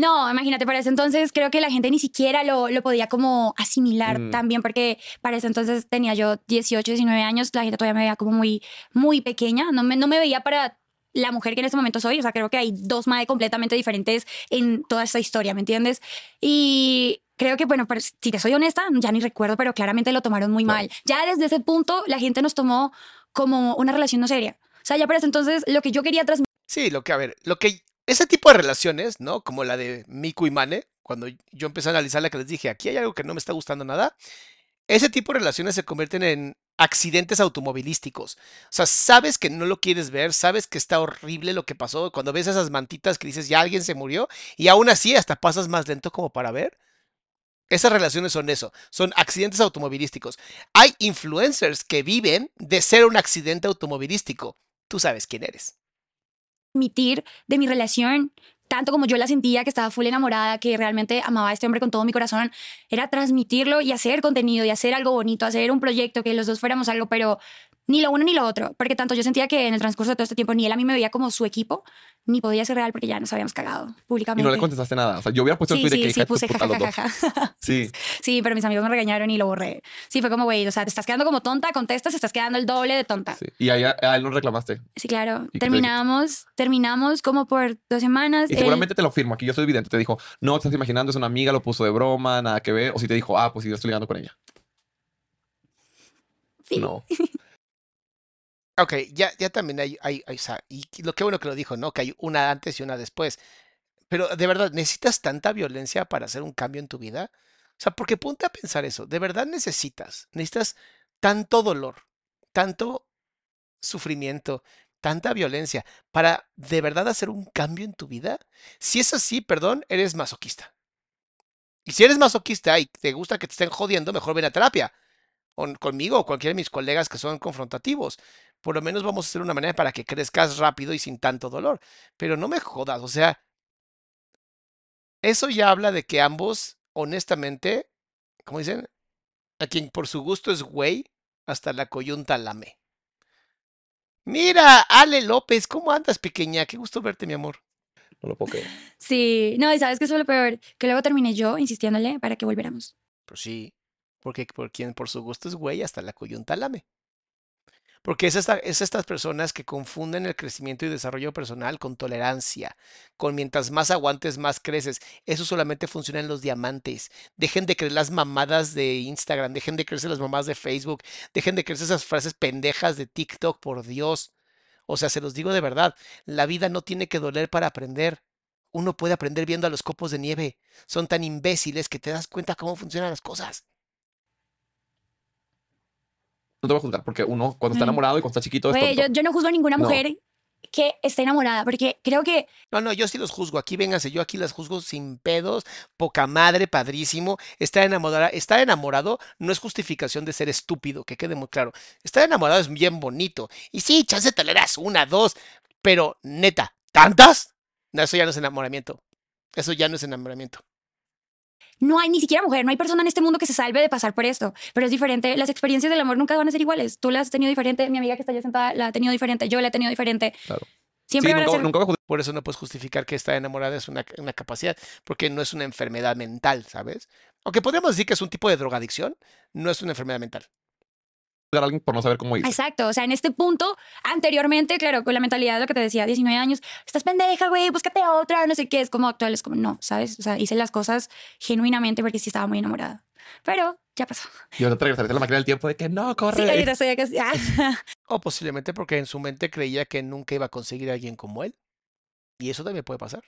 No, imagínate, para ese entonces creo que la gente ni siquiera lo, lo podía como asimilar Mm. también, porque para ese entonces tenía yo 18, 19 años, la gente todavía me veía como muy, muy pequeña, no me, no me veía para la mujer que en este momento soy, o sea, creo que hay dos madres completamente diferentes en toda esta historia, ¿me entiendes? Y creo que, bueno, pero si te soy honesta, ya ni recuerdo, pero claramente lo tomaron muy mal. Ya desde ese punto la gente nos tomó como una relación no seria. O sea, ya para ese entonces lo que yo quería transmitir Sí, lo que, a ver, lo que, ese tipo de relaciones, ¿no? Como la de Miku y Mane, cuando yo empecé a analizar la que les dije, aquí hay algo que no me está gustando nada, ese tipo de relaciones se convierten en accidentes automovilísticos. O sea, sabes que no lo quieres ver, sabes que está horrible lo que pasó, cuando ves esas mantitas que dices, ya alguien se murió, y aún así hasta pasas más lento como para ver. Esas relaciones son eso, son accidentes automovilísticos. Hay influencers que viven de ser un accidente automovilístico. Tú sabes quién eres. Transmitir de mi relación, tanto como yo la sentía, que estaba full enamorada, que realmente amaba a este hombre con todo mi corazón, era transmitirlo y hacer contenido y hacer algo bonito, hacer un proyecto, que los dos fuéramos algo, pero ni lo uno ni lo otro, porque tanto yo sentía que en el transcurso de todo este tiempo ni él a mí me veía como su equipo, ni podía ser real porque ya nos habíamos cagado y públicamente. no le contestaste nada. O sea, yo hubiera puesto el Sí, tweet de sí, que sí, puse jajajaja. *laughs* Sí. Sí, pero mis amigos me regañaron y lo borré. Sí, fue como, güey, o sea, te estás quedando como tonta, contestas, estás quedando el doble de tonta. sí. Y a, ella- a él no reclamaste. Sí, claro. Terminamos, terminamos como por dos semanas. Y Él- seguramente te lo firmo. Aquí yo soy evidente. Te dijo, no, te estás imaginando, es una amiga, lo puso de broma, nada que ver. O si te dijo, ah, pues sí, yo estoy ligando con ella. No. *laughs* Ok, ya, ya también hay, hay, o sea, y lo que bueno que lo dijo, ¿no? Que hay una antes y una después. Pero de verdad, ¿necesitas tanta violencia para hacer un cambio en tu vida? O sea, porque ponte a pensar eso, ¿de verdad necesitas? ¿Necesitas tanto dolor, tanto sufrimiento, tanta violencia para de verdad hacer un cambio en tu vida? Si es así, perdón, eres masoquista. Y si eres masoquista y te gusta que te estén jodiendo, mejor ven a terapia. O conmigo o cualquiera de mis colegas que son confrontativos. Por lo menos vamos a hacer una manera para que crezcas rápido y sin tanto dolor. Pero no me jodas, o sea, eso ya habla de que ambos, honestamente, como dicen, a quien por su gusto es güey, hasta la coyunta lame. Mira, Ale López, ¿cómo andas, pequeña? Qué gusto verte, mi amor. No lo puedo creer. Sí, no, y sabes que eso es lo peor, que luego terminé yo insistiéndole para que volviéramos. Pues sí, porque por quien por su gusto es güey, hasta la coyunta lame. Porque es, esta- es estas personas que confunden el crecimiento y desarrollo personal con tolerancia, con mientras más aguantes, más creces. Eso solamente funciona en los diamantes. Dejen de creer las mamadas de Instagram, dejen de creerse las mamadas de Facebook, dejen de creerse esas frases pendejas de TikTok, por Dios. O sea, se los digo de verdad, la vida no tiene que doler para aprender. Uno puede aprender viendo a los copos de nieve. Son tan imbéciles que te das cuenta cómo funcionan las cosas. No te voy a juzgar porque uno, cuando está enamorado y cuando está chiquito, es Güey, yo, tonto. yo no juzgo a ninguna No. mujer que esté enamorada, porque creo que No, no, yo sí los juzgo. Aquí vénganse, yo aquí las juzgo sin pedos, poca madre, padrísimo. Estar enamorada, estar enamorado no es justificación de ser estúpido, que quede muy claro. Estar enamorado es bien bonito. Y sí, chance toleras una, dos, pero neta, ¿tantas? No, eso ya no es enamoramiento. Eso ya no es enamoramiento. No hay ni siquiera mujer, no hay persona en este mundo que se salve de pasar por esto, pero es diferente. Las experiencias del amor nunca van a ser iguales. Tú las has tenido diferente, mi amiga que está allá sentada la ha tenido diferente, yo la he tenido diferente. Claro. Siempre Sí, van a nunca, ser... nunca voy a juzgar. Por eso no puedes justificar que estar enamorada es una, una capacidad, porque no es una enfermedad mental, ¿sabes? Aunque podríamos decir que es un tipo de drogadicción, no es una enfermedad mental. A alguien por no saber cómo irse. Exacto, o sea, en este punto, anteriormente, claro, con la mentalidad de lo que te decía, 19 años, estás pendeja, güey, búscate a otra, no sé qué, es como actual, es como, no, ¿sabes? O sea, hice las cosas genuinamente porque sí estaba muy enamorada. Pero ya pasó. Y ahorita te regresarías a la máquina del tiempo de que no, Sí, corre. ahorita estoy acá. ah. *laughs* O posiblemente porque en su mente creía que nunca iba a conseguir a alguien como él. Y eso también puede pasar.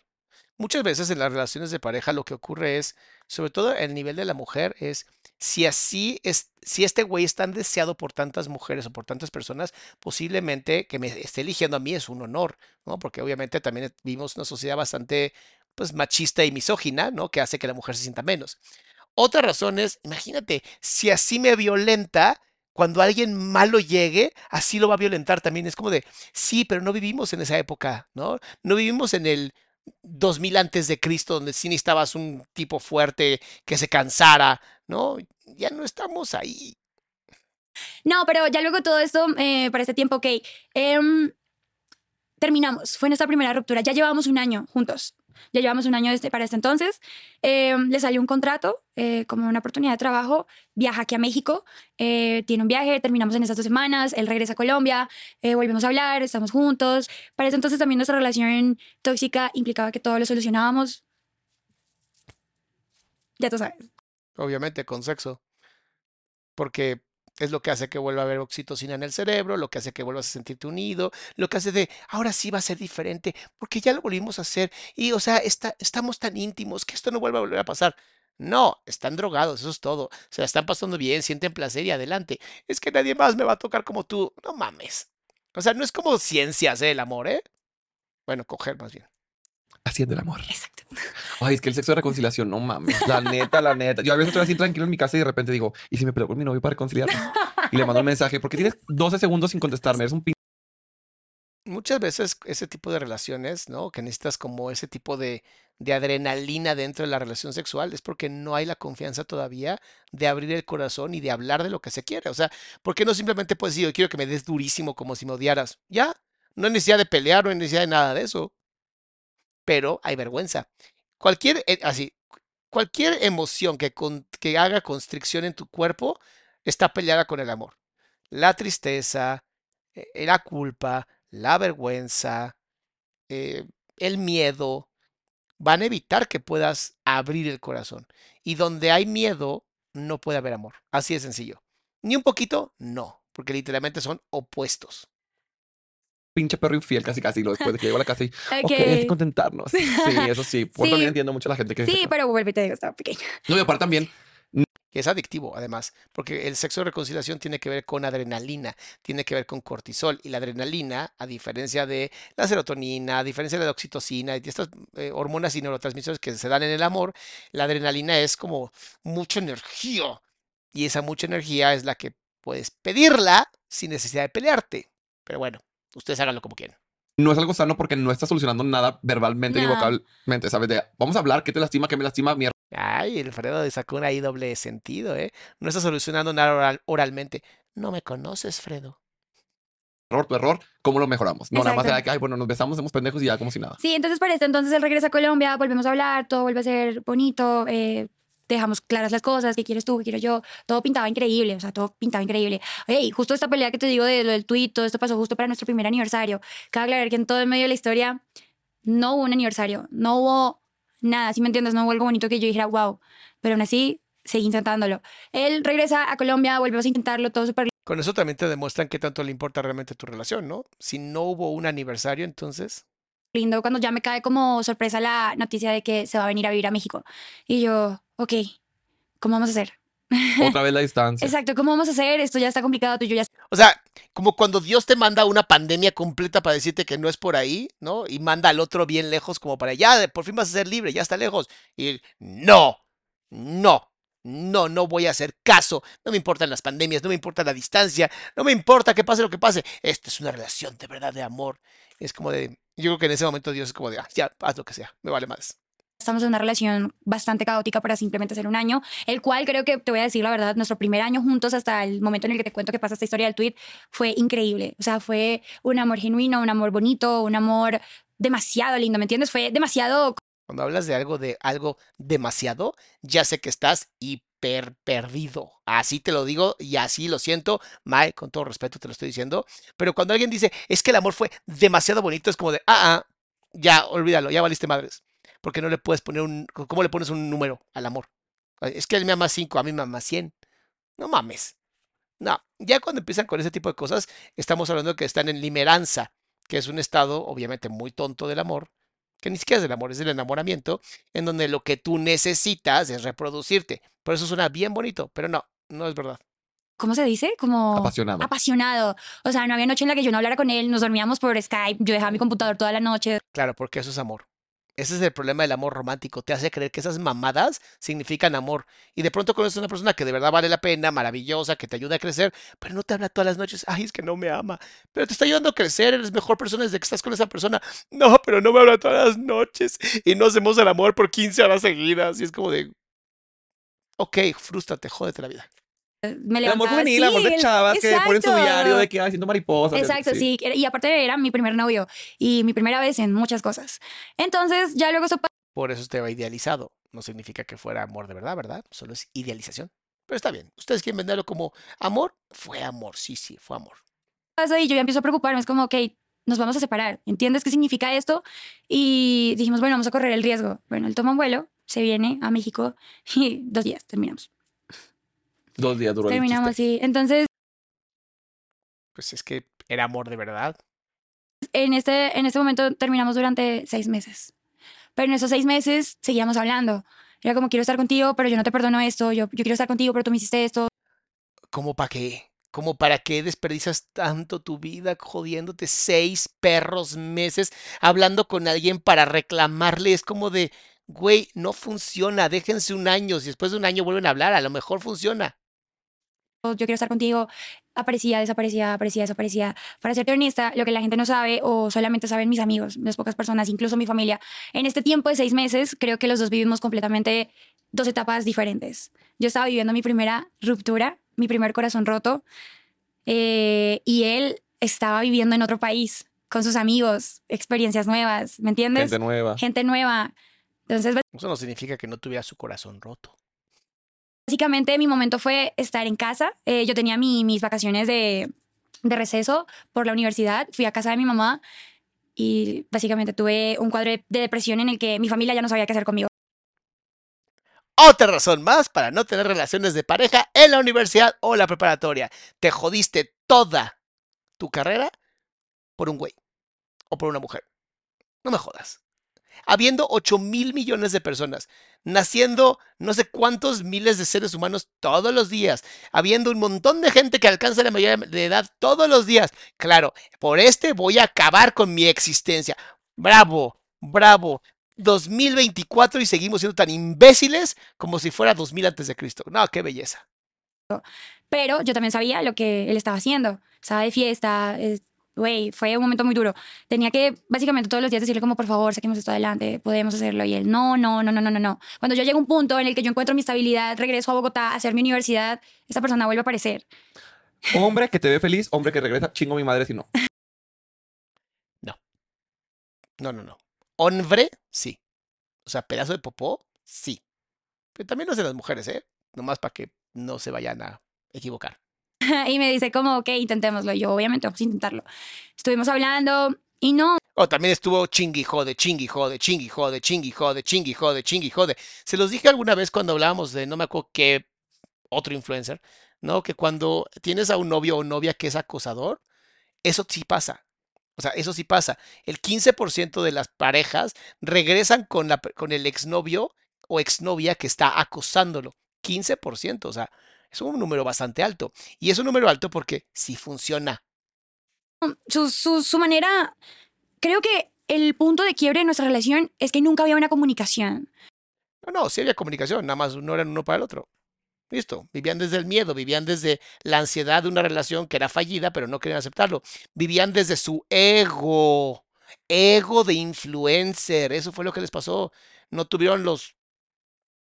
Muchas veces en las relaciones de pareja lo que ocurre es, sobre todo el nivel de la mujer, es si así es, si este güey es tan deseado por tantas mujeres o por tantas personas, posiblemente que me esté eligiendo a mí es un honor, ¿no? Porque obviamente también vivimos una sociedad bastante pues machista y misógina, ¿no? Que hace que la mujer se sienta menos. Otra razón es, imagínate, si así me violenta, cuando alguien malo llegue, así lo va a violentar también. Es como de, sí, pero no vivimos en esa época, ¿no? No vivimos en el 2000 antes de Cristo, donde sí necesitabas un tipo fuerte que se cansara, ¿no? Ya no estamos ahí. No, pero ya luego todo esto, eh, para este tiempo, ok, em, terminamos. Fue nuestra primera ruptura. Ya llevábamos un año juntos. Ya llevamos un año desde, para este entonces. Em, le salió un contrato eh, como una oportunidad de trabajo. Viaja aquí a México. eh, tiene un viaje. Terminamos en estas dos semanas. Él regresa a Colombia. volvemos a hablar. Estamos juntos. Para ese entonces también nuestra relación tóxica implicaba que todo lo solucionábamos. Ya tú sabes. Obviamente con sexo. Porque es lo que hace que vuelva a haber oxitocina en el cerebro, lo que hace que vuelvas a sentirte unido, lo que hace de ahora sí va a ser diferente, porque ya lo volvimos a hacer. Y, o sea, está, estamos tan íntimos que esto no vuelva a volver a pasar. No, están drogados, eso es todo. Se la están pasando bien, sienten placer y adelante. Es que nadie más me va a tocar como tú. No mames. O sea, no es como ciencias. El amor, ¿eh? Bueno, coger más bien. Haciendo el amor. Exacto. Ay, es que el sexo de reconciliación, no mames. La neta, la neta. Yo a veces estoy así tranquilo en mi casa y de repente digo, ¿y si me peleo con mi novio para reconciliarnos? Y le mando un mensaje, porque tienes 12 segundos sin contestarme. Eres un pin. muchas veces ese tipo de relaciones, ¿no? Que necesitas como ese tipo de, de adrenalina dentro de la relación sexual, es porque no hay la confianza todavía de abrir el corazón y de hablar de lo que se quiere. O sea, ¿por qué no simplemente puedes decir, yo quiero que me des durísimo como si me odiaras? Ya, no hay necesidad de pelear, no hay necesidad de nada de eso. Pero hay vergüenza. Cualquier, eh, así, cualquier emoción que, con- que haga constricción en tu cuerpo está peleada con el amor. La tristeza, eh, la culpa, la vergüenza, eh, el miedo, van a evitar que puedas abrir el corazón. Y donde hay miedo, no puede haber amor. Así de sencillo. Ni un poquito, no, porque literalmente son opuestos. Pinche perro infiel casi casi. Lo después de que llego a la casa y, *laughs* ok, Ok. hay que contentarnos. Sí, *laughs* eso sí. Por Sí. también entiendo mucho a la gente que... Sí, *laughs* pero vuelve te digo, estaba pequeña. No, y aparte también, que es adictivo además, porque el sexo de reconciliación tiene que ver con adrenalina, tiene que ver con cortisol y la adrenalina, a diferencia de la serotonina, a diferencia de la oxitocina y estas eh, hormonas y neurotransmisores que se dan en el amor, la adrenalina es como mucha energía y esa mucha energía es la que puedes pedirla sin necesidad de pelearte. Pero bueno, ustedes háganlo como quieran no es algo sano porque no está solucionando nada verbalmente ni No. vocalmente, ¿sabes? De, vamos a hablar, ¿qué te lastima? ¿Qué me lastima? Mierda. Ay, Alfredo sacó una ahí doble sentido, ¿eh? No está solucionando nada oral- oralmente. No me conoces, Fredo. Error, tu error, ¿cómo lo mejoramos? No, nada más era que, ay, bueno, nos besamos, somos pendejos y ya como si nada. Sí, entonces para este entonces él regresa a Colombia, volvemos a hablar, todo vuelve a ser bonito, eh, dejamos claras las cosas, qué quieres tú, qué quiero yo, todo pintaba increíble, o sea, todo pintaba increíble. Hey, justo esta pelea que te digo de lo del tuit, todo esto pasó justo para nuestro primer aniversario. Cabe aclarar que en todo el medio de la historia no hubo un aniversario, no hubo nada, si me entiendes, no hubo algo bonito que yo dijera, wow, pero aún así seguí intentándolo. Él regresa a Colombia, volvemos a intentarlo, todo súper Con eso también te demuestran qué tanto le importa realmente tu relación, ¿no? Si no hubo un aniversario, entonces. Lindo cuando ya me cae como sorpresa la noticia de que se va a venir a vivir a México. Y yo, ok, ¿cómo vamos a hacer? *laughs* Otra vez la distancia. Exacto, ¿cómo vamos a hacer? Esto ya está complicado, tú y yo ya O sea, como cuando Dios te manda una pandemia completa para decirte que no es por ahí, ¿no? Y manda al otro bien lejos como para ya, por fin vas a ser libre, ya está lejos. Y no, no, no, no voy a hacer caso. No me importan las pandemias, no me importa la distancia, no me importa que pase lo que pase. Esta es una relación de verdad, de amor. Es como de, yo creo que en ese momento Dios es como de, "Ah, ya, haz lo que sea, me vale más. estamos en una relación bastante caótica para simplemente ser un año, el cual creo que, te voy a decir la verdad, nuestro primer año juntos hasta el momento en el que te cuento que pasa esta historia del tweet fue increíble. O sea, fue un amor genuino, un amor bonito, un amor demasiado lindo, ¿me entiendes? Fue demasiado Cuando hablas de algo de algo demasiado, ya sé que estás perdido. Así te lo digo y así lo siento. Mae, con todo respeto te lo estoy diciendo. Pero cuando alguien dice, es que el amor fue demasiado bonito, es como de, ah, ah, ya, olvídalo, ya valiste madres. Porque no le puedes poner un, ¿cómo le pones un número al amor? Es que él me ama 5, a mí me ama 100. No mames. No, ya cuando empiezan con ese tipo de cosas, estamos hablando que están en limeranza, que es un estado obviamente muy tonto del amor, que ni siquiera es del amor, es del enamoramiento, en donde lo que tú necesitas es reproducirte. Por eso suena bien bonito, pero no, no es verdad. ¿cómo se dice? Como Apasionado. apasionado. O sea, no había noche en la que yo no hablara con él, nos dormíamos por Skype, yo dejaba mi computador toda la noche. Claro, porque eso es amor. Ese es el problema del amor romántico. Te hace creer que esas mamadas significan amor. Y de pronto conoces a una persona que de verdad vale la pena, maravillosa, que te ayuda a crecer, pero no te habla todas las noches. Ay, es que no me ama. Pero te está ayudando a crecer, eres mejor persona desde que estás con esa persona. No, pero no me habla todas las noches. Y no hacemos el amor por 15 horas seguidas. Y es como de. Ok, frústrate, jódete la vida. Me El amor juvenil, el amor de chavas que ponen su diario de que ay, siendo mariposas. Exacto, sí. Y aparte era mi primer novio y mi primera vez en muchas cosas. Entonces, ya luego eso Por eso estaba idealizado. No significa que fuera amor de verdad, ¿verdad? Solo es idealización. Pero está bien. Ustedes quieren venderlo como amor. Fue amor, sí, sí, fue amor. pasa y yo ya empiezo a preocuparme. Es como, ok, nos vamos a separar. ¿Entiendes qué significa esto? Y dijimos, bueno, vamos a correr el riesgo. Bueno, él toma un vuelo, se viene a México *laughs* y dos días terminamos. Dos días duró el terminamos chiste. así. Entonces, Pues es que era amor de verdad. en este, en este momento terminamos durante seis meses. Pero en esos seis meses seguíamos hablando. Era como, quiero estar contigo, pero yo no te perdono esto. Yo, yo quiero estar contigo, pero tú me hiciste esto. ¿Cómo para qué? ¿Cómo para qué desperdicias tanto tu vida jodiéndote seis perros meses hablando con alguien para reclamarle? Es como de, güey, no funciona, déjense un año, si después de un año vuelven a hablar, a lo mejor funciona. Yo quiero estar contigo, aparecía, desaparecía, aparecía, desaparecía. Para ser honesta, lo que la gente no sabe o solamente saben mis amigos, las pocas personas, incluso mi familia, en este tiempo de seis meses, creo que los dos vivimos completamente dos etapas diferentes. Yo estaba viviendo mi primera ruptura, mi primer corazón roto, eh, y él estaba viviendo en otro país, con sus amigos, experiencias nuevas, ¿me entiendes? Gente nueva. Gente nueva. Entonces, Eso no significa que no tuviera su corazón roto. Básicamente mi momento fue estar en casa. Eh, yo tenía mi- mis vacaciones de, de receso por la universidad. Fui a casa de mi mamá y básicamente tuve un cuadro de, de depresión en el que mi familia ya no sabía qué hacer conmigo. Otra razón más para no tener relaciones de pareja en la universidad o la preparatoria. Te jodiste toda tu carrera por un güey o por una mujer. No me jodas. Habiendo 8 mil millones de personas, naciendo no sé cuántos miles de seres humanos todos los días, habiendo un montón de gente que alcanza la mayoría de edad todos los días. Claro, por este voy a acabar con mi existencia. Bravo, bravo. 2024 y seguimos siendo tan imbéciles como si fuera 2000 antes de Cristo. No, qué belleza. Pero yo también sabía lo que él estaba haciendo. Estaba de fiesta, güey, fue un momento muy duro. Tenía que básicamente todos los días decirle como, por favor, saquemos esto adelante, podemos hacerlo. Y él, no, no, no, no, no, no, no. Cuando yo llego a un punto en el que yo encuentro mi estabilidad, regreso a Bogotá a hacer mi universidad, esa persona vuelve a aparecer. Hombre que te ve feliz, hombre que regresa, chingo mi madre si no. No, no, no. Hombre, sí. O sea, pedazo de popó, sí. Pero también no es de las mujeres, ¿eh? Nomás para que no se vayan a equivocar. *laughs* y me dice como, ok, intentémoslo. Yo, obviamente, vamos a intentarlo. Estuvimos hablando y no. O también estuvo chingui jode, chingui jode, chingui jode, chingui jode, chingui jode, chingui jode. Se los dije alguna vez cuando hablábamos de, no me acuerdo qué otro influencer, ¿no? Que cuando tienes a un novio o novia que es acosador, eso sí pasa. O sea, eso sí pasa. El 15% de las parejas regresan con, la, con el exnovio o exnovia que está acosándolo. 15%, o sea, es un número bastante alto. Y es un número alto porque sí funciona. Su, su, su manera, creo que el punto de quiebre de nuestra relación es que nunca había una comunicación. No, no, sí había comunicación, nada más no eran uno para el otro. Listo, vivían desde el miedo, vivían desde la ansiedad de una relación que era fallida, pero no querían aceptarlo. Vivían desde su ego, ego de influencer. Eso fue lo que les pasó. No tuvieron los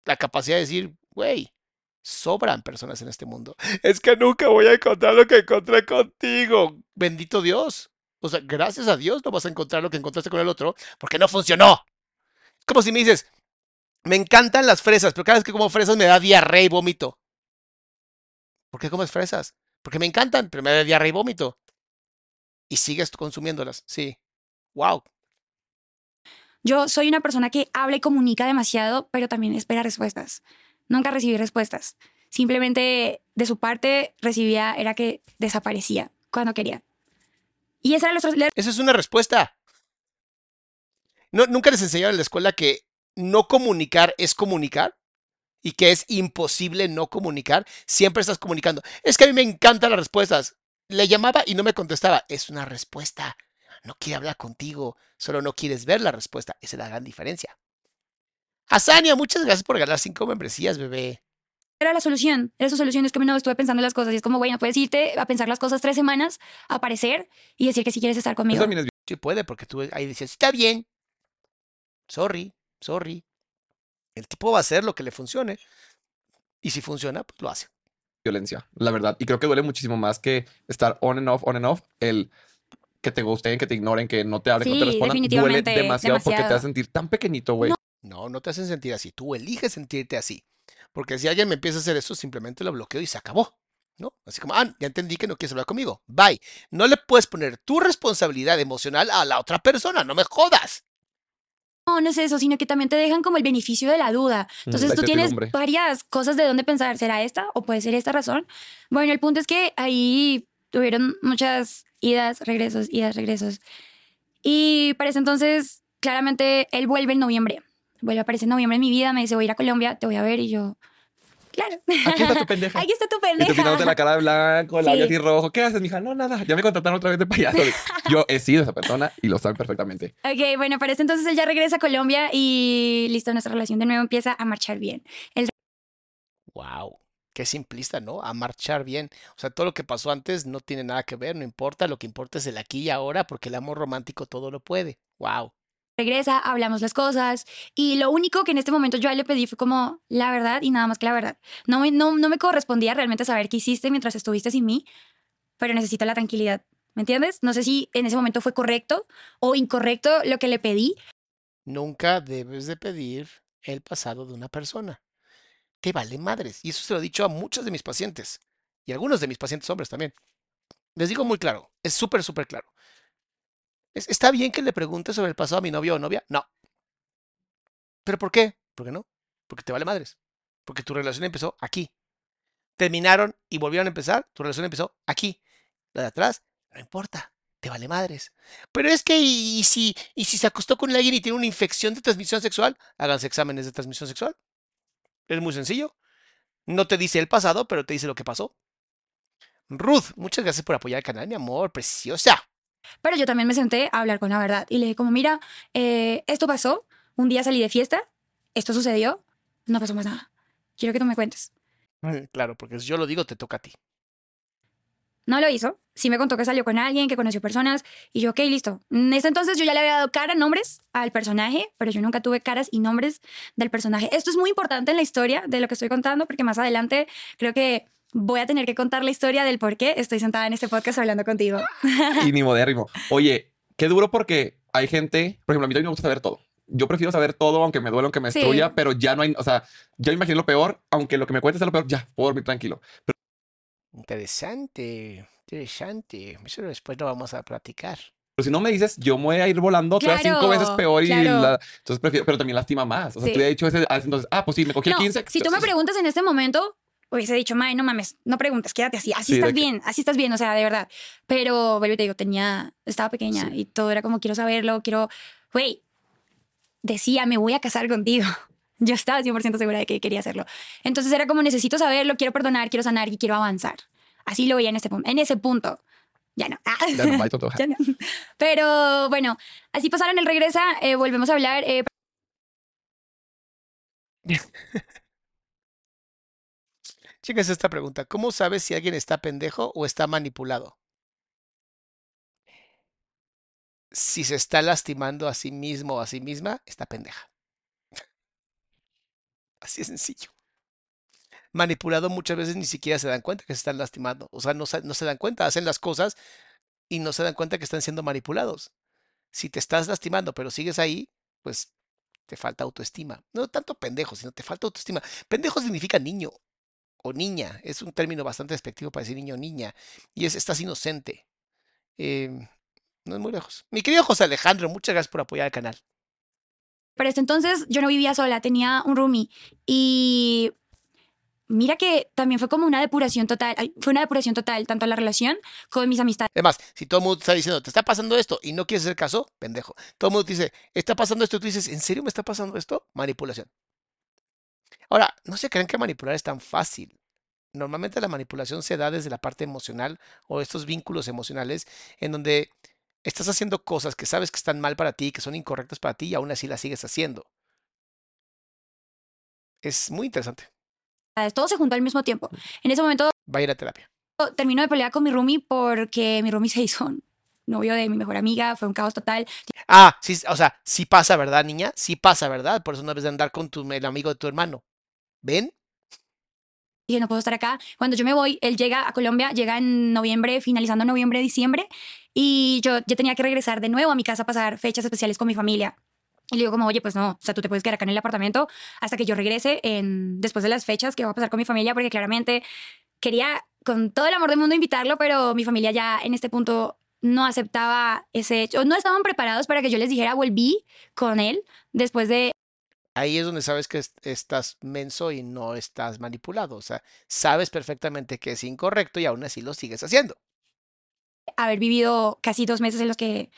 la capacidad de decir, güey, sobran personas en este mundo. *laughs* Es que nunca voy a encontrar lo que encontré contigo. Bendito Dios. O sea, gracias a Dios no vas a encontrar lo que encontraste con el otro, porque no funcionó. Como si me dices, me encantan las fresas, pero cada vez que como fresas me da diarrea y vómito. ¿Por qué comes fresas? Porque me encantan, pero me da diarrea y vómito. Y sigues consumiéndolas, sí. Wow. Yo soy una persona que habla y comunica demasiado, pero también espera respuestas. Nunca recibí respuestas. Simplemente de su parte recibía, era que desaparecía cuando quería. Y esa era la... Esa es una respuesta. No, nunca les enseñaron en la escuela que no comunicar es comunicar y que es imposible no comunicar, siempre estás comunicando. Es que a mí me encantan las respuestas. Le llamaba y no me contestaba. Es una respuesta. No quiere hablar contigo, solo no quieres ver la respuesta. Esa es la gran diferencia. Asania, muchas gracias por ganar cinco membresías, bebé. Era la solución, era su solución. Es que no estuve pensando las cosas y es como, bueno, puedes irte a pensar las cosas tres semanas, aparecer y decir que si quieres estar conmigo. Sí puede, porque tú ahí decías, está bien. Sorry, sorry. El tipo va a hacer lo que le funcione. Y si funciona, pues lo hace. Violencia, la verdad. Y creo que duele muchísimo más que estar on and off, on and off. El que te gusten, que te ignoren, que no te hablen, que no te respondan. Duele demasiado, porque te hace sentir tan pequeñito, güey. No. No, te hacen sentir así. Tú eliges sentirte así. Porque si alguien me empieza a hacer eso, simplemente lo bloqueo y se acabó. ¿no? Así como, ah, ya entendí que no quieres hablar conmigo. Bye. No le puedes poner tu responsabilidad emocional a la otra persona. No me jodas. No, no es eso, sino que también te dejan como el beneficio de la duda. Mm, Entonces tú tienes varias cosas de dónde pensar. ¿Será esta o puede ser esta razón? Bueno, el punto es que ahí tuvieron muchas idas, regresos, idas, regresos. Y para ese entonces, claramente, él vuelve en noviembre. Vuelve a aparecer en noviembre en mi vida. Me dice, voy a ir a Colombia, te voy a ver. Y yo, Claro. Aquí está tu *laughs* pendeja. Aquí está tu pendeja. Y te la cara de blanco, la sí. así rojo. ¿Qué haces, mija? No, nada. Ya me contrataron otra vez de payaso. *laughs* Yo he sido esa persona y lo saben perfectamente. Ok, bueno, para este entonces él ya regresa a Colombia y listo, nuestra relación de nuevo empieza a marchar bien. El... Wow. Qué simplista, ¿no? A marchar bien. O sea, todo lo que pasó antes no tiene nada que ver, no importa. Lo que importa es el aquí y ahora porque el amor romántico todo lo puede. Wow regresa, hablamos las cosas y lo único que en este momento yo le pedí fue como la verdad y nada más que la verdad. No me, no, no me correspondía realmente saber qué hiciste mientras estuviste sin mí, pero necesito la tranquilidad. ¿Me entiendes? No sé si en ese momento fue correcto o incorrecto lo que le pedí. Nunca debes de pedir el pasado de una persona. Te vale madres. Y eso se lo he dicho a muchos de mis pacientes y a algunos de mis pacientes hombres también. Les digo muy claro, es súper, súper claro. ¿Está bien que le preguntes sobre el pasado a mi novio o novia? No. ¿Pero por qué? ¿Por qué no? Porque te vale madres. Porque tu relación empezó aquí. Terminaron y volvieron a empezar. Tu relación empezó aquí. La de atrás, no importa. te vale madres. Pero es que, y, y si, y si se acostó con alguien y tiene una infección de transmisión sexual, háganse exámenes de transmisión sexual. Es muy sencillo. No te dice el pasado, pero te dice lo que pasó. Ruth, muchas gracias por apoyar el canal, mi amor, preciosa. Pero yo también me senté a hablar con la verdad y le dije como, mira, eh, esto pasó, un día salí de fiesta, esto sucedió, no pasó más nada. Quiero que tú me cuentes. Claro, porque si yo lo digo, te toca a ti. No lo hizo. Sí me contó que salió con alguien, que conoció personas. Y yo, ok, listo. En ese entonces yo ya le había dado cara, nombres al personaje, pero yo nunca tuve caras y nombres del personaje. Esto es muy importante en la historia de lo que estoy contando, porque más adelante creo que voy a tener que contar la historia del por qué estoy sentada en este podcast hablando contigo. *laughs* Y ni modérrimo. Oye, qué duro porque hay gente, por ejemplo, a mí también me gusta saber todo. Yo prefiero saber todo, aunque me duele, aunque me Sí. destruya, pero ya no hay, o sea, ya me imagino lo peor, aunque lo que me cuentes sea lo peor, ya, puedo dormir tranquilo. Pero Interesante, interesante. Eso después lo vamos a platicar. si no me dices, yo me voy a ir volando otras Claro, cinco veces peor y claro. la- entonces prefiero, pero también lastima más. O sea, Sí. tú le he dicho ese, ah, entonces, ah, pues sí, me cogí No, el 15. si tú me preguntas en este momento, hubiese dicho, Mae, no mames, no preguntes, quédate así, así Sí, estás que- bien, así estás bien, o sea, de verdad. Pero, vuelvo te digo, tenía, estaba pequeña Sí. y todo era como, quiero saberlo, quiero, güey, decía, me voy a casar contigo. *laughs* Yo estaba 100% segura de que quería hacerlo. Entonces era como, necesito saberlo, quiero perdonar, quiero sanar y quiero avanzar. Así lo veía en, este, en ese punto. Ya no. *laughs* Ya no. Ya no. Pero bueno, así pasaron el regresa, eh, volvemos a hablar. eh, Chéquense esta pregunta. ¿Cómo sabes si alguien está pendejo o está manipulado? Si se está lastimando a sí mismo o a sí misma, está pendeja. Así de sencillo. Manipulado muchas veces ni siquiera se dan cuenta que se están lastimando. O sea, no, no se dan cuenta, hacen las cosas y no se dan cuenta que están siendo manipulados. Si te estás lastimando pero sigues ahí, pues te falta autoestima. No tanto pendejo, sino te falta autoestima. Pendejo significa niño o niña. Es un término bastante despectivo para decir niño o niña. Y es estás inocente. Em, no es muy lejos. Mi querido José Alejandro, muchas gracias por apoyar el canal. Para este entonces yo no vivía sola, tenía un roomie. Y mira que también fue como una depuración total. Fue una depuración total, tanto la relación con mis amistades. Además, si todo el mundo está diciendo, te está pasando esto y no quieres hacer caso, pendejo. Todo el mundo te dice, está pasando esto y tú dices, ¿en serio me está pasando esto? Manipulación. Ahora, no se crean que manipular es tan fácil. Normalmente la manipulación se da desde la parte emocional o estos vínculos emocionales en donde estás haciendo cosas que sabes que están mal para ti, que son incorrectas para ti y aún así las sigues haciendo. Es muy interesante. Todo se juntó al mismo tiempo. En ese momento Va a ir a terapia. termino de pelear con mi roomie porque mi roomie se hizo novio de mi mejor amiga. Fue un caos total. Ah, sí, o sea, sí pasa, ¿verdad, niña? Sí pasa, ¿verdad? Por eso no debes de andar con tu, el amigo de tu hermano. ¿Ven? Dije, no puedo estar acá. Cuando yo me voy, él llega a Colombia, llega en noviembre, finalizando noviembre, diciembre, y yo ya tenía que regresar de nuevo a mi casa a pasar fechas especiales con mi familia. Y le digo como, oye, pues no, o sea, tú te puedes quedar acá en el apartamento hasta que yo regrese en, después de las fechas que voy a pasar con mi familia, porque claramente quería con todo el amor del mundo invitarlo, pero mi familia ya en este punto no aceptaba ese hecho, no estaban preparados para que yo les dijera volví con él después de Ahí es donde sabes que es- estás menso y no estás manipulado. O sea, sabes perfectamente que es incorrecto y aún así lo sigues haciendo. haber vivido casi dos meses en los que,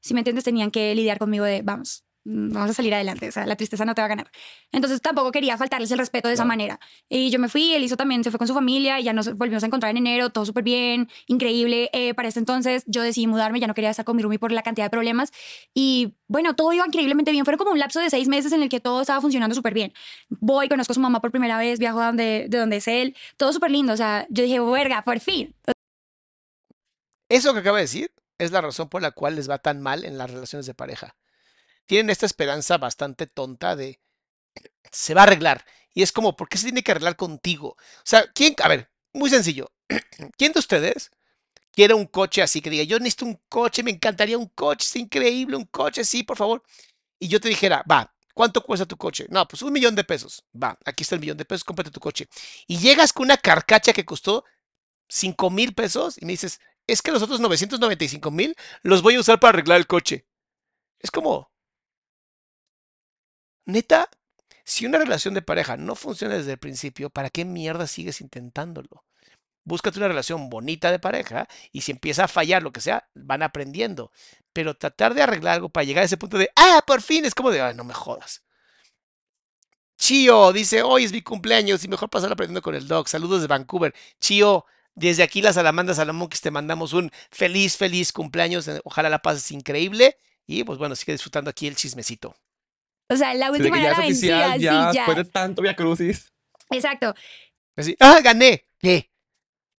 si me entiendes, tenían que lidiar conmigo de, vamos, vamos a salir adelante, o sea, la tristeza no te va a ganar. Entonces tampoco quería faltarles el respeto de esa manera. Y yo me fui, él hizo también, se fue con su familia, y ya nos volvimos a encontrar en enero, todo súper bien, increíble. Eh, para este entonces yo decidí mudarme, ya no quería estar con mi roomie por la cantidad de problemas. Y bueno, todo iba increíblemente bien. Fueron como un lapso de seis meses en el que todo estaba funcionando súper bien. Voy, conozco a su mamá por primera vez, viajo a donde, de donde es él, todo súper lindo. O sea, yo dije, verga, por fin. Eso que acaba de decir es la razón por la cual les va tan mal en las relaciones de pareja. Tienen esta esperanza bastante tonta de se va a arreglar. Y es como, ¿por qué se tiene que arreglar contigo? O sea, ¿quién? A ver, muy sencillo. *clears throat* ¿Quién de ustedes quiere un coche así que diga, yo necesito un coche, me encantaría un coche, es increíble, un coche, sí, por favor? Y yo te dijera, va, ¿cuánto cuesta tu coche? No, pues un millón de pesos. Va, aquí está el millón de pesos, cómprate tu coche. Y llegas con una carcacha que costó cinco mil pesos y me dices, es que los otros 995 mil los voy a usar para arreglar el coche. Es como, neta, si una relación de pareja no funciona desde el principio, ¿para qué mierda sigues intentándolo? búscate una relación bonita de pareja y si empieza a fallar lo que sea, van aprendiendo. Pero tratar de arreglar algo para llegar a ese punto de, ah, por fin, es como de, ay, no me jodas. Chio dice, hoy es mi cumpleaños y mejor pasar aprendiendo con el dog. Saludos de Vancouver. Chio, desde aquí las Salamandras Salamonquis te mandamos un feliz, feliz cumpleaños. Ojalá la pases increíble y pues bueno, sigue disfrutando aquí el chismecito. O sea, la última ya era la oficial, vencida, ya, sí, ya. después de tanto Via Crucis. Exacto. Así, ah, gané. ¿Qué?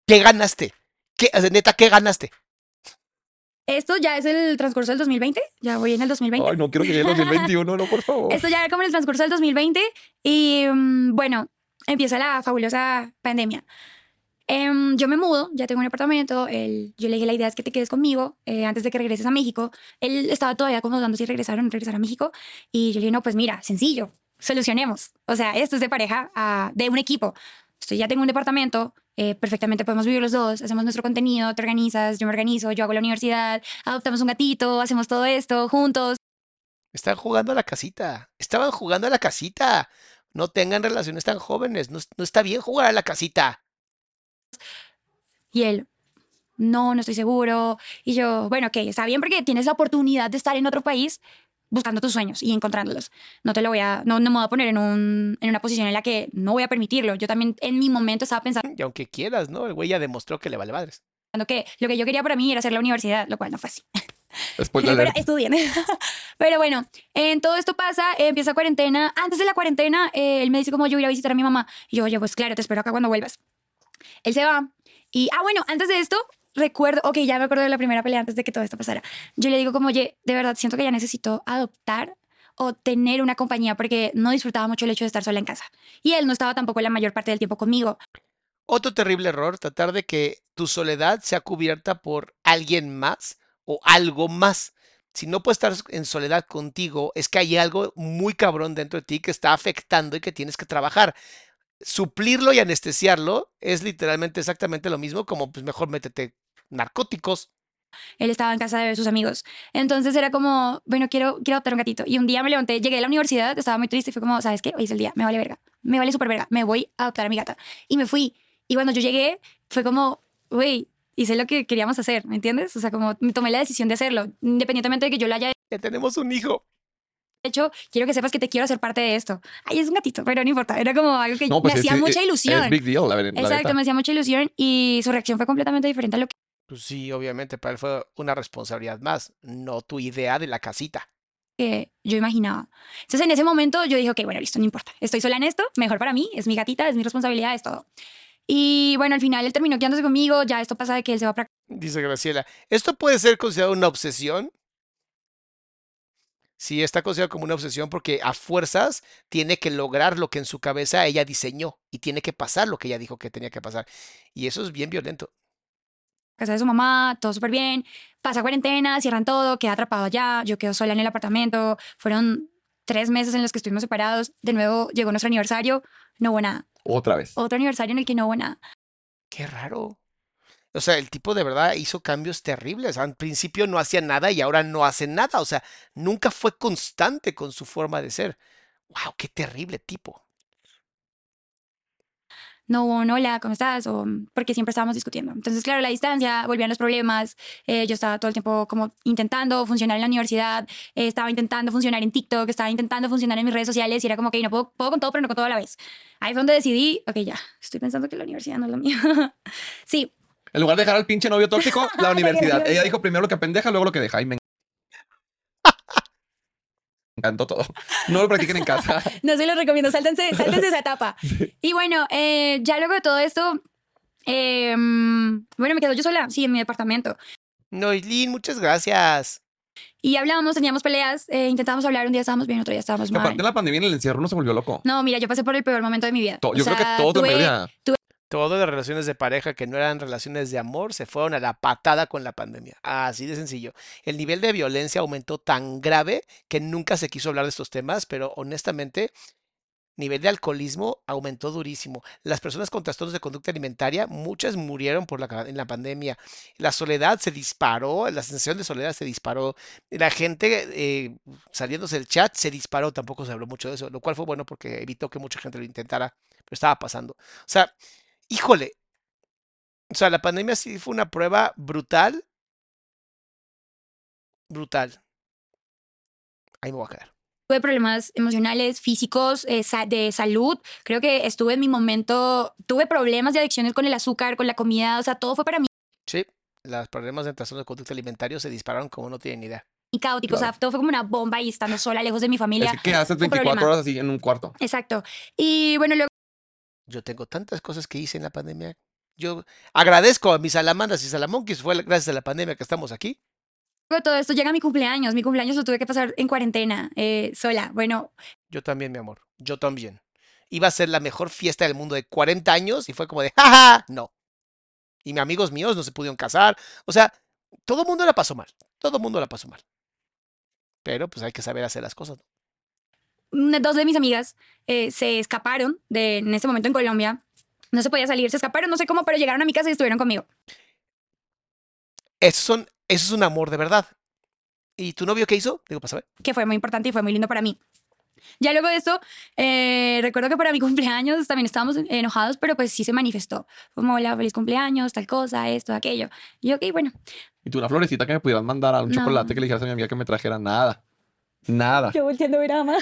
¿Qué ganaste? ¿Qué? Neta, ¿qué ganaste? Esto ya es el transcurso del 2020. Ya voy en el 2020. Ay, no quiero que llegue el 2021, no, por favor. Esto ya era como en el transcurso del 2020 y mm, bueno, empieza la fabulosa pandemia. Em, yo me mudo, ya tengo un apartamento, él- yo le dije la idea es que te quedes conmigo eh, antes de que regreses a México. Él estaba todavía como dudando si regresar o no regresar a México y yo le dije, no, pues mira, sencillo, solucionemos. O sea, esto es de pareja, ah, de un equipo. Estoy, ya tengo un departamento, eh, perfectamente podemos vivir los dos, hacemos nuestro contenido, te organizas, yo me organizo, yo hago la universidad, adoptamos un gatito, hacemos todo esto juntos. Están jugando a la casita. Estaban jugando a la casita. No tengan relaciones tan jóvenes. No, no está bien jugar a la casita. Y él, no, no estoy seguro. Y yo, bueno, ok, está bien porque tienes la oportunidad de estar en otro país buscando tus sueños y encontrándolos. No te lo voy a, no, no me voy a poner en, un, en una posición en la que no voy a permitirlo. Yo también en mi momento estaba pensando Y aunque quieras, ¿no? El güey ya demostró que le vale madres. que lo que yo quería para mí era hacer la universidad, lo cual no fue así. *laughs* Pero estudien. *laughs* Pero bueno, en todo esto pasa, eh, empieza cuarentena. Antes de la cuarentena, eh, él me dice como yo voy a ir a visitar a mi mamá. Y yo, oye, pues claro, te espero acá cuando vuelvas. Él se va. Y, ah, bueno, antes de esto, recuerdo, ok, ya me acuerdo de la primera pelea antes de que todo esto pasara. Yo le digo como, oye, de verdad, siento que ya necesito adoptar o tener una compañía porque no disfrutaba mucho el hecho de estar sola en casa. Y él no estaba tampoco la mayor parte del tiempo conmigo. Otro terrible error, tratar de que tu soledad sea cubierta por alguien más o algo más. Si no puedes estar en soledad contigo, es que hay algo muy cabrón dentro de ti que está afectando y que tienes que trabajar. Suplirlo y anestesiarlo es literalmente exactamente lo mismo como pues mejor métete narcóticos. Él estaba en casa de sus amigos. Entonces era como, bueno, quiero, quiero adoptar un gatito. Y un día me levanté, llegué a la universidad, estaba muy triste y fue como, ¿sabes qué? Hoy es el día, me vale verga. Me vale súper verga. Me voy a adoptar a mi gata. Y me fui. Y cuando yo llegué, fue como, güey, hice lo que queríamos hacer, ¿me entiendes? O sea, como me tomé la decisión de hacerlo. Independientemente de que yo lo haya Ya tenemos un hijo. Hecho, quiero que sepas que te quiero hacer parte de esto. Ay, es un gatito, pero no importa. Era como algo que No, pues me es- hacía es- mucha es- ilusión. Es big deal, la, ver- la Exacto, me hacía mucha ilusión y su reacción fue completamente diferente a lo que Pues sí, obviamente para él fue una responsabilidad más, no tu idea de la casita. que yo imaginaba. Entonces en ese momento yo dije, ok, bueno, listo, no importa. Estoy sola en esto, mejor para mí, es mi gatita, es mi responsabilidad, es todo. Y bueno, al final él terminó quedándose conmigo, ya esto pasa de que él se va a Dice Graciela, ¿esto puede ser considerado una obsesión? Sí, está considerado como una obsesión porque a fuerzas tiene que lograr lo que en su cabeza ella diseñó y tiene que pasar lo que ella dijo que tenía que pasar. Y eso es bien violento. casa de su mamá, todo súper bien, pasa cuarentena, cierran todo, queda atrapado allá, yo quedo sola en el apartamento, fueron tres meses en los que estuvimos separados, de nuevo llegó nuestro aniversario, no hubo nada, Otra vez. otro aniversario en el que no hubo nada. Qué raro. O sea, el tipo de verdad hizo cambios terribles. Al principio no hacía nada y ahora no hace nada. O sea, nunca fue constante con su forma de ser. ¡Wow! ¡Qué terrible tipo! no un hola, ¿cómo estás? O porque siempre estábamos discutiendo. Entonces, claro, la distancia, volvían los problemas. eh, yo estaba todo el tiempo como intentando funcionar en la universidad, eh, estaba intentando funcionar en TikTok, estaba intentando funcionar en mis redes sociales y era como que no puedo, puedo con todo, pero no con todo a la vez. Ahí fue donde decidí, ok, ya, estoy pensando que la universidad no es lo mío. *laughs* sí, En lugar de dejar al pinche novio tóxico, *laughs* la universidad. Ella dijo primero lo que pendeja, luego lo que deja. Y me *laughs* encantó todo. No lo practiquen en casa. *laughs* no se lo recomiendo, sáltense, sáltense esa etapa. Y bueno, eh, ya luego de todo esto, eh, bueno, me quedo yo sola, sí, en mi departamento. Noislin, muchas gracias. Y hablábamos, teníamos peleas, eh, intentábamos hablar, un día estábamos bien, otro día estábamos mal. Aparte de la pandemia en el encierro uno se volvió loco. No, mira, yo pasé por el peor momento de mi vida. To- O Yo creo que sea, la tuve-. Todas las relaciones de pareja que no eran relaciones de amor se fueron a la patada con la pandemia. Así de sencillo. El nivel de violencia aumentó tan grave que nunca se quiso hablar de estos temas, pero honestamente, nivel de alcoholismo aumentó durísimo. Las personas con trastornos de conducta alimentaria, muchas murieron por la, en la pandemia. La soledad se disparó, la sensación de soledad se disparó. La gente eh, saliéndose del chat se disparó, tampoco se habló mucho de eso, lo cual fue bueno porque evitó que mucha gente lo intentara, pero estaba pasando. O sea, híjole, O sea, la pandemia sí fue una prueba brutal. Brutal. Ahí me voy a quedar. Tuve problemas emocionales, físicos, eh, de salud. Creo que estuve en mi momento, tuve problemas de adicciones con el azúcar, con la comida, o sea, todo fue para mí Sí, los problemas de trastorno de conducta alimentario se dispararon como no tienen ni idea. caótico, o sea, todo fue como una bomba y estando sola, lejos de mi familia. Es que ¿qué haces fue un 24 problema. horas así en un cuarto? Exacto. Y bueno, luego Yo tengo tantas cosas que hice en la pandemia. Yo agradezco a mis salamandas y salamonquis. Fue gracias a la pandemia que estamos aquí. todo esto llega mi cumpleaños. Mi cumpleaños lo tuve que pasar en cuarentena, eh, sola. Bueno, Yo también, mi amor. Yo también. Iba a ser la mejor fiesta del mundo de 40 años y fue como de, jaja, no. Y mis amigos míos no se pudieron casar. O sea, todo el mundo la pasó mal. Todo el mundo la pasó mal. Pero pues hay que saber hacer las cosas. ¿no? Dos de mis amigas eh, se escaparon de, en este momento en Colombia. No se podía salir, se escaparon, no sé cómo, pero llegaron a mi casa y estuvieron conmigo. Eso, son, eso es un amor de verdad. ¿Y tu novio qué hizo? Digo, para saber. que fue muy importante y fue muy lindo para mí. Ya luego de esto, eh, recuerdo que para mi *laughs* cumpleaños también estábamos enojados, pero pues sí se manifestó. Fue Como, hola, feliz cumpleaños, tal cosa, esto, aquello. Y yo, ok, bueno. Y tú una florecita que me pudieras mandar a un No. chocolate que le dijeras a mi amiga que me trajera nada. Nada. Yo volteando a ver a Ama.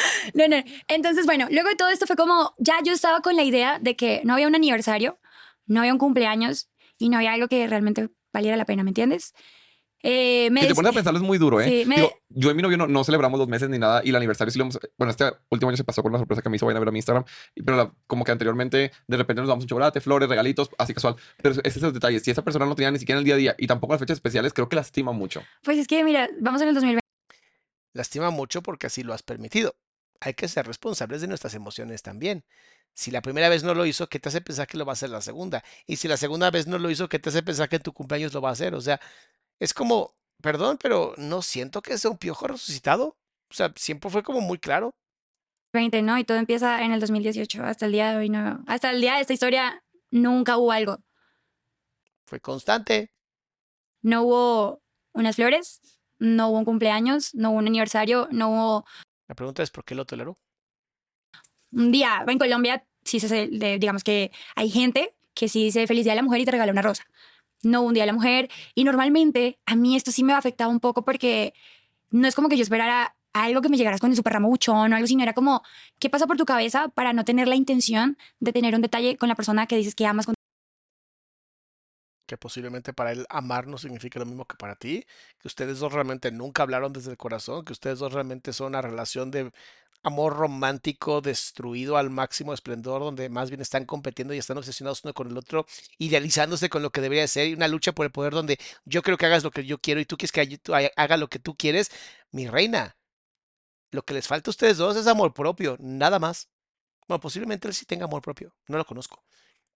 *laughs* No, no. Entonces, bueno, luego de todo esto fue como, ya yo estaba con la idea de que no había un aniversario, no había un cumpleaños y no había algo que realmente valiera la pena, ¿me entiendes? Eh, me Si te pones a pensarlo es muy duro, ¿eh? Sí, me- Digo, yo y mi novio no, no celebramos dos meses ni nada y el aniversario sí lo hemos... Bueno, este último año se pasó con una sorpresa que me hizo, vayan a ver a mi Instagram, pero la- como que anteriormente de repente nos damos un chocolate, flores, regalitos, así casual. Pero ese es el detalle. Si esa persona no tenía ni siquiera en el día a día y tampoco las fechas especiales, creo que lastima mucho. Pues es que, mira, vamos en el 2020. Lastima mucho porque así lo has permitido. Hay que ser responsables de nuestras emociones también. Si la primera vez no lo hizo, ¿qué te hace pensar que lo va a hacer la segunda? Y si la segunda vez no lo hizo, ¿qué te hace pensar que en tu cumpleaños lo va a hacer? O sea, es como, perdón, pero no siento que sea un piojo resucitado. O sea, siempre fue como muy claro. 20, ¿no? Y todo empieza en el 2018. Hasta el día de hoy, no. Hasta el día de esta historia, nunca hubo algo. Fue constante. No hubo unas flores, no hubo un cumpleaños, no hubo un aniversario, no hubo La pregunta es por qué lo toleró. un día. En Colombia, sí digamos que hay gente que sí dice feliz día de la mujer y te regala una rosa. No un día de la mujer. Y normalmente a mí esto sí me ha afectado un poco porque no es como que yo esperara algo que me llegaras con el super ramo buchón o algo, sino era como, ¿qué pasa por tu cabeza para no tener la intención de tener un detalle con la persona que dices que amas con Que posiblemente para él amar no significa lo mismo que para ti. Que ustedes dos realmente nunca hablaron desde el corazón. Que ustedes dos realmente son una relación de amor romántico destruido al máximo esplendor, donde más bien están compitiendo y están obsesionados uno con el otro, idealizándose con lo que debería ser, y una lucha por el poder donde yo creo que hagas lo que yo quiero y tú quieres que haga lo que tú quieres, mi reina. Lo que les falta a ustedes dos es amor propio, nada más. Bueno, posiblemente él sí tenga amor propio, no lo conozco.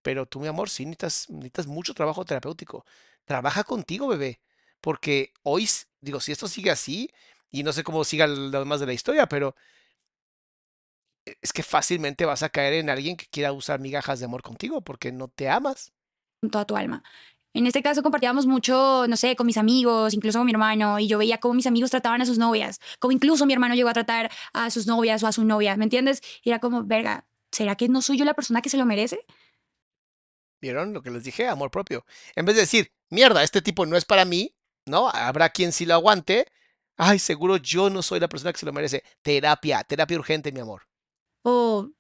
Pero tú, mi amor, sí necesitas, necesitas mucho trabajo terapéutico. Trabaja contigo, bebé. Porque hoy, digo, si esto sigue así, y no sé cómo siga lo demás de la historia, pero e- es que fácilmente vas a caer en alguien que quiera usar migajas de amor contigo porque no te amas. toda tu alma. En este caso compartíamos mucho, no sé, con mis amigos, incluso con mi hermano, y yo veía cómo mis amigos trataban a sus novias, como incluso mi hermano llegó a tratar a sus novias o a su novia, ¿me entiendes? Y era como, verga, ¿será que no soy yo la persona que se lo merece? ¿Vieron lo que les dije? Amor propio. En vez de decir, mierda, este tipo no es para mí, ¿no? Habrá quien sí lo aguante. Ay, seguro yo no soy la persona que se lo merece. Terapia, terapia urgente, mi amor. O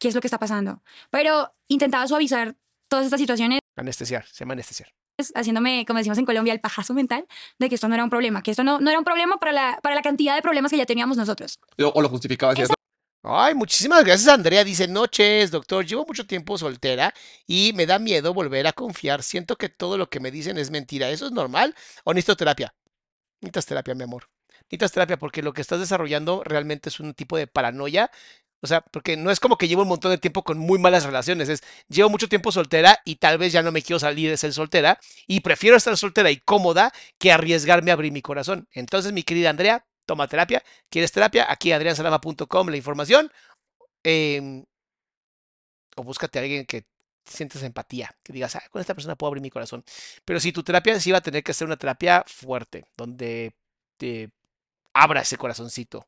qué es lo que está pasando. Pero intentaba suavizar todas estas situaciones Anestesiar, se llama anestesiar. haciéndome, como decimos en Colombia, el pajazo mental de que esto no era un problema, que esto no, no era un problema para la, para la cantidad de problemas que ya teníamos nosotros. O, o lo justificaba así. Ay, muchísimas gracias, Andrea. Dice, noches, doctor. Llevo mucho tiempo soltera y me da miedo volver a confiar. Siento que todo lo que me dicen es mentira. ¿Eso es normal o necesito terapia? Necesitas terapia, mi amor. Necesitas terapia porque lo que estás desarrollando realmente es un tipo de paranoia. O sea, porque no es como que llevo un montón de tiempo con muy malas relaciones. Es, llevo mucho tiempo soltera y tal vez ya no me quiero salir de ser soltera y prefiero estar soltera y cómoda que arriesgarme a abrir mi corazón. Entonces, mi querida Andrea, toma terapia. ¿Quieres terapia? Aquí adriansalama.com la información. em, o búscate a alguien que sientes empatía, que digas, "Ah, con esta persona puedo abrir mi corazón. Pero si tu terapia sí va a tener que ser una terapia fuerte, donde te abra ese corazoncito.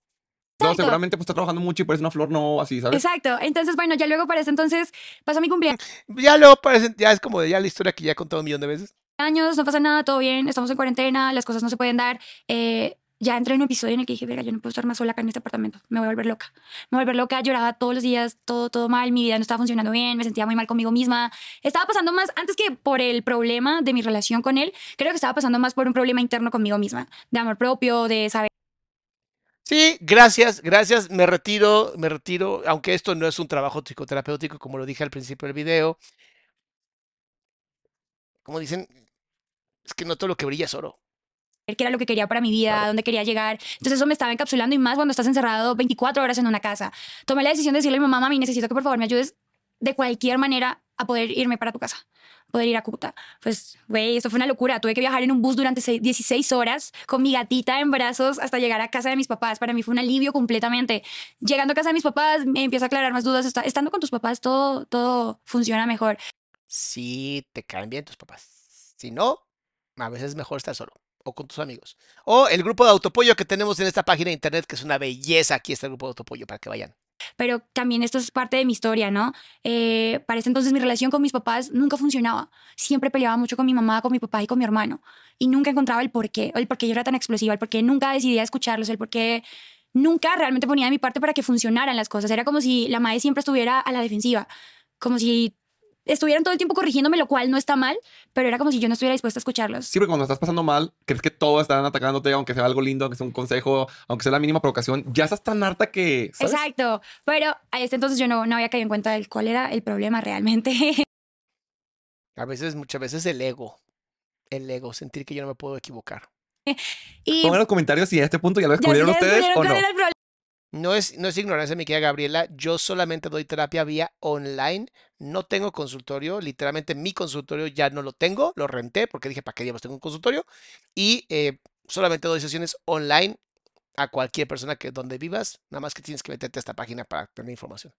No, Exacto. seguramente pues está trabajando mucho y por eso una flor no así, ¿sabes? Exacto. Entonces, bueno, ya luego para ese entonces pasó mi cumpleaños, Ya luego parece, ya es como de ya la historia que ya he contado un millón de veces. no pasa nada, todo bien, estamos en cuarentena, las cosas no se pueden dar. Eh, ya entré en un episodio en el que dije, verga, yo no puedo estar más sola acá en este apartamento, me voy a volver loca. Me voy a volver loca, lloraba todos los días, todo, todo mal, mi vida no estaba funcionando bien, me sentía muy mal conmigo misma. Estaba pasando más, antes que por el problema de mi relación con él, creo que estaba pasando más por un problema interno conmigo misma, de amor propio, de saber Sí, gracias, gracias. Me retiro, me retiro, aunque esto no es un trabajo psicoterapéutico, como lo dije al principio del video. Como dicen, es que no todo lo que brilla es oro. Qué era lo que quería para mi vida, Claro. dónde quería llegar. Entonces eso me estaba encapsulando y más cuando estás encerrado 24 horas en una casa. Tomé la decisión de decirle a mi mamá, mami, necesito que por favor me ayudes de cualquier manera a poder irme para tu casa, poder ir a Cúcuta. Pues, güey, esto fue una locura. Tuve que viajar en un bus durante seis- 16 horas con mi gatita en brazos hasta llegar a casa de mis papás. Para mí fue un alivio completamente. Llegando a casa de mis papás, me empiezo a aclarar más dudas. Estando con tus papás, todo, todo funciona mejor. Si te caen bien tus papás. Si no, a veces es mejor estar solo o con tus amigos. O el grupo de autopollo que tenemos en esta página de internet, que es una belleza. Aquí está el grupo de autopollo para que vayan. pero también esto es parte de mi historia, ¿no? Eh, para ese entonces mi relación con mis papás nunca funcionaba. Siempre peleaba mucho con mi mamá, con mi papá y con mi hermano. Y nunca encontraba el por qué, el por qué yo era tan explosiva, el por qué nunca decidía escucharlos, el por qué nunca realmente ponía de mi parte para que funcionaran las cosas. Era como si la madre siempre estuviera a la defensiva, como si estuvieran todo el tiempo corrigiéndome, lo cual no está mal, pero era como si yo no estuviera dispuesta a escucharlos. Siempre cuando estás pasando mal, crees que todos están atacándote, aunque sea algo lindo, aunque sea un consejo, aunque sea la mínima provocación, ya estás tan harta que, ¿sabes? Exacto, pero a este entonces yo no, no había caído en cuenta del cuál era el problema realmente. *laughs* A veces, muchas veces el ego. El ego, sentir que yo no me puedo equivocar. *laughs* y Pongan en los comentarios si a este punto ya lo descubrieron ya ustedes descubrieron o no. No es, no es ignorancia, mi querida Gabriela. Yo solamente doy terapia vía online. No tengo consultorio. Literalmente mi consultorio ya no lo tengo. Lo renté porque dije, ¿para qué diablos tengo un consultorio? Y eh, solamente doy sesiones online a cualquier persona que donde vivas. Nada más que tienes que meterte a esta página para tener información.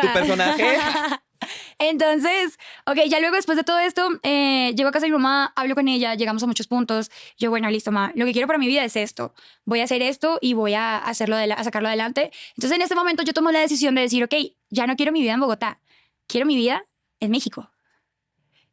¿Tu personaje? *laughs* Entonces, ok, ya luego después de todo esto, eh, llego a casa de mi mamá, hablo con ella, llegamos a muchos puntos. Yo, bueno, listo, mamá, lo que quiero para mi vida es esto. Voy a hacer esto y voy a, hacerlo a sacarlo adelante. Entonces, en este momento yo tomo la decisión de decir, ok, ya no quiero mi vida en Bogotá, quiero mi vida en México.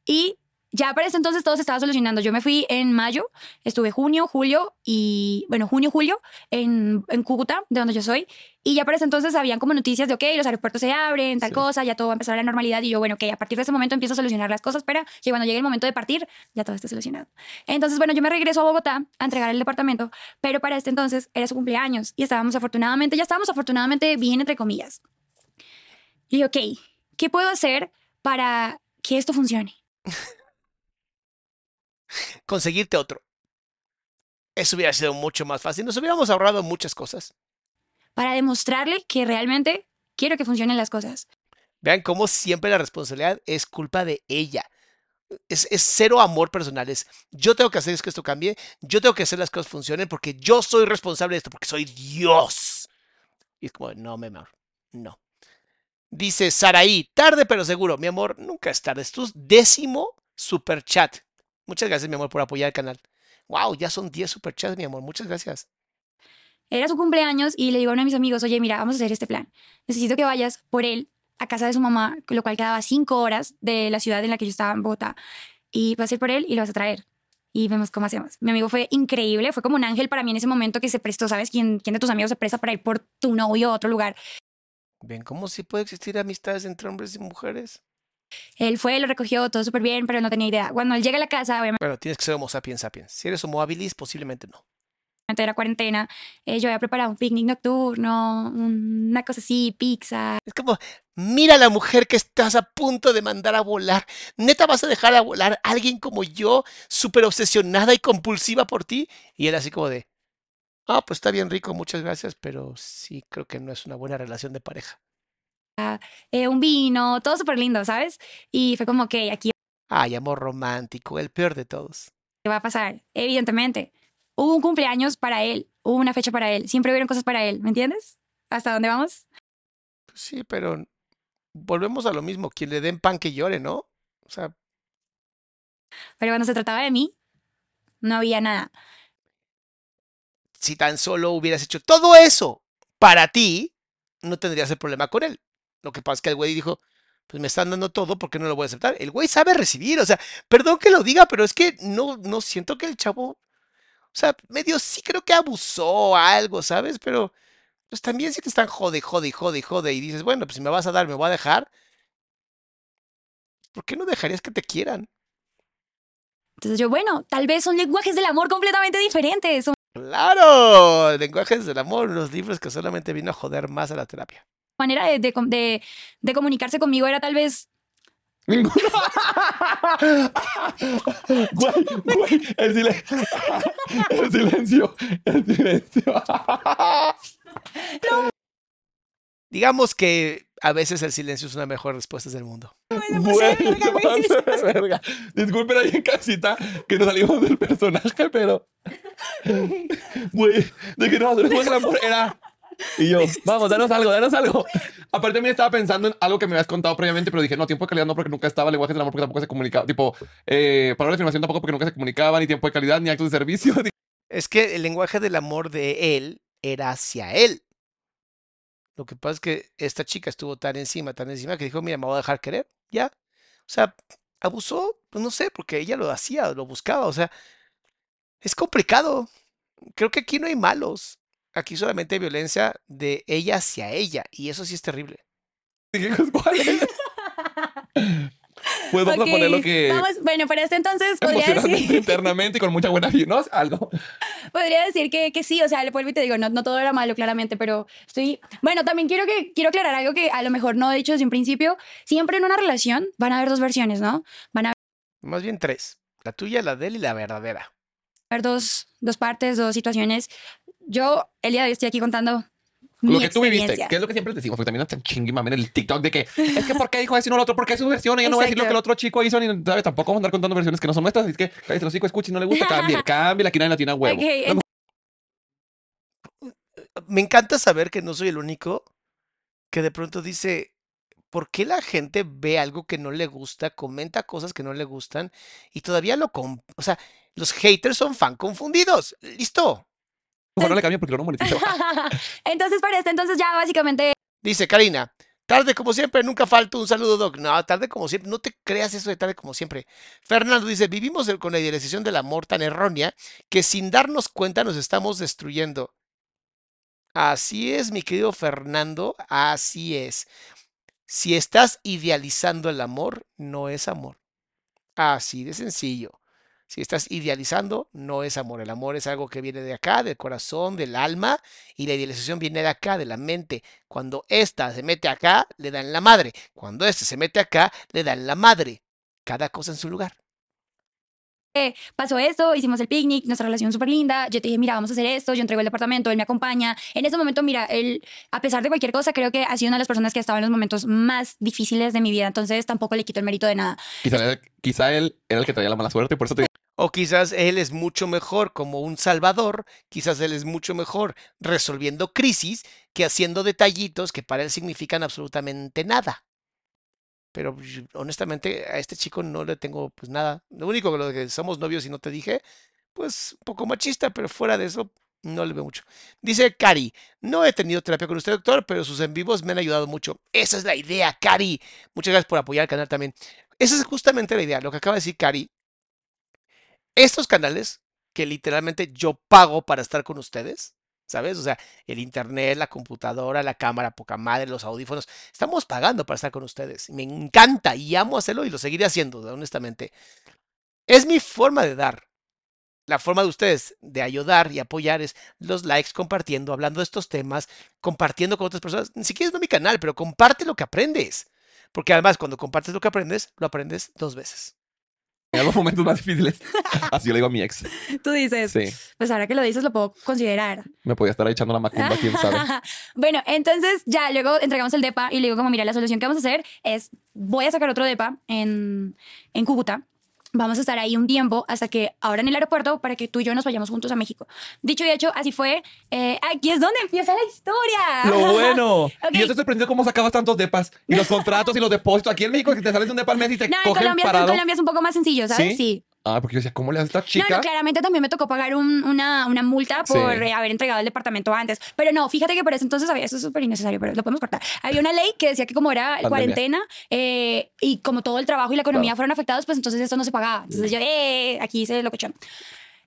Y ya para ese entonces todo se estaba solucionando. Yo me fui en mayo, estuve junio, julio y, bueno, junio, julio en, en Cúcuta, de donde yo soy. Y ya para ese entonces habían como noticias de, ok, los aeropuertos se abren, tal Sí. cosa, ya todo va a empezar a la normalidad. Y yo, bueno, ok, a partir de ese momento empiezo a solucionar las cosas para que cuando llegue el momento de partir, ya todo esté solucionado. Entonces, bueno, yo me regreso a Bogotá a entregar el departamento, pero para este entonces era su cumpleaños y estábamos afortunadamente, ya estábamos afortunadamente bien, entre comillas. Y dije, ok, ¿qué puedo hacer para que esto funcione? *laughs* Conseguirte otro. Eso hubiera sido mucho más fácil. Nos hubiéramos ahorrado muchas cosas. Para demostrarle que realmente quiero que funcionen las cosas. Vean cómo siempre la responsabilidad es culpa de ella. Es, es cero amor personal. Es yo tengo que hacer es que esto cambie. Yo tengo que hacer las cosas funcionen porque yo soy responsable de esto, porque soy Dios. Y es como, no, mi amor, no. Dice Saraí, tarde pero seguro. Mi amor, nunca es tarde. Es tu décimo super chat. Muchas gracias, mi amor, por apoyar el canal. Wow, ya son 10 super chats, mi amor. Muchas gracias. Era su cumpleaños y le digo a uno de mis amigos, oye, mira, vamos a hacer este plan. Necesito que vayas por él a casa de su mamá, lo cual quedaba cinco horas de la ciudad en la que yo estaba en Bogotá. Y vas a ir por él y lo vas a traer. Y vemos cómo hacemos. Mi amigo fue increíble, fue como un ángel para mí en ese momento que se prestó, ¿sabes? ¿Quién, quién de tus amigos se presta para ir por tu novio a otro lugar? Ven cómo sí puede existir amistades entre hombres y mujeres. Él fue, lo recogió, todo súper bien, pero no tenía idea. Cuando él llega a la casa, obviamente Bueno, tienes que ser homo sapiens sapiens. Si eres homo habilis, posiblemente no. era cuarentena, eh, yo había preparado un picnic nocturno, un- una cosa así, pizza, Es como, mira la mujer que estás a punto de mandar a volar. ¿Neta vas a dejar a volar a alguien como yo, súper obsesionada y compulsiva por ti? Y él así como de, ah, pues está bien rico, muchas gracias, pero sí creo que no es una buena relación de pareja. Eh, un vino, todo súper lindo, ¿sabes? Y fue como que aquí Ay, amor romántico, el peor de todos. va a pasar, evidentemente. Hubo un cumpleaños para él, hubo una fecha para él, siempre hubieron cosas para él, ¿me entiendes? ¿Hasta dónde vamos? Pues sí, pero volvemos a lo mismo, quien le den pan que llore, ¿no? O sea, Pero cuando se trataba de mí, no había nada. si tan solo hubieras hecho todo eso para ti no tendrías el problema con él. Lo que pasa es que el güey dijo, pues me están dando todo, ¿por qué no lo voy a aceptar? El güey sabe recibir, o sea, perdón que lo diga, pero es que no, no siento que el chavo, o sea, medio sí creo que abusó algo, ¿sabes? Pero pues también si te están jode, jode, jode, jode y dices, bueno, pues si me vas a dar, me voy a dejar, ¿por qué no dejarías que te quieran? Entonces yo, bueno, tal vez son lenguajes del amor completamente diferentes. Son Claro, lenguajes del amor, los libros que solamente vino a joder más a la terapia. Manera de, de, de- de comunicarse conmigo era tal vez Ninguno. *laughs* Güey, güey, el silencio. El silencio. El silencio. Digamos que a veces el silencio es una mejor respuesta del mundo. Güey, se pasó de verga. Disculpen ahí en casita que nos salimos del personaje, pero. *laughs* Güey, de que no, del amor era. Y yo, vamos, danos algo, danos algo. Aparte, me estaba pensando en algo que me habías contado previamente, pero dije, no, tiempo de calidad no, porque nunca estaba lenguaje del amor, porque tampoco se comunicaba. Tipo, eh, palabra de afirmación tampoco, porque nunca se comunicaban, ni tiempo de calidad, ni actos de servicio. *laughs* Es que el lenguaje del amor de él era hacia él. Lo que pasa es que esta chica estuvo tan encima, tan encima, que dijo, mira, me voy a dejar querer, ya. O sea, abusó, pues no sé, porque ella lo hacía, lo buscaba, o sea, es complicado. Creo que aquí no hay malos. Aquí solamente hay violencia de ella hacia ella, y eso sí es terrible. ¿cuál es? *laughs* Pues vamos Ok, a poner lo que vamos- bueno, para este entonces podría emocionalmente decir, *laughs* internamente y con mucha buena vida, ¿no? Algo. podría decir que, que sí, o sea, le vuelvo y te digo, no, no todo era malo, claramente, pero estoy... Bueno, también quiero, que, quiero aclarar algo que a lo mejor no he dicho desde un principio. Siempre en una relación van a haber dos versiones, ¿no? Van a Más bien tres. La tuya, la de él y la verdadera. haber dos, dos partes, dos situaciones. Yo el día de hoy estoy aquí contando Lo que tú viviste, que es lo que siempre te decimos, porque también están chingui mami en el TikTok de que es que ¿por qué dijo eso y no lo otro? Porque es su versión, y yo no voy a decir lo que el otro chico hizo, ni ¿sabes? tampoco vamos a andar contando versiones que no son nuestras, así que cállate los hijos, escuchen, no le gusta, cambie, *laughs* cambie, la tiene a huevo. Ok, No, Me encanta saber que no soy el único que de pronto dice, ¿por qué la gente ve algo que no le gusta, comenta cosas que no le gustan y todavía lo... O sea, los haters son fan confundidos. Listo. Mejor no le cambien porque no monetiza. *laughs* entonces, para este entonces ya básicamente Dice Karina, tarde como siempre, nunca falta un saludo, Doc. No, tarde como siempre, no te creas eso de tarde como siempre. Fernando dice, vivimos el- con la idealización del amor tan errónea que sin darnos cuenta nos estamos destruyendo. Así es, mi querido Fernando, así es. Si estás idealizando el amor, no es amor. Así de sencillo. Si estás idealizando, no es amor. El amor es algo que viene de acá, del corazón, del alma, y la idealización viene de acá, de la mente. Cuando esta se mete acá, le dan la madre. Cuando este se mete acá, le dan la madre. Cada cosa en su lugar. pasó esto, hicimos el picnic, nuestra relación súper linda, yo te dije, mira, vamos a hacer esto, yo entrego el departamento, él me acompaña. En ese momento, mira, él, a pesar de cualquier cosa, creo que ha sido una de las personas que ha estado en los momentos más difíciles de mi vida, entonces tampoco le quito el mérito de nada. Quizá, quizá él era el que traía la mala suerte y por eso te O quizás él es mucho mejor como un salvador, quizás él es mucho mejor resolviendo crisis que haciendo detallitos que para él significan absolutamente nada. Pero pues, honestamente a este chico no le tengo pues nada. Lo único que lo que somos novios y no te dije, pues un poco machista, pero fuera de eso no le veo mucho. Dice Cari, no he tenido terapia con usted, doctor, pero sus en vivos me han ayudado mucho. Esa es la idea, Cari. Muchas gracias por apoyar el canal también. Esa es justamente la idea, lo que acaba de decir Cari. Estos canales que literalmente yo pago para estar con ustedes, ¿sabes? O sea, el internet, la computadora, la cámara, poca madre, los audífonos, estamos pagando para estar con ustedes. Me encanta y amo hacerlo y lo seguiré haciendo, honestamente. Es mi forma de dar. La forma de ustedes de ayudar y apoyar es los likes, compartiendo, hablando de estos temas, compartiendo con otras personas. Ni siquiera es no mi canal, pero comparte lo que aprendes. Porque además, cuando compartes lo que aprendes, lo aprendes dos veces. En los momentos más difíciles. *laughs* Así yo le digo a mi ex. Tú dices, Sí, pues ahora que lo dices lo puedo considerar. me podía estar echando la macumba, quién sabe. *laughs* bueno, entonces ya luego entregamos el DEPA y le digo como, mira, la solución que vamos a hacer es, voy a sacar otro DEPA en, en Cúcuta. Vamos a estar ahí un tiempo hasta que ahora en el aeropuerto para que tú y yo nos vayamos juntos a México. Dicho y hecho, así fue. Eh, aquí es donde empieza la historia. Lo *laughs* bueno. Ok. Y yo te sorprendido cómo sacabas tantos depas y los *laughs* contratos y los depósitos. Aquí en México, que te sales de un depa al mes y te No, en cogen Colombia, en parado. Colombia es un poco más sencillo, ¿sabes? ¿Sí? Sí. Ah, porque yo decía, ¿cómo le hace esta No, chica? no, claramente también me tocó pagar un- una, una multa por Sí. eh, haber entregado el departamento antes. Pero no, fíjate que por ese entonces había, eso es súper innecesario, pero lo podemos cortar. Había una ley que decía que como era Pandemia. cuarentena eh, y como todo el trabajo y la economía Claro. fueron afectados, pues entonces esto no se pagaba. Entonces yo, eh, aquí hice lo cochón.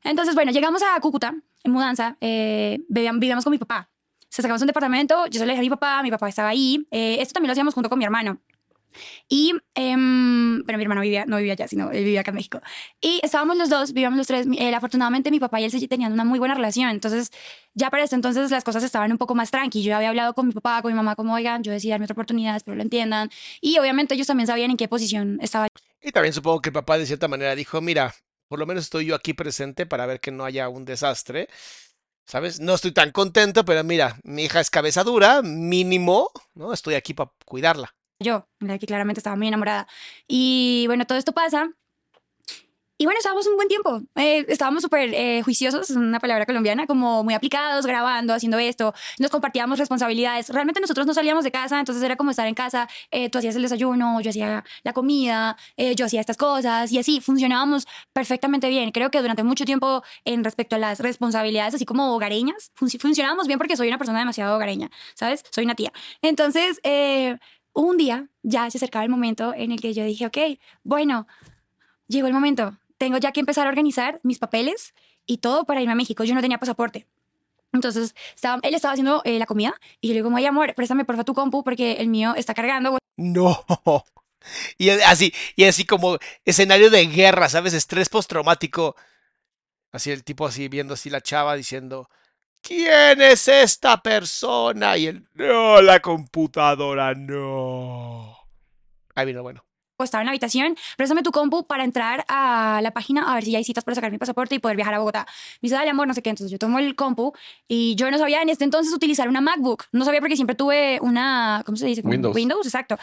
Entonces, bueno, llegamos a Cúcuta en mudanza, eh, vivíamos, vivíamos con mi papá. Se sacamos un departamento, yo se lo dejé a mi papá, mi papá estaba ahí. Eh, esto también lo hacíamos junto con mi hermano. Y, em, bueno, mi hermano vivía, no vivía allá, sino él vivía acá en México. Y estábamos los dos, vivíamos los tres. Afortunadamente, mi papá y él tenían una muy buena relación. Entonces, ya para este entonces las cosas estaban un poco más tranqui. Yo había hablado con mi papá, con mi mamá, como, oigan, yo decidí darme otra oportunidad, espero lo entiendan. Y obviamente ellos también sabían en qué posición estaba Y también supongo que el papá de cierta manera dijo, mira, por lo menos estoy yo aquí presente para ver que no haya un desastre. ¿Sabes? No estoy tan contento, pero mira, mi hija es cabeza dura, mínimo, ¿no? Estoy aquí para cuidarla. Yo, la que claramente estaba muy enamorada. Y bueno, todo esto pasa. Y bueno, estábamos un buen tiempo. Eh, estábamos súper eh, juiciosos, es una palabra colombiana, como muy aplicados, grabando, haciendo esto. Nos compartíamos responsabilidades. Realmente nosotros no salíamos de casa, entonces era como estar en casa. eh, tú hacías el desayuno, yo hacía la comida, yo hacía estas cosas y así funcionábamos perfectamente bien. Creo que durante mucho tiempo, en respecto a las responsabilidades, así como hogareñas, func- funcionábamos bien porque soy una persona demasiado hogareña, ¿sabes? Soy una tía. Entonces, un día ya se acercaba el momento en el que yo dije, ok, bueno, llegó el momento. Tengo ya que empezar a organizar mis papeles y todo para irme a México. Yo no tenía pasaporte. Entonces, estaba, él estaba haciendo eh, la comida y yo le digo, ay, amor, préstame porfa tu compu porque el mío está cargando. No. *laughs* Y así, y así como escenario de guerra, ¿sabes? Estrés postraumático. Así el tipo así viendo así la chava diciendo, ¿quién es esta persona? Y él, no, la computadora, no. Ahí vino, bueno. Estaba en la habitación, préstame tu compu para entrar a la página a ver si ya hay citas para sacar mi pasaporte y poder viajar a Bogotá. Me dice, dale, amor, no sé qué. Entonces yo tomo el compu y yo no sabía en este entonces utilizar una MacBook. No sabía porque siempre tuve una, ¿cómo se dice? Windows. Windows, exacto.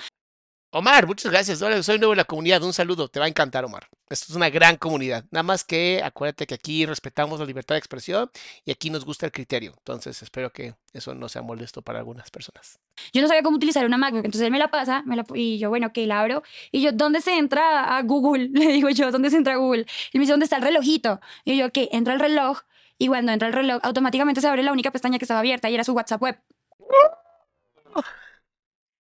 Omar, muchas gracias. Hola, soy nuevo en la comunidad. Un saludo. Te va a encantar, Omar. Esto es una gran comunidad. Nada más que acuérdate que aquí respetamos la libertad de expresión y aquí nos gusta el criterio. Entonces, espero que eso no sea molesto para algunas personas. Yo no sabía cómo utilizar una MacBook, entonces él me la pasa me la, y yo, bueno, ok, la abro. Y yo, ¿dónde se entra a Google? *laughs* Le digo yo, ¿dónde se entra a Google? Y me dice, ¿dónde está el relojito? Y yo, ok, entra el reloj. Y cuando entra el reloj, automáticamente se abre la única pestaña que estaba abierta y era su WhatsApp web. *laughs*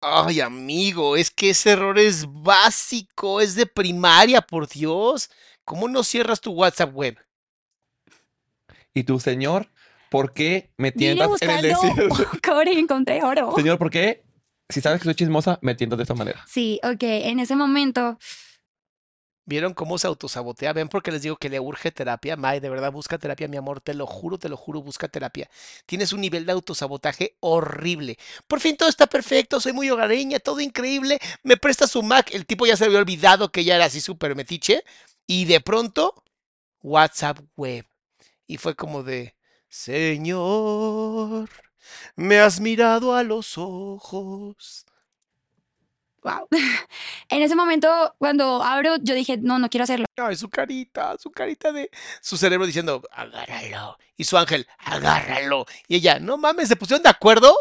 Ay, amigo, es que ese error es básico, es de primaria, por Dios. ¿Cómo no cierras tu WhatsApp web? Y tú, señor, ¿por qué me tientas en el desierto? *laughs* cobre y encontré oro. Señor, ¿por qué? Si sabes que soy chismosa, me tientas de esta manera. Sí, ok, en ese momento, ¿Vieron cómo se autosabotea? ¿Ven porque les digo que le urge terapia? May, de verdad, busca terapia, mi amor, te lo juro, te lo juro, busca terapia. Tienes un nivel de autosabotaje horrible. Por fin todo está perfecto, soy muy hogareña, todo increíble. Me presta su Mac, el tipo ya se había olvidado que ella era así súper metiche. Y de pronto, WhatsApp web. Y fue como de, Señor, me has mirado a los ojos. Wow. *laughs* en ese momento, cuando abro, yo dije, no, no quiero hacerlo. Ay, su carita, su carita de su cerebro diciendo, agárralo. Y su ángel, agárralo. Y ella, no mames, ¿se pusieron de acuerdo?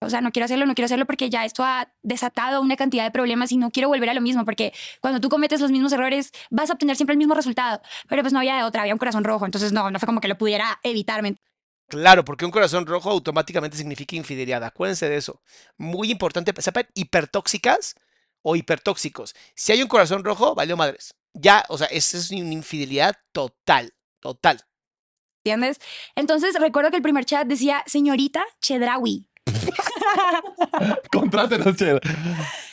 O sea, no quiero hacerlo, no quiero hacerlo porque ya esto ha desatado una cantidad de problemas y no quiero volver a lo mismo porque cuando tú cometes los mismos errores vas a obtener siempre el mismo resultado. Pero pues no había de otra, había un corazón rojo, entonces no, no fue como que lo pudiera evitar. ¿Me Claro, porque un corazón rojo automáticamente significa infidelidad. Acuérdense de eso. Muy importante, ¿saben? Hipertóxicas o hipertóxicos. Si hay un corazón rojo, valió madres. Ya, o sea, esa es una infidelidad total, total. ¿Entiendes? Entonces recuerdo que el primer chat decía, señorita Chedrawi. *laughs* Contrátenos, Chedra.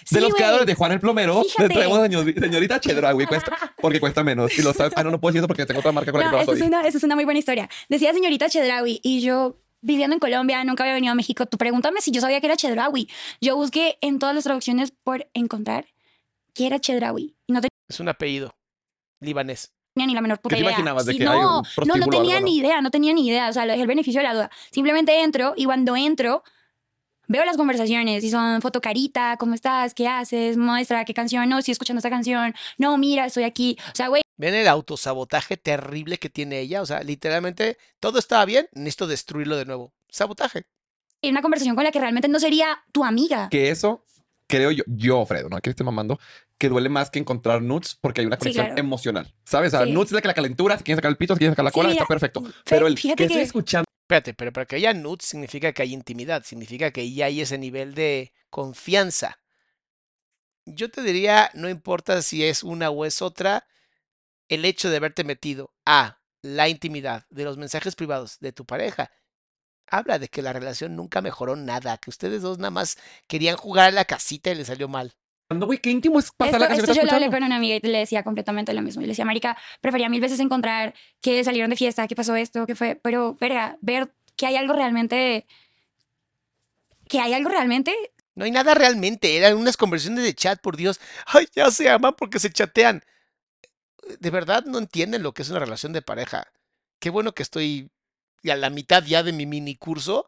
Sí, De los güey. creadores de Juan el Plomero, Fíjate. le traemos señor- señorita Chedra, güey, cuesta, *laughs* porque cuesta menos. Y lo sabes. Ah, no, no puedo decir eso porque tengo otra marca con la que No, trabajo. esa es, una, esa es una muy buena historia. Decía señorita Chedrawi y yo viviendo en Colombia, nunca había venido a México. Tú pregúntame si yo sabía que era Chedrawi. Yo busqué en todas las traducciones por encontrar que era Chedrawi y no Es un apellido libanés. tenía ni la menor puta te idea. imaginabas de Sí, que hay un no, no, no tenía algo, ni no? idea, no tenía ni idea. O sea, dejé el beneficio de la duda. Simplemente entro y cuando entro, veo las conversaciones y son fotocarita, ¿cómo estás? ¿Qué haces? Muestra qué canción, no, estoy escuchando esta canción. No, mira, estoy aquí. O sea, güey, ¿Ven el autosabotaje terrible que tiene ella? O sea, literalmente todo estaba bien, necesito destruirlo de nuevo. Sabotaje. una conversación con la que realmente no sería tu amiga. Que eso, creo yo, yo, Fredo, no que esté mamando, que duele más que encontrar nudes porque hay una Sí, conexión claro. emocional. ¿Sabes? O sea, Sí. nudes es de que la calentura, si quieren sacar el pito, si quieren sacar la Sí, cola, mira, está perfecto. fe- Pero el que fíjate estoy que- escuchando Espérate, pero para que haya nudes significa que hay intimidad, significa que ya hay ese nivel de confianza. Yo te diría, no importa si es una o es otra, el hecho de haberte metido a la intimidad de los mensajes privados de tu pareja habla de que la relación nunca mejoró nada, que ustedes dos nada más querían jugar a la casita y les salió mal. Güey, qué íntimo es pasar Esto, la canción esto que yo lo hablé con una amiga y le decía completamente lo mismo. Y le decía, Marica, prefería mil veces encontrar que salieron de fiesta, que pasó esto, que fue. Pero, verga, ver que hay algo realmente. Que hay algo realmente. No hay nada realmente, eran unas conversaciones de chat, por Dios. Ay, ya se aman porque se chatean. De verdad no entienden lo que es una relación de pareja. Qué bueno que estoy a la mitad ya de mi mini curso.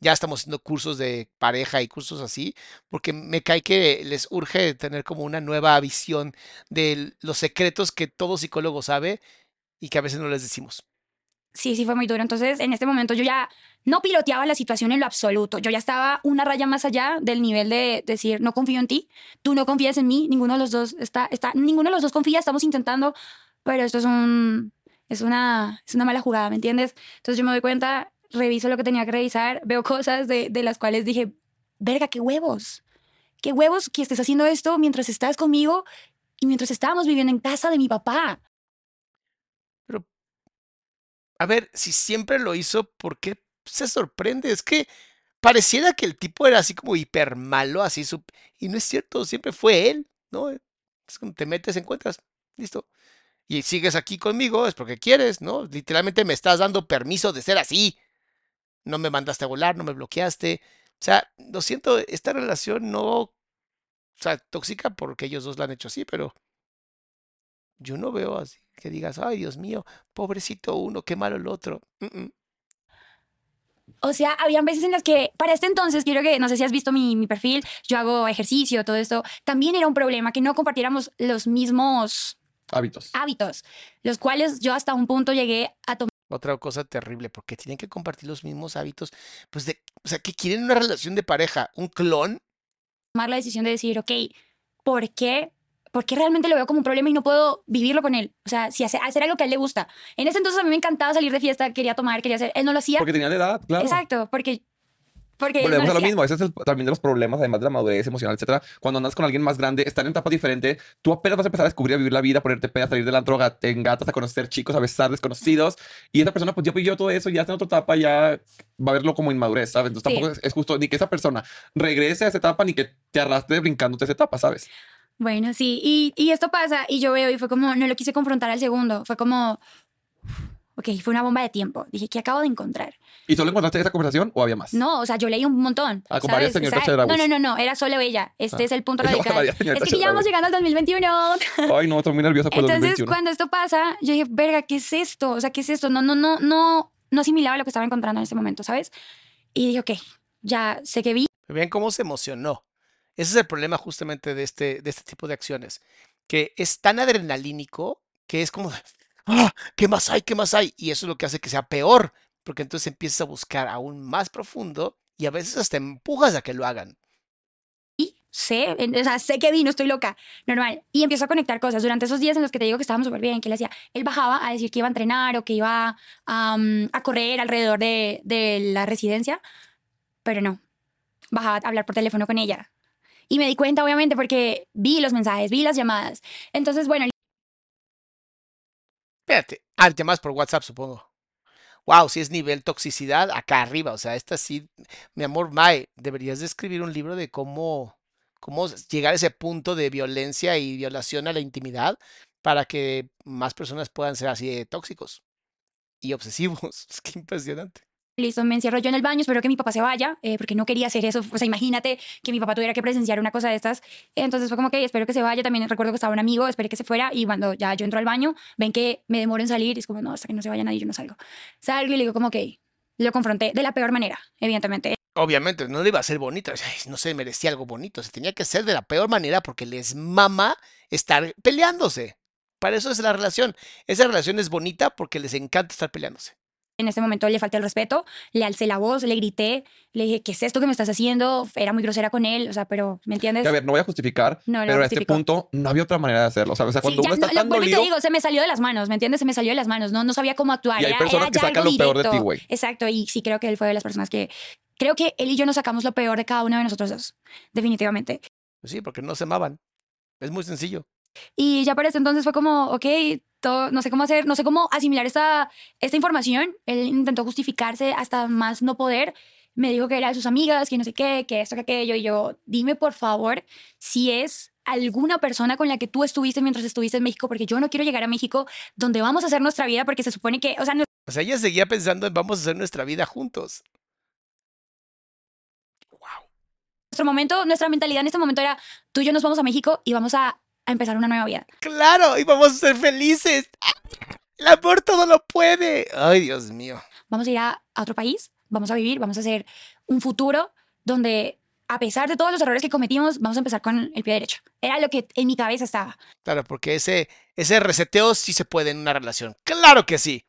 Ya estamos haciendo cursos de pareja y cursos así, porque me cae que les urge tener como una nueva visión de los secretos que todo psicólogo sabe y que a veces no les decimos. Sí, sí, fue muy duro. Entonces, en este momento yo ya no piloteaba la situación en lo absoluto. Yo ya estaba una raya más allá del nivel de decir, no confío en ti, tú no confías en mí, ninguno de los dos está, está ninguno de los dos confía, estamos intentando, pero esto es un, es una, es una mala jugada, ¿me entiendes? Entonces yo me doy cuenta, reviso lo que tenía que revisar, veo cosas de, de las cuales dije, verga, qué huevos, qué huevos que estés haciendo esto mientras estás conmigo y mientras estábamos viviendo en casa de mi papá. A ver, si siempre lo hizo, ¿por qué se sorprende? Es que pareciera que el tipo era así como hiper malo, así. Y no es cierto, siempre fue él, ¿no? Es te metes, encuentras, listo. Y sigues aquí conmigo, es porque quieres, ¿no? Literalmente me estás dando permiso de ser así. No me mandaste a volar, no me bloqueaste. O sea, lo siento, esta relación no... O sea, tóxica porque ellos dos la han hecho así, pero yo no veo así que digas, ay, Dios mío, pobrecito uno, qué malo el otro. Mm, mm. O sea, habían veces en las que, para este entonces, quiero que, no sé si has visto mi, mi perfil, yo hago ejercicio, todo esto, también era un problema que no compartiéramos los mismos Hábitos. hábitos, los cuales yo hasta un punto llegué a tomar Otra cosa terrible, porque tienen que compartir los mismos hábitos, pues de, o sea, que quieren una relación de pareja, un clon. la decisión de decir, ok, ¿por qué? ¿Por qué realmente lo veo como un problema y no puedo vivirlo con él? O sea, si hace, hacer algo que a él le gusta. En ese entonces a mí me encantaba salir de fiesta, quería tomar, quería hacer, él no lo hacía. Porque tenía la edad, claro. Exacto, porque... Porque Volvemos a lo mismo, ese es el- también de los problemas, además de la madurez emocional, etcétera. Cuando andas con alguien más grande, están en etapas diferentes, tú apenas vas a empezar a descubrir, a vivir la vida, ponerte pedas, salir del antro, gat- en gatas, a conocer chicos, a besar desconocidos. Y esa persona, pues ya vivió todo eso, ya está en otra etapa, ya va a verlo como inmadurez, ¿sabes? Entonces Sí. tampoco es, es justo ni que esa persona regrese a esa etapa, ni que te arrastre brincándote esa etapa, ¿sabes? Bueno, sí, y, y esto pasa y yo veo y fue como, no lo quise confrontar al segundo, fue como, ok, fue una bomba de tiempo, dije, ¿qué acabo de encontrar? ¿Y solo encontraste esa conversación o había más? No, o sea, yo leí un montón. Ah, con ¿sabes? varias señoritas ¿sabes? No, chedrauis. no, no, no, era solo ella, este Ah. es el punto *laughs* radical. Es que ya vamos llegando al 2021. *laughs* Ay, no, estoy muy nerviosa por el Entonces, 2021. cuando esto pasa, yo dije, verga, ¿qué es esto? O sea, ¿qué es esto? No, no, no, no, no asimilaba lo que estaba encontrando en ese momento, ¿sabes? Y dije, ok, ya sé que vi Vean cómo se emocionó. Ese es el problema justamente de este, de este tipo de acciones, que es tan adrenalínico que es como, ¡ah! ¿Qué más hay? ¿Qué más hay? Y eso es lo que hace que sea peor, porque entonces empiezas a buscar aún más profundo y a veces hasta empujas a que lo hagan. sé, en- o sea, sé que vi, no estoy loca, normal. Y empiezo a conectar cosas. Durante esos días en los que te digo que estábamos súper bien, que él hacía, él bajaba a decir que iba a entrenar o que iba a correr alrededor de, de la residencia, pero no, bajaba a hablar por teléfono con ella. Y me di cuenta, obviamente, porque vi los mensajes, vi las llamadas. Entonces, bueno, Espérate, ah, por WhatsApp, supongo. Wow, si es nivel toxicidad, acá arriba. O sea, esta sí, mi amor, Mae, deberías de escribir un libro de cómo, cómo llegar a ese punto de violencia y violación a la intimidad para que más personas puedan ser así de tóxicos y obsesivos. *laughs* Es que impresionante. Listo, me encierro yo en el baño, espero que mi papá se vaya, eh, porque no quería hacer eso. O sea, imagínate que mi papá tuviera que presenciar una cosa de estas. Entonces fue como que espero que se vaya. También recuerdo que estaba un amigo, esperé que se fuera y cuando ya yo entro al baño, ven que me demoro en salir y es como, no, hasta que no se vaya nadie, yo no salgo. Salgo y le digo como, ok, lo confronté de la peor manera, evidentemente. Obviamente, no le iba a ser bonito. No se merecía algo bonito. Se tenía que hacer de la peor manera porque les mama estar peleándose. Para eso es la relación. Esa relación es bonita porque les encanta estar peleándose. En este momento le falté el respeto, le alcé la voz, le grité, le dije, ¿qué es esto que me estás haciendo? Era muy grosera con él, o sea, pero, ¿me entiendes? Que, a ver, no voy a justificar, No, no pero a este punto no había otra manera de hacerlo. O sea, cuando Sí, uno ya, está no, tan lo te digo, se me salió de las manos, ¿me entiendes? Se me salió de las manos, no, no sabía cómo actuar. Y hay era- personas era que sacan lo peor de ti, directo. güey. Exacto, y sí creo que él fue de las personas que... Creo que él y yo nos sacamos lo peor de cada uno de nosotros dos, definitivamente. Pues sí, porque no se amaban. Es muy sencillo. Y ya para ese entonces fue como, ok, todo, no sé cómo hacer, no sé cómo asimilar esta, esta información. Él intentó justificarse hasta más no poder. Me dijo que era de sus amigas, que no sé qué, que esto, que aquello. Y yo, dime por favor si es alguna persona con la que tú estuviste mientras estuviste en México, porque yo no quiero llegar a México donde vamos a hacer nuestra vida, porque se supone que, o sea, O sea, ella seguía pensando en vamos a hacer nuestra vida juntos. Wow. nuestro momento, nuestra mentalidad en este momento era, tú y yo nos vamos a México y vamos a, a empezar una nueva vida. Claro, y vamos a ser felices. El amor todo lo puede. Ay, Dios mío. vamos a ir a, a otro país, vamos a vivir, vamos a hacer un futuro donde, a pesar de todos los errores que cometimos, vamos a empezar con el pie derecho. Era lo que en mi cabeza estaba. Claro, porque ese, ese reseteo sí se puede en una relación. Claro que sí.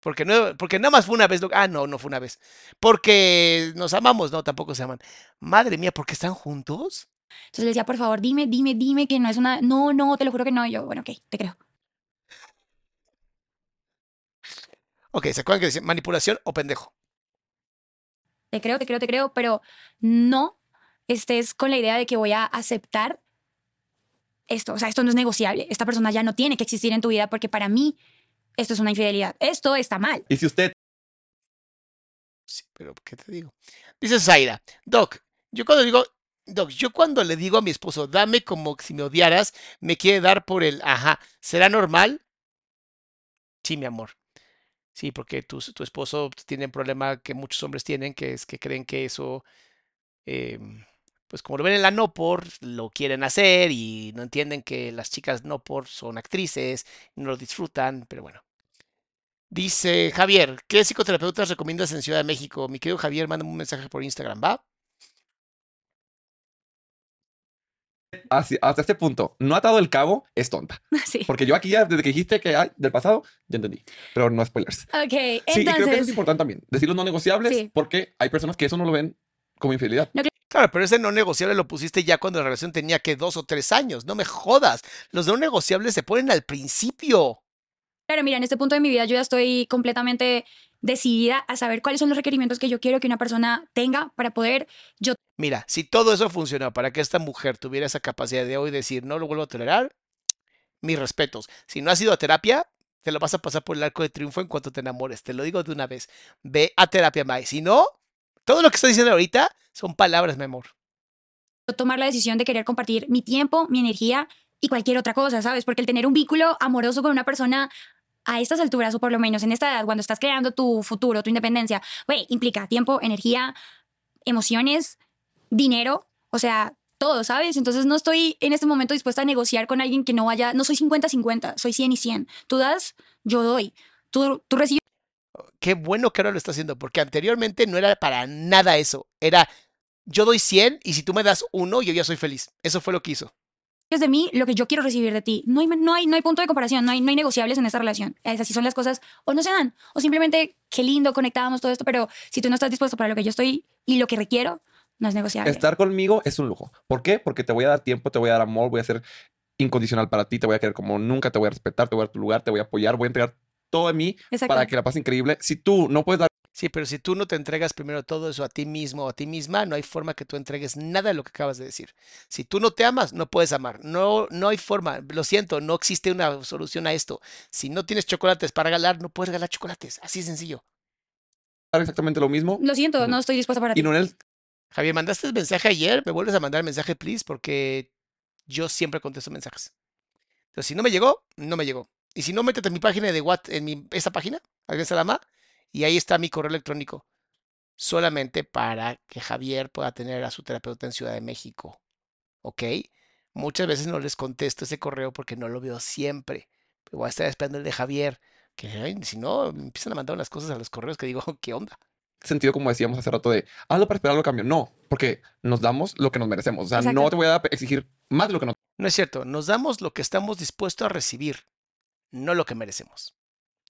Porque no, porque nada más fue una vez. lo- Ah, no, no fue una vez. Porque nos amamos, no, tampoco se aman. Madre mía, ¿por qué están juntos? Entonces le decía, por favor, dime, dime, dime que no es una... No, no, te lo juro que no. Y yo, bueno, ok, te creo. Ok, ¿se acuerdan que decían manipulación o pendejo? Te creo, te creo, te creo, pero no estés con la idea de que voy a aceptar esto. O sea, esto no es negociable. Esta persona ya no tiene que existir en tu vida porque para mí esto es una infidelidad. Esto está mal. y si usted Sí, pero ¿qué te digo? Dice Zaira, Doc, yo cuando digo, Doc, yo cuando le digo a mi esposo, dame como si me odiaras, me quiere dar por el, ajá, ¿será normal? Sí, mi amor. Sí, porque tu, tu esposo tiene un problema que muchos hombres tienen, que es que creen que eso, em, pues como lo ven en la no por, lo quieren hacer y no entienden que las chicas no por son actrices, no lo disfrutan, pero bueno. Dice Javier, ¿qué psicoterapeutas recomiendas en Ciudad de México? Mi querido Javier, mándame un mensaje por Instagram, ¿va? Hasta este punto no ha atado el cabo, es tonta. *laughs* Sí. Porque yo aquí ya, desde que dijiste que hay del pasado, ya entendí. Pero no spoilers. Ok, Sí, y creo que eso es entonces... importante también. Decir los no negociables, Sí. porque hay personas que eso no lo ven como infidelidad. Claro, pero ese no negociable lo pusiste ya cuando la relación tenía que dos o tres años. No me jodas. Los no negociables se ponen al principio. Claro, mira, en este punto de mi vida yo ya estoy completamente decidida a saber cuáles son los requerimientos que yo quiero que una persona tenga para poder yo Mira, si todo eso funcionó para que esta mujer tuviera esa capacidad de hoy decir no lo vuelvo a tolerar, mis respetos. Si no has ido a terapia, te lo vas a pasar por el arco de triunfo en cuanto te enamores. Te lo digo de una vez. Ve a terapia, Mai. Si no, todo lo que estoy diciendo ahorita son palabras, mi amor. tomar la decisión de querer compartir mi tiempo, mi energía y cualquier otra cosa, ¿sabes? Porque el tener un vínculo amoroso con una persona a estas alturas, o por lo menos en esta edad, cuando estás creando tu futuro, tu independencia, güey, implica tiempo, energía, emociones, dinero, o sea, todo, ¿sabes? Entonces no estoy en este momento dispuesta a negociar con alguien que no vaya, no soy 50-50, soy 100 y 100. Tú das, yo doy. Tú, tú recibes Qué bueno que ahora lo está haciendo, porque anteriormente no era para nada eso. Era yo doy 100 y si tú me das uno, yo ya soy feliz. Eso fue lo que hizo. De mí lo que yo quiero recibir de ti. No hay, no hay, no hay punto de comparación, no hay, no hay negociables en esta relación. Es así son las cosas, o no se dan, o simplemente qué lindo, conectábamos todo esto, pero si tú no estás dispuesto para lo que yo estoy y lo que requiero, no es negociable. Estar conmigo es un lujo. ¿Por qué? Porque te voy a dar tiempo, te voy a dar amor, voy a ser incondicional para ti, te voy a querer como nunca, te voy a respetar, te voy a dar tu lugar, te voy a apoyar, voy a entregar todo de mí para que la pases increíble. Si tú no puedes dar Sí, pero si tú no te entregas primero todo eso a ti mismo o a ti misma, no hay forma que tú entregues nada de lo que acabas de decir. Si tú no te amas, no puedes amar. No, no hay forma. Lo siento, no existe una solución a esto. Si no tienes chocolates para regalar, no puedes regalar chocolates. Así de sencillo. exactamente lo mismo Lo siento, no estoy dispuesta para y ti. no en el Javier, mandaste el mensaje ayer. ¿Me vuelves a mandar el mensaje, please? Porque yo siempre contesto mensajes. Entonces, si no me llegó, no me llegó. Y si no, métete en mi página de WhatsApp, en mi, esta página, Alguien Salama, y ahí está mi correo electrónico. Solamente para que Javier pueda tener a su terapeuta en Ciudad de México. ¿Ok? Muchas veces no les contesto ese correo porque no lo veo siempre. Pero voy a estar esperando el de Javier. Que ay, si no, me empiezan a mandar unas cosas a los correos que digo, *laughs* ¿qué onda? sentido, como decíamos hace rato, de hazlo para esperar lo cambio. No, porque nos damos lo que nos merecemos. O sea, Exacto. no te voy a exigir más de lo que no. No es cierto, nos damos lo que estamos dispuestos a recibir, no lo que merecemos.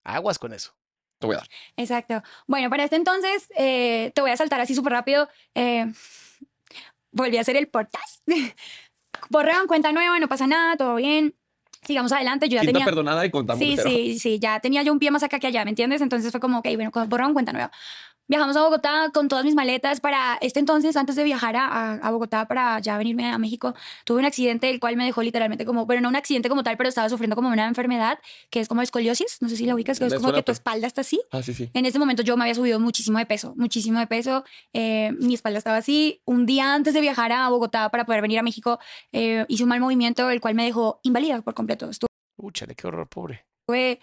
Aguas con eso. Te voy a dar. Exacto. Bueno, para este entonces, eh, te voy a saltar así súper rápido. Eh, volví a hacer el podcast. *laughs* Borrón, cuenta nueva, no pasa nada, todo bien. Sigamos adelante. Yo ya Quinta tenía. perdonada y contamos. Sí, sí, sí, ya tenía yo un pie más acá que allá, ¿me entiendes? Entonces fue como, ok, bueno, borrón, cuenta nueva. Viajamos a Bogotá con todas mis maletas para este entonces, antes de viajar a, a- a Bogotá para ya venirme a México, tuve un accidente el cual me dejó literalmente como, bueno, no un accidente como tal, pero estaba sufriendo como una enfermedad que es como escoliosis, no sé si la ubicas, que es como que tu pero- espalda está así. Ah, sí, sí. En ese momento yo me había subido muchísimo de peso, muchísimo de peso. eh, mi espalda estaba así. Un día antes de viajar a Bogotá para poder venir a México, eh, hice un mal movimiento, el cual me dejó inválida por completo. Úchale, qué horror, pobre. Estuve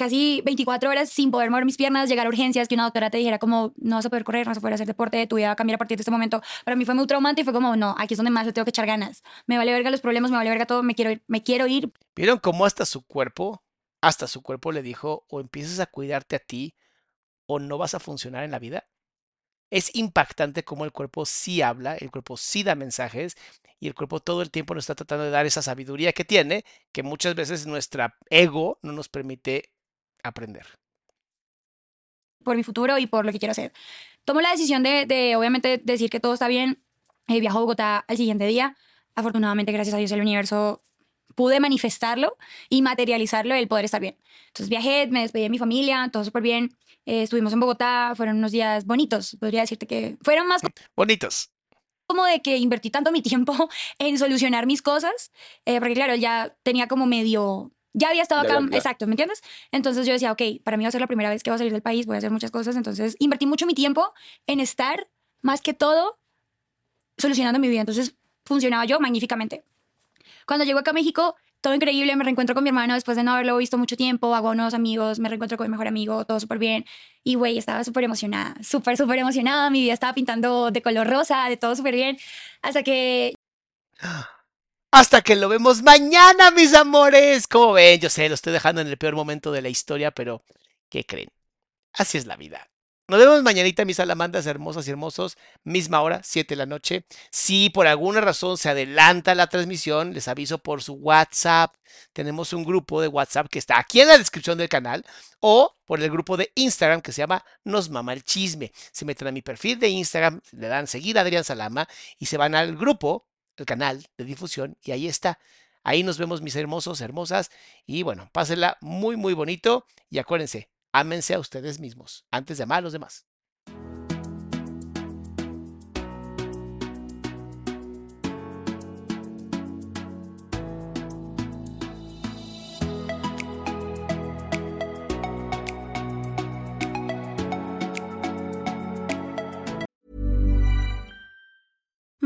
casi 24 horas sin poder mover mis piernas, llegar a urgencias, que una doctora te dijera como, no vas a poder correr, no vas a poder hacer deporte, tu vida va a cambiar a partir de este momento. Para mí fue muy traumante y fue como, no, aquí es donde más le tengo que echar ganas. Me vale verga los problemas, me vale verga todo, me quiero ir, me quiero ir. ¿Vieron cómo hasta su cuerpo, hasta su cuerpo le dijo, o empiezas a cuidarte a ti, o no vas a funcionar en la vida? Es impactante cómo el cuerpo sí habla, el cuerpo sí da mensajes, y el cuerpo todo el tiempo nos está tratando de dar esa sabiduría que tiene, que muchas veces nuestra ego no nos permite aprender. por mi futuro y por lo que quiero hacer. Tomo la decisión de, de, obviamente, decir que todo está bien. Eh, viajo a Bogotá al siguiente día. Afortunadamente, gracias a Dios, el universo pude manifestarlo y materializarlo, el poder estar bien. Entonces viajé, me despedí de mi familia, todo súper bien. Eh, estuvimos en Bogotá, fueron unos días bonitos, podría decirte que fueron más Bonitos. como de que invertí tanto mi *laughs* tiempo en solucionar mis cosas, eh, porque claro, ya tenía como medio, ya había estado acá, exacto, ¿me entiendes? Entonces yo decía, ok, para mí va a ser la primera vez que voy a salir del país, voy a hacer muchas cosas, entonces invertí mucho mi tiempo en estar, más que todo, solucionando mi vida, entonces funcionaba yo magníficamente. Cuando llego acá a México, todo increíble, me reencuentro con mi hermano después de no haberlo visto mucho tiempo, hago nuevos amigos, me reencuentro con mi mejor amigo, todo súper bien. Y güey, estaba súper emocionada, súper, súper emocionada, mi vida estaba pintando de color rosa, de todo súper bien, hasta que *gasps* *gasps* Hasta que lo vemos mañana, mis amores. Como ven, yo sé, lo estoy dejando en el peor momento de la historia, pero ¿qué creen? Así es la vida. Nos vemos mañanita, mis salamandras hermosas y hermosos, misma hora, 7 de la noche. Si por alguna razón se adelanta la transmisión, les aviso por su WhatsApp. Tenemos un grupo de WhatsApp que está aquí en la descripción del canal o por el grupo de Instagram que se llama Nos Mama el Chisme. Se meten a mi perfil de Instagram, le dan seguir a Adrián Salama y se van al grupo, el canal de difusión y ahí está. Ahí nos vemos mis hermosos, hermosas y bueno, pásenla muy muy bonito y acuérdense, ámense a ustedes mismos antes de amar a los demás.